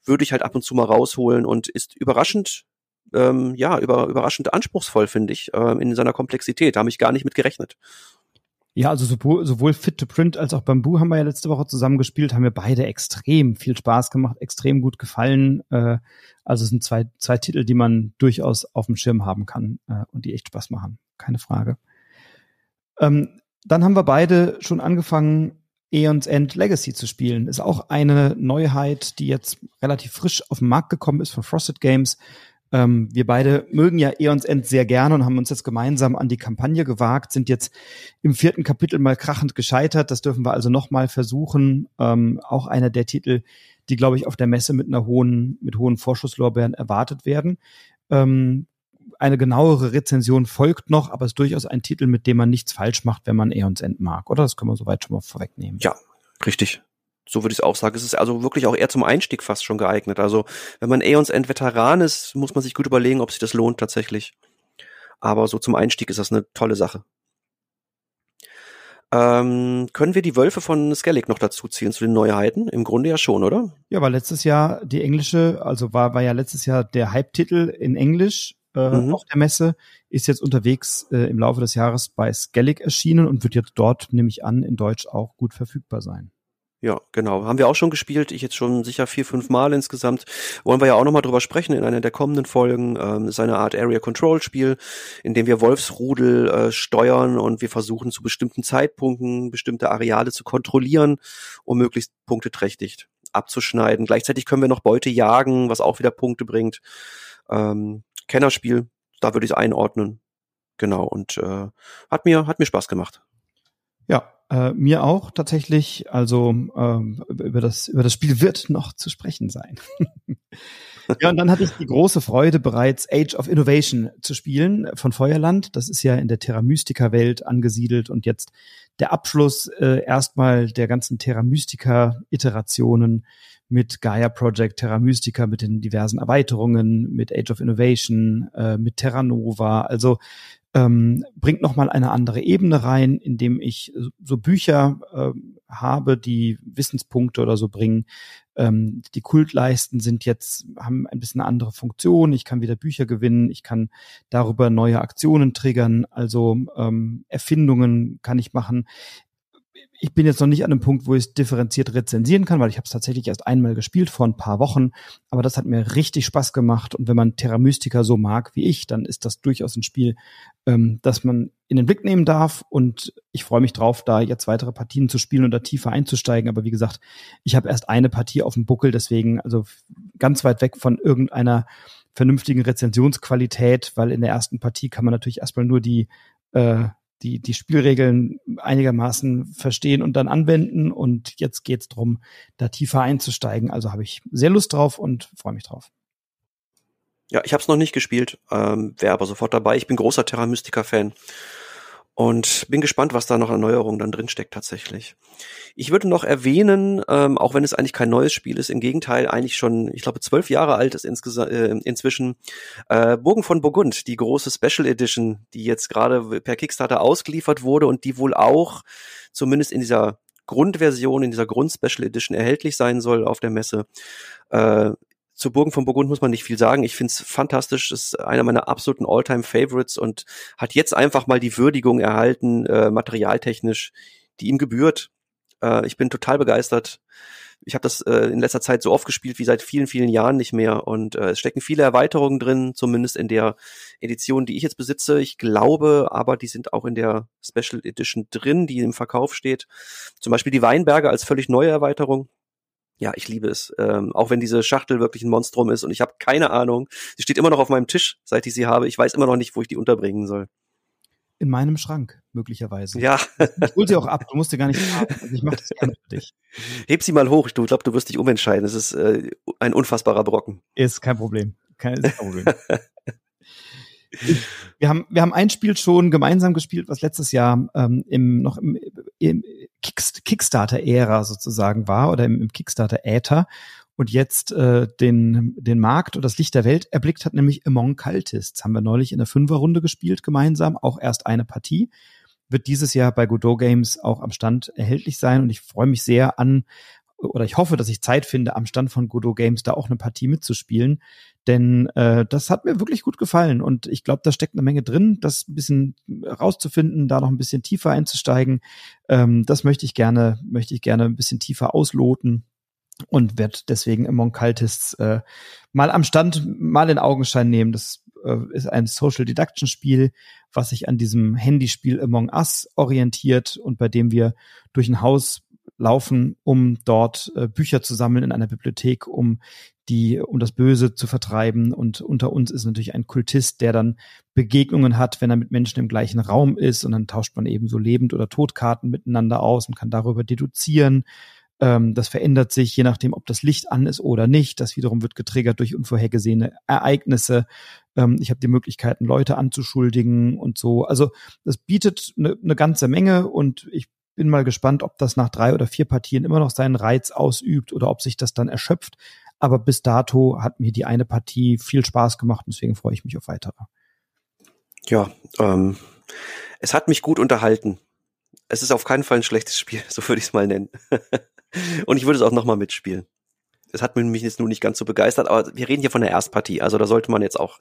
Speaker 2: Würde ich halt ab und zu mal rausholen und ist überraschend ähm, ja, über, überraschend anspruchsvoll, finde ich, ähm, in seiner Komplexität. Da habe ich gar nicht mit gerechnet.
Speaker 1: Ja, also sowohl, sowohl Fit to Print als auch Bamboo haben wir ja letzte Woche zusammen gespielt, haben mir beide extrem viel Spaß gemacht, extrem gut gefallen. Äh, also es sind zwei, zwei Titel, die man durchaus auf dem Schirm haben kann äh, und die echt Spaß machen, keine Frage. Ähm, dann haben wir beide schon angefangen, Aeons End Legacy zu spielen. Ist auch eine Neuheit, die jetzt relativ frisch auf den Markt gekommen ist von Frosted Games. Ähm, wir beide mögen ja Eons End sehr gerne und haben uns jetzt gemeinsam an die Kampagne gewagt, sind jetzt im vierten Kapitel mal krachend gescheitert. Das dürfen wir also nochmal versuchen. Ähm, auch einer der Titel, die, glaube ich, auf der Messe mit einer hohen, mit hohen Vorschusslorbeeren erwartet werden. Ähm, eine genauere Rezension folgt noch, aber es ist durchaus ein Titel, mit dem man nichts falsch macht, wenn man Eons End mag, oder? Das können wir soweit schon mal vorwegnehmen.
Speaker 2: Ja, richtig. So würde ich es auch sagen. Es ist also wirklich auch eher zum Einstieg fast schon geeignet. Also wenn man Aeons End Veteran ist, muss man sich gut überlegen, ob sich das lohnt tatsächlich. Aber so zum Einstieg ist das eine tolle Sache. Ähm, können wir die Wölfe von Skellig noch dazu ziehen zu den Neuheiten? Im Grunde ja schon, oder?
Speaker 1: Ja, war letztes Jahr die englische, also war, war ja letztes Jahr der Hype-Titel in Englisch äh, mhm. auf der Messe, ist jetzt unterwegs äh, im Laufe des Jahres bei Skellig erschienen und wird jetzt dort, nehme ich an, in Deutsch auch gut verfügbar sein.
Speaker 2: Ja, genau. Haben wir auch schon gespielt. Ich jetzt schon sicher vier, fünf Mal insgesamt. Wollen wir ja auch nochmal drüber sprechen in einer der kommenden Folgen. Ähm, ist eine Art Area Control Spiel, in dem wir Wolfsrudel äh, steuern und wir versuchen zu bestimmten Zeitpunkten bestimmte Areale zu kontrollieren, um möglichst punkteträchtig abzuschneiden. Gleichzeitig können wir noch Beute jagen, was auch wieder Punkte bringt. Ähm, Kennerspiel, da würde ich es einordnen. Genau. Und äh, hat mir, hat mir Spaß gemacht.
Speaker 1: Ja, äh, mir auch tatsächlich. Also ähm, über das über das Spiel wird noch zu sprechen sein. ja, und dann hatte ich die große Freude, bereits Age of Innovation zu spielen von Feuerland. Das ist ja in der Terra Mystica Welt angesiedelt und jetzt der Abschluss äh, erstmal der ganzen Terra Mystica Iterationen mit Gaia Project, Terra Mystica, mit den diversen Erweiterungen, mit Age of Innovation, äh, mit Terra Nova. Also ähm, bringt nochmal eine andere Ebene rein, indem ich so Bücher äh, habe, die Wissenspunkte oder so bringen. Ähm, die Kultleisten sind jetzt, haben ein bisschen eine andere Funktion. Ich kann wieder Bücher gewinnen, ich kann darüber neue Aktionen triggern, also ähm, Erfindungen kann ich machen ich bin jetzt noch nicht an einem Punkt, wo ich es differenziert rezensieren kann, weil ich habe es tatsächlich erst einmal gespielt vor ein paar Wochen. Aber das hat mir richtig Spaß gemacht. Und wenn man Terra Mystica so mag wie ich, dann ist das durchaus ein Spiel, ähm, das man in den Blick nehmen darf. Und ich freue mich drauf, da jetzt weitere Partien zu spielen und da tiefer einzusteigen. Aber wie gesagt, ich habe erst eine Partie auf dem Buckel, deswegen also ganz weit weg von irgendeiner vernünftigen Rezensionsqualität, weil in der ersten Partie kann man natürlich erstmal nur die äh, die, die Spielregeln einigermaßen verstehen und dann anwenden. Und jetzt geht's drum, da tiefer einzusteigen. Also habe ich sehr Lust drauf und freue mich drauf.
Speaker 2: Ja, ich habe es noch nicht gespielt, ähm, wäre aber sofort dabei. Ich bin großer Terra Mystica-Fan und bin gespannt, was da noch an Neuerungen dann drinsteckt tatsächlich. Ich würde noch erwähnen, ähm, auch wenn es eigentlich kein neues Spiel ist, im Gegenteil eigentlich schon, ich glaube, zwölf Jahre alt ist äh, inzwischen, äh, Burgen von Burgund, die große Special Edition, die jetzt gerade per Kickstarter ausgeliefert wurde und die wohl auch zumindest in dieser Grundversion, in dieser Grund-Special Edition erhältlich sein soll auf der Messe. Äh, zu Burgen von Burgund muss man nicht viel sagen. Ich finde es fantastisch. ist einer meiner absoluten All-Time-Favorites und hat jetzt einfach mal die Würdigung erhalten, äh, materialtechnisch, die ihm gebührt. Äh, ich bin total begeistert. Ich habe das äh, in letzter Zeit so oft gespielt wie seit vielen, vielen Jahren nicht mehr. Und äh, es stecken viele Erweiterungen drin, zumindest in der Edition, die ich jetzt besitze. Ich glaube aber, die sind auch in der Special Edition drin, die im Verkauf steht. Zum Beispiel die Weinberge als völlig neue Erweiterung ja, ich liebe es. Ähm, auch wenn diese Schachtel wirklich ein Monstrum ist und ich habe keine Ahnung. Sie steht immer noch auf meinem Tisch, seit ich sie habe. Ich weiß immer noch nicht, wo ich die unterbringen soll.
Speaker 1: In meinem Schrank, möglicherweise.
Speaker 2: Ja.
Speaker 1: Ich hol sie auch ab, du musst sie gar nicht haben. Also ich mache das gerne für dich.
Speaker 2: Heb sie mal hoch, ich glaube, du wirst dich umentscheiden. Es ist äh, ein unfassbarer Brocken.
Speaker 1: Ist kein Problem. Kein, ist kein Problem. wir haben, wir haben ein Spiel schon gemeinsam gespielt, was letztes Jahr ähm, im, noch im, im Kickstarter-Ära sozusagen war oder im, im Kickstarter-Äther und jetzt äh, den, den Markt und das Licht der Welt erblickt hat, nämlich Among Cultists. Haben wir neulich in der Fünferrunde gespielt gemeinsam, auch erst eine Partie. Wird dieses Jahr bei Godot Games auch am Stand erhältlich sein und ich freue mich sehr an, oder ich hoffe, dass ich Zeit finde, am Stand von Godot Games da auch eine Partie mitzuspielen. Denn äh, das hat mir wirklich gut gefallen und ich glaube, da steckt eine Menge drin, das ein bisschen rauszufinden, da noch ein bisschen tiefer einzusteigen. Ähm, das möchte ich gerne, möchte ich gerne ein bisschen tiefer ausloten und werde deswegen Among Cultists äh, mal am Stand mal in Augenschein nehmen. Das äh, ist ein Social Deduction Spiel, was sich an diesem Handyspiel Among Us orientiert und bei dem wir durch ein Haus laufen, um dort äh, Bücher zu sammeln in einer Bibliothek, um die, um das Böse zu vertreiben. Und unter uns ist natürlich ein Kultist, der dann Begegnungen hat, wenn er mit Menschen im gleichen Raum ist. Und dann tauscht man eben so lebend oder Todkarten miteinander aus und kann darüber deduzieren. Ähm, das verändert sich, je nachdem, ob das Licht an ist oder nicht. Das wiederum wird getriggert durch unvorhergesehene Ereignisse. Ähm, ich habe die Möglichkeiten, Leute anzuschuldigen und so. Also das bietet eine ne ganze Menge und ich bin mal gespannt, ob das nach drei oder vier Partien immer noch seinen Reiz ausübt oder ob sich das dann erschöpft. Aber bis dato hat mir die eine Partie viel Spaß gemacht und deswegen freue ich mich auf weitere.
Speaker 2: Ja, ähm, es hat mich gut unterhalten. Es ist auf keinen Fall ein schlechtes Spiel, so würde ich es mal nennen. und ich würde es auch nochmal mitspielen es hat mich jetzt nur nicht ganz so begeistert, aber wir reden hier von der Erstpartie, also da sollte man jetzt auch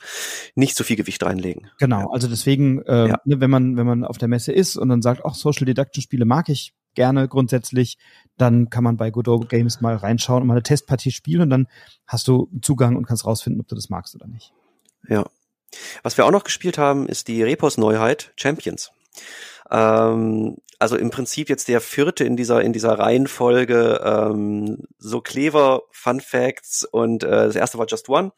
Speaker 2: nicht so viel Gewicht reinlegen.
Speaker 1: Genau, also deswegen, äh, ja. ne, wenn man wenn man auf der Messe ist und dann sagt, auch Social Deduction Spiele mag ich, gerne grundsätzlich, dann kann man bei Godot Games mal reinschauen und mal eine Testpartie spielen und dann hast du Zugang und kannst rausfinden, ob du das magst oder nicht.
Speaker 2: Ja. Was wir auch noch gespielt haben, ist die Repos-Neuheit Champions. Ähm, also im Prinzip jetzt der vierte in dieser in dieser Reihenfolge ähm, so clever Fun Facts und äh, das erste war Just One.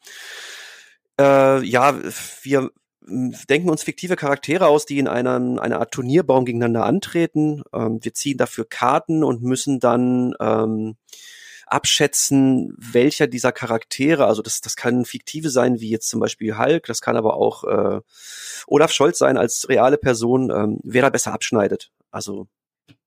Speaker 2: Äh, ja, wir denken uns fiktive Charaktere aus, die in einem, einer Art Turnierbaum gegeneinander antreten. Ähm, wir ziehen dafür Karten und müssen dann ähm, abschätzen, welcher dieser Charaktere, also das, das kann fiktive sein, wie jetzt zum Beispiel Hulk, das kann aber auch äh, Olaf Scholz sein als reale Person, ähm, wer da besser abschneidet. Also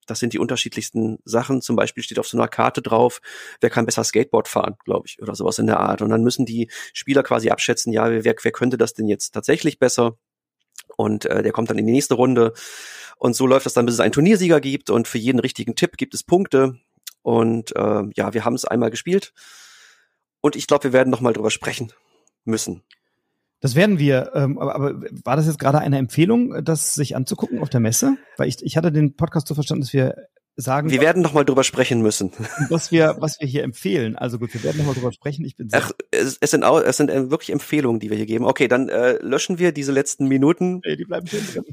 Speaker 2: das sind die unterschiedlichsten Sachen. Zum Beispiel steht auf so einer Karte drauf, wer kann besser Skateboard fahren, glaube ich, oder sowas in der Art. Und dann müssen die Spieler quasi abschätzen, ja, wer, wer könnte das denn jetzt tatsächlich besser? Und äh, der kommt dann in die nächste Runde. Und so läuft das dann, bis es einen Turniersieger gibt. Und für jeden richtigen Tipp gibt es Punkte. Und äh, ja, wir haben es einmal gespielt. Und ich glaube, wir werden noch mal drüber sprechen müssen.
Speaker 1: Das werden wir. Ähm, aber, aber war das jetzt gerade eine Empfehlung, das sich anzugucken auf der Messe? Weil ich, ich hatte den Podcast so verstanden, dass wir sagen.
Speaker 2: Wir werden noch mal drüber sprechen müssen.
Speaker 1: Was wir, was wir hier empfehlen. Also gut, wir werden noch mal drüber sprechen. Ich bin
Speaker 2: Ach, es, es sind auch, es sind äh, wirklich Empfehlungen, die wir hier geben. Okay, dann äh, löschen wir diese letzten Minuten.
Speaker 1: Nee, die bleiben schön drin.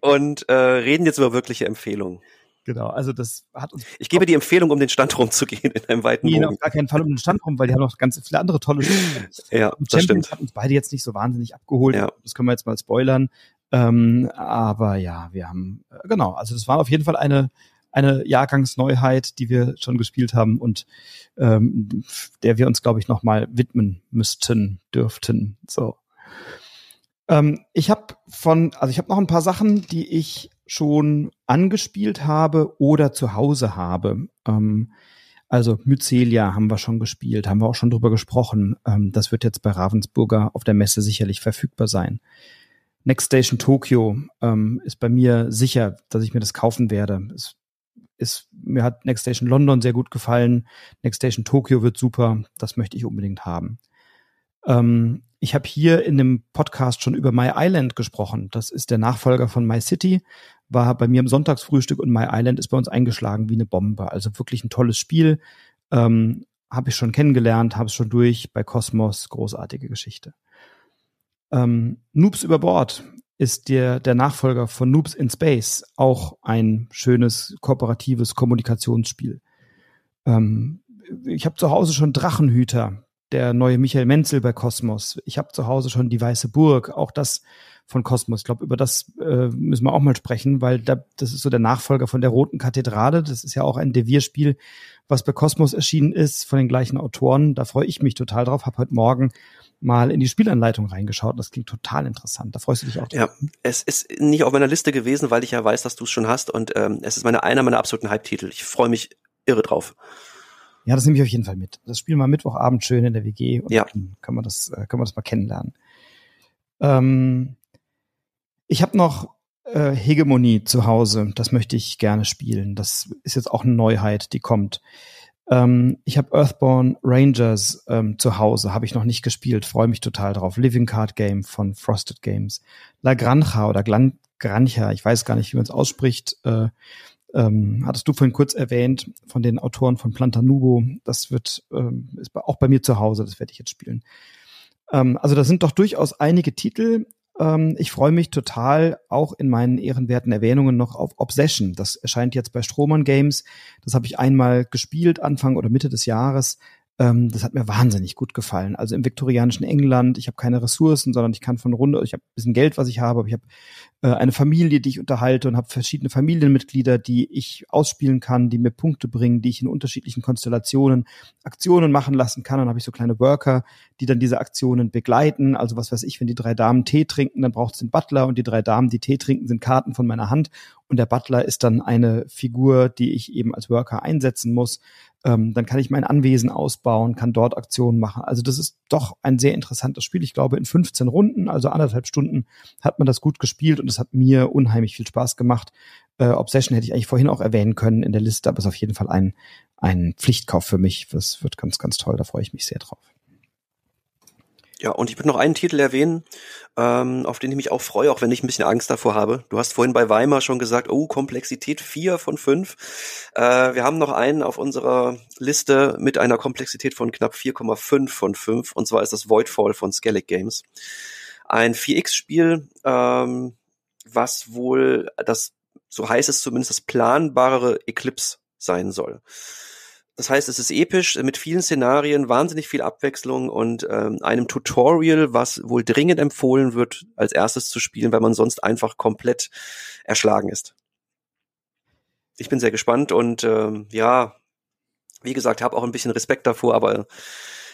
Speaker 2: Und äh, reden jetzt über wirkliche Empfehlungen.
Speaker 1: Genau, also das hat uns.
Speaker 2: Ich gebe die Empfehlung, um den Stand rumzugehen in einem weiten
Speaker 1: Nee, auf gar keinen Fall um den Stand rum, weil die haben noch ganz viele andere tolle Spiele.
Speaker 2: ja,
Speaker 1: das stimmt. hat uns beide jetzt nicht so wahnsinnig abgeholt. Ja. Das können wir jetzt mal spoilern. Ähm, aber ja, wir haben, äh, genau, also das war auf jeden Fall eine, eine Jahrgangsneuheit, die wir schon gespielt haben und ähm, der wir uns, glaube ich, nochmal widmen müssten, dürften. So. Ähm, ich habe von, also ich habe noch ein paar Sachen, die ich schon angespielt habe oder zu Hause habe. Ähm, also Mycelia haben wir schon gespielt, haben wir auch schon drüber gesprochen. Ähm, das wird jetzt bei Ravensburger auf der Messe sicherlich verfügbar sein. Next Station Tokyo ähm, ist bei mir sicher, dass ich mir das kaufen werde. Es ist, mir hat Next Station London sehr gut gefallen. Next Station Tokyo wird super. Das möchte ich unbedingt haben. Ähm, ich habe hier in dem Podcast schon über My Island gesprochen. Das ist der Nachfolger von My City, war bei mir im Sonntagsfrühstück und My Island ist bei uns eingeschlagen wie eine Bombe. Also wirklich ein tolles Spiel. Ähm, habe ich schon kennengelernt, habe es schon durch bei Cosmos, großartige Geschichte. Ähm, Noobs über Bord ist der, der Nachfolger von Noobs in Space, auch ein schönes kooperatives Kommunikationsspiel. Ähm, ich habe zu Hause schon Drachenhüter, der neue Michael Menzel bei Kosmos. Ich habe zu Hause schon die Weiße Burg, auch das von Kosmos. Ich glaube, über das äh, müssen wir auch mal sprechen, weil da, das ist so der Nachfolger von der Roten Kathedrale. Das ist ja auch ein Devierspiel, was bei Kosmos erschienen ist, von den gleichen Autoren. Da freue ich mich total drauf. Habe heute Morgen mal in die Spielanleitung reingeschaut. Das klingt total interessant. Da freust du dich auch
Speaker 2: drauf. Ja, es ist nicht auf meiner Liste gewesen, weil ich ja weiß, dass du es schon hast. Und ähm, es ist meine, einer meiner absoluten Hype-Titel. Ich freue mich irre drauf.
Speaker 1: Ja, das nehme ich auf jeden Fall mit. Das spielen wir Mittwochabend schön in der WG und
Speaker 2: ja.
Speaker 1: dann kann man das, äh, kann man das mal kennenlernen. Ähm, ich habe noch äh, Hegemonie zu Hause. Das möchte ich gerne spielen. Das ist jetzt auch eine Neuheit, die kommt. Ähm, ich habe Earthborn Rangers ähm, zu Hause, habe ich noch nicht gespielt, freue mich total drauf. Living Card Game von Frosted Games. La Granja oder Glan Granja, ich weiß gar nicht, wie man es ausspricht. Äh, ähm, hattest du vorhin kurz erwähnt, von den Autoren von Plantanubo. Das wird ähm, ist auch bei mir zu Hause, das werde ich jetzt spielen. Ähm, also da sind doch durchaus einige Titel. Ähm, ich freue mich total auch in meinen ehrenwerten Erwähnungen noch auf Obsession. Das erscheint jetzt bei Stroman Games. Das habe ich einmal gespielt, Anfang oder Mitte des Jahres. Ähm, das hat mir wahnsinnig gut gefallen. Also im viktorianischen England, ich habe keine Ressourcen, sondern ich kann von Runde, ich habe ein bisschen Geld, was ich habe, aber ich habe äh, eine Familie, die ich unterhalte und habe verschiedene Familienmitglieder, die ich ausspielen kann, die mir Punkte bringen, die ich in unterschiedlichen Konstellationen Aktionen machen lassen kann. dann habe ich so kleine Worker, die dann diese Aktionen begleiten. Also was weiß ich, wenn die drei Damen Tee trinken, dann braucht es den Butler und die drei Damen, die Tee trinken, sind Karten von meiner Hand und der Butler ist dann eine Figur, die ich eben als Worker einsetzen muss. Ähm, dann kann ich mein Anwesen ausbauen, kann dort Aktionen machen. Also das ist doch ein sehr interessantes Spiel. Ich glaube, in 15 Runden, also anderthalb Stunden, hat man das gut gespielt und es hat mir unheimlich viel Spaß gemacht. Äh, Obsession hätte ich eigentlich vorhin auch erwähnen können in der Liste, aber es ist auf jeden Fall ein, ein Pflichtkauf für mich. Das wird ganz, ganz toll. Da freue ich mich sehr drauf.
Speaker 2: Ja, und ich würde noch einen Titel erwähnen, ähm, auf den ich mich auch freue, auch wenn ich ein bisschen Angst davor habe. Du hast vorhin bei Weimar schon gesagt, oh, Komplexität vier von fünf. Äh, wir haben noch einen auf unserer Liste mit einer Komplexität von knapp 4,5 von fünf. und zwar ist das Voidfall von Skellig Games. Ein 4X-Spiel, ähm, was wohl das, so heißt es zumindest, das planbarere Eclipse sein soll. Das heißt, es ist episch mit vielen Szenarien, wahnsinnig viel Abwechslung und ähm, einem Tutorial, was wohl dringend empfohlen wird, als erstes zu spielen, weil man sonst einfach komplett erschlagen ist. Ich bin sehr gespannt und ähm, ja, wie gesagt, habe auch ein bisschen Respekt davor, aber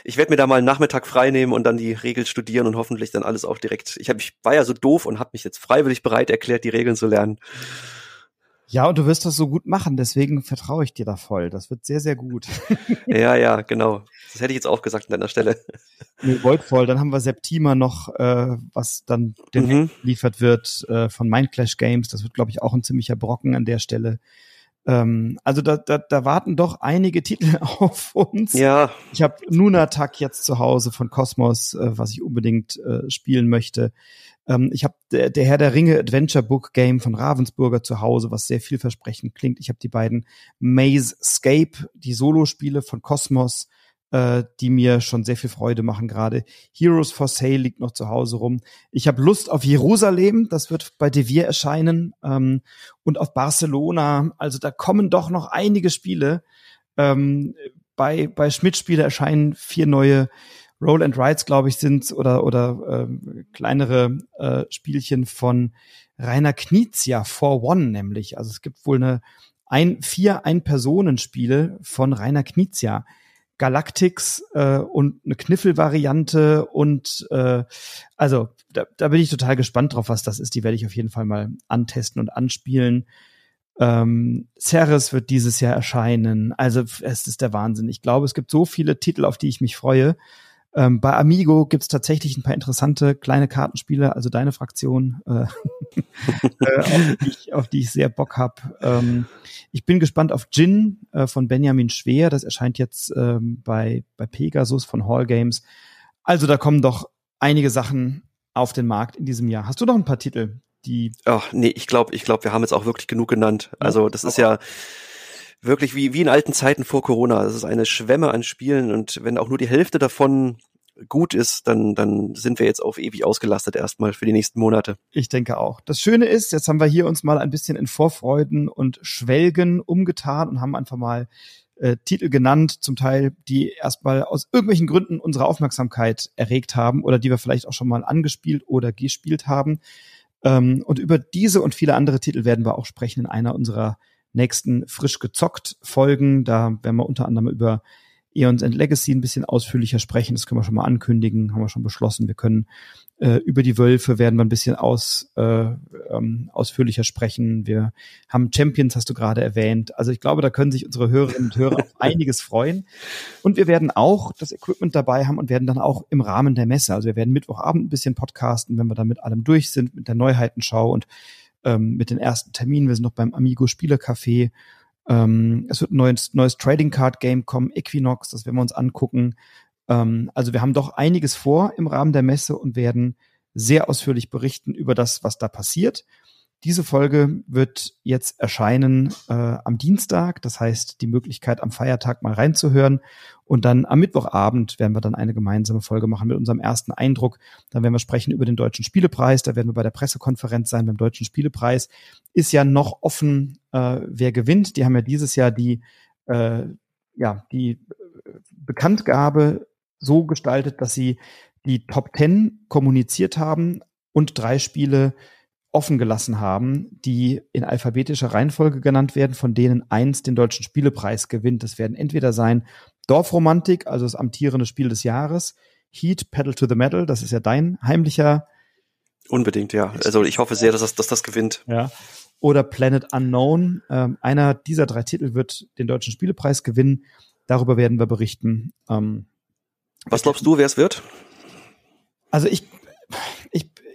Speaker 2: ich werde mir da mal einen Nachmittag frei nehmen und dann die Regeln studieren und hoffentlich dann alles auch direkt. Ich, hab, ich war ja so doof und habe mich jetzt freiwillig bereit erklärt, die Regeln zu lernen.
Speaker 1: Ja, und du wirst das so gut machen, deswegen vertraue ich dir da voll. Das wird sehr, sehr gut.
Speaker 2: ja, ja, genau. Das hätte ich jetzt auch gesagt an deiner Stelle.
Speaker 1: Nee, voll. Dann haben wir Septima noch, äh, was dann mhm. geliefert wird äh, von Mindclash Games. Das wird, glaube ich, auch ein ziemlicher Brocken an der Stelle. Ähm, also da, da, da warten doch einige Titel auf uns.
Speaker 2: Ja.
Speaker 1: Ich habe Nunatak jetzt zu Hause von Cosmos, äh, was ich unbedingt äh, spielen möchte. Ähm, ich habe der, der Herr der Ringe Adventure Book Game von Ravensburger zu Hause, was sehr vielversprechend klingt. Ich habe die beiden Maze Scape, die Solospiele von Cosmos, äh, die mir schon sehr viel Freude machen gerade. Heroes for Sale liegt noch zu Hause rum. Ich habe Lust auf Jerusalem, das wird bei Devir erscheinen ähm, und auf Barcelona. Also da kommen doch noch einige Spiele. Ähm, bei bei Schmidt Spiele erscheinen vier neue Roll and Rides, glaube ich, sind oder oder äh, kleinere äh, Spielchen von Rainer Knizia for One nämlich. Also es gibt wohl eine ein vier Ein-Personen-Spiele von Rainer Knizia. Galactics äh, und eine Kniffel-Variante und äh, also da, da bin ich total gespannt drauf, was das ist. Die werde ich auf jeden Fall mal antesten und anspielen. Ähm, Ceres wird dieses Jahr erscheinen. Also es ist der Wahnsinn. Ich glaube, es gibt so viele Titel, auf die ich mich freue. Ähm, bei Amigo gibt's tatsächlich ein paar interessante kleine Kartenspiele, also deine Fraktion, äh, äh, auf, die ich, auf, die ich, sehr Bock hab. Ähm, ich bin gespannt auf Gin äh, von Benjamin Schwer. Das erscheint jetzt ähm, bei, bei Pegasus von Hall Games. Also da kommen doch einige Sachen auf den Markt in diesem Jahr. Hast du noch ein paar Titel, die.
Speaker 2: Ach, nee, ich glaube, ich glaube, wir haben jetzt auch wirklich genug genannt. Also das ist ja wirklich wie, wie in alten Zeiten vor Corona. Es ist eine Schwemme an Spielen und wenn auch nur die Hälfte davon gut ist, dann, dann sind wir jetzt auf ewig ausgelastet erstmal für die nächsten Monate.
Speaker 1: Ich denke auch. Das Schöne ist, jetzt haben wir hier uns mal ein bisschen in Vorfreuden und Schwelgen umgetan und haben einfach mal äh, Titel genannt, zum Teil, die erstmal aus irgendwelchen Gründen unsere Aufmerksamkeit erregt haben oder die wir vielleicht auch schon mal angespielt oder gespielt haben. Ähm, und über diese und viele andere Titel werden wir auch sprechen in einer unserer nächsten frisch gezockt Folgen. Da werden wir unter anderem über Eons and Legacy ein bisschen ausführlicher sprechen. Das können wir schon mal ankündigen, haben wir schon beschlossen. Wir können äh, über die Wölfe werden wir ein bisschen aus, äh, ähm, ausführlicher sprechen. Wir haben Champions, hast du gerade erwähnt. Also ich glaube, da können sich unsere Hörerinnen und Hörer auf einiges freuen. Und wir werden auch das Equipment dabei haben und werden dann auch im Rahmen der Messe, also wir werden Mittwochabend ein bisschen podcasten, wenn wir dann mit allem durch sind, mit der Neuheitenschau und ähm, mit den ersten Terminen. Wir sind noch beim Amigo Spielercafé. Ähm, es wird ein neues, neues Trading Card Game kommen, Equinox, das werden wir uns angucken. Ähm, also wir haben doch einiges vor im Rahmen der Messe und werden sehr ausführlich berichten über das, was da passiert. Diese Folge wird jetzt erscheinen äh, am Dienstag, das heißt die Möglichkeit am Feiertag mal reinzuhören und dann am Mittwochabend werden wir dann eine gemeinsame Folge machen mit unserem ersten Eindruck. Dann werden wir sprechen über den Deutschen Spielepreis, da werden wir bei der Pressekonferenz sein beim Deutschen Spielepreis. Ist ja noch offen, äh, wer gewinnt. Die haben ja dieses Jahr die äh, ja die Bekanntgabe so gestaltet, dass sie die Top Ten kommuniziert haben und drei Spiele offen gelassen haben, die in alphabetischer Reihenfolge genannt werden, von denen eins den deutschen Spielepreis gewinnt. Das werden entweder sein Dorfromantik, also das amtierende Spiel des Jahres, Heat, Pedal to the Metal, das ist ja dein heimlicher.
Speaker 2: Unbedingt, ja. Also ich hoffe sehr, dass das, dass das gewinnt.
Speaker 1: Ja. Oder Planet Unknown. Ähm, einer dieser drei Titel wird den deutschen Spielepreis gewinnen. Darüber werden wir berichten. Ähm,
Speaker 2: Was glaubst du, wer es wird?
Speaker 1: Also ich,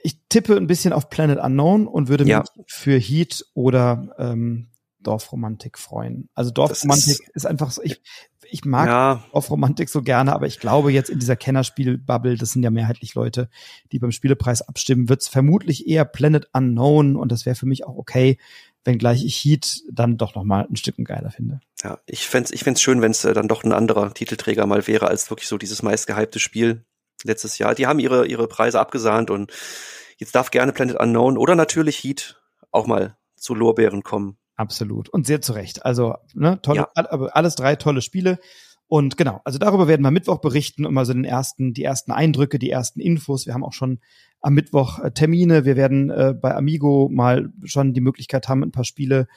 Speaker 1: ich tippe ein bisschen auf Planet Unknown und würde ja. mich für Heat oder ähm, Dorfromantik freuen. Also Dorfromantik ist, ist, einfach so, ich, ich mag ja. auf Romantik so gerne, aber ich glaube jetzt in dieser Kennerspiel-Bubble, das sind ja mehrheitlich Leute, die beim Spielepreis abstimmen, wird's vermutlich eher Planet Unknown und das wäre für mich auch okay, wenngleich ich Heat dann doch noch mal ein Stück geiler finde.
Speaker 2: Ja, ich fände ich fänd's schön, wenn es äh, dann doch ein anderer Titelträger mal wäre, als wirklich so dieses meistgehypte Spiel letztes Jahr. Die haben ihre, ihre Preise abgesahnt und jetzt darf gerne Planet Unknown oder natürlich Heat auch mal zu Lorbeeren kommen.
Speaker 1: Absolut. Und sehr zu Recht. Also, ne, tolle, ja. alles drei tolle Spiele. Und genau, also darüber werden wir Mittwoch berichten und mal so den ersten, die ersten Eindrücke, die ersten Infos. Wir haben auch schon am Mittwoch äh, Termine. Wir werden äh, bei Amigo mal schon die Möglichkeit haben, ein paar Spiele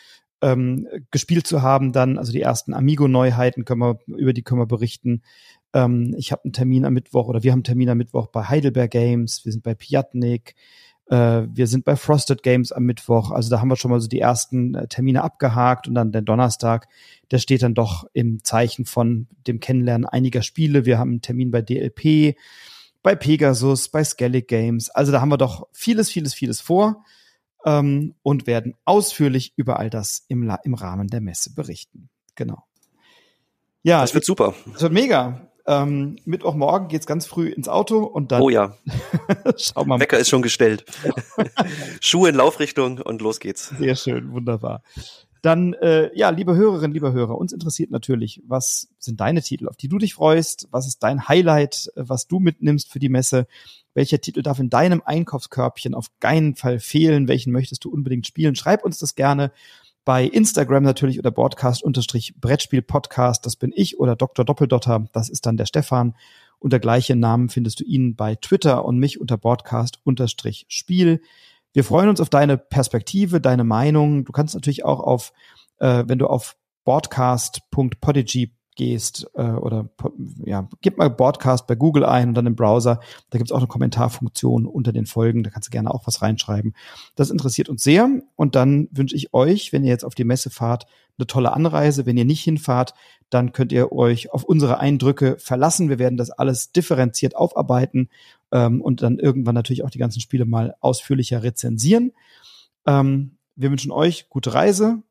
Speaker 1: ähm, gespielt zu haben. Dann, also die ersten Amigo-Neuheiten können wir, über die können wir berichten. Ähm, ich habe einen Termin am Mittwoch oder wir haben einen Termin am Mittwoch bei Heidelberg Games. Wir sind bei Piatnik. Äh, wir sind bei Frosted Games am Mittwoch. Also da haben wir schon mal so die ersten äh, Termine abgehakt und dann der Donnerstag, der steht dann doch im Zeichen von dem Kennenlernen einiger Spiele. Wir haben einen Termin bei DLP, bei Pegasus, bei Skellig Games. Also da haben wir doch vieles, vieles, vieles vor ähm, und werden ausführlich über all das im, im Rahmen der Messe berichten. Genau.
Speaker 2: Ja, das wird super.
Speaker 1: Das wird mega. Ähm, Mittwochmorgen geht's ganz früh ins Auto und dann.
Speaker 2: Oh ja. Schau mal. Wecker ist schon gestellt. Schuhe in Laufrichtung und los geht's.
Speaker 1: Sehr schön, wunderbar. Dann, äh, ja, liebe Hörerinnen, liebe Hörer, uns interessiert natürlich, was sind deine Titel, auf die du dich freust? Was ist dein Highlight, was du mitnimmst für die Messe? Welcher Titel darf in deinem Einkaufskörbchen auf keinen Fall fehlen? Welchen möchtest du unbedingt spielen? Schreib uns das gerne bei Instagram natürlich oder Broadcast-Brettspiel-Podcast, das bin ich, oder Dr. Doppeldotter, das ist dann der Stefan. Unter gleichen Namen findest du ihn bei Twitter und mich unter Broadcast-Spiel. Wir freuen uns auf deine Perspektive, deine Meinung. Du kannst natürlich auch auf, äh, wenn du auf broadcast.podigy gehst äh, oder ja, gib mal Broadcast bei Google ein und dann im Browser. Da gibt's auch eine Kommentarfunktion unter den Folgen. Da kannst du gerne auch was reinschreiben. Das interessiert uns sehr. Und dann wünsche ich euch, wenn ihr jetzt auf die Messe fahrt, eine tolle Anreise. Wenn ihr nicht hinfahrt, dann könnt ihr euch auf unsere Eindrücke verlassen. Wir werden das alles differenziert aufarbeiten ähm, und dann irgendwann natürlich auch die ganzen Spiele mal ausführlicher rezensieren. Ähm, wir wünschen euch gute Reise,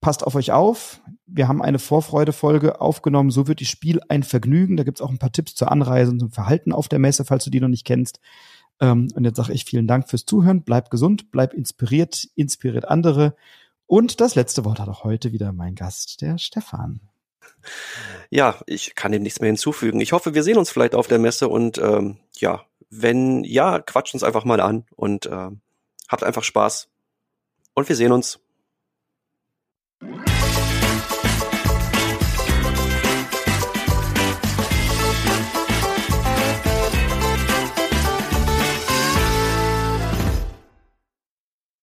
Speaker 1: passt auf euch auf. Wir haben eine Vorfreude-Folge aufgenommen. So wird die Spiel ein Vergnügen. Da gibt's auch ein paar Tipps zur Anreise und zum Verhalten auf der Messe, falls du die noch nicht kennst. Ähm, und jetzt sage ich vielen Dank fürs Zuhören. Bleib gesund, bleib inspiriert, inspiriert andere. Und das letzte Wort hat auch heute wieder mein Gast, der Stefan.
Speaker 2: Ja, ich kann dem nichts mehr hinzufügen. Ich hoffe, wir sehen uns vielleicht auf der Messe und ähm, ja, wenn ja, quatscht uns einfach mal an und äh, habt einfach Spaß. Und wir sehen uns. Bye.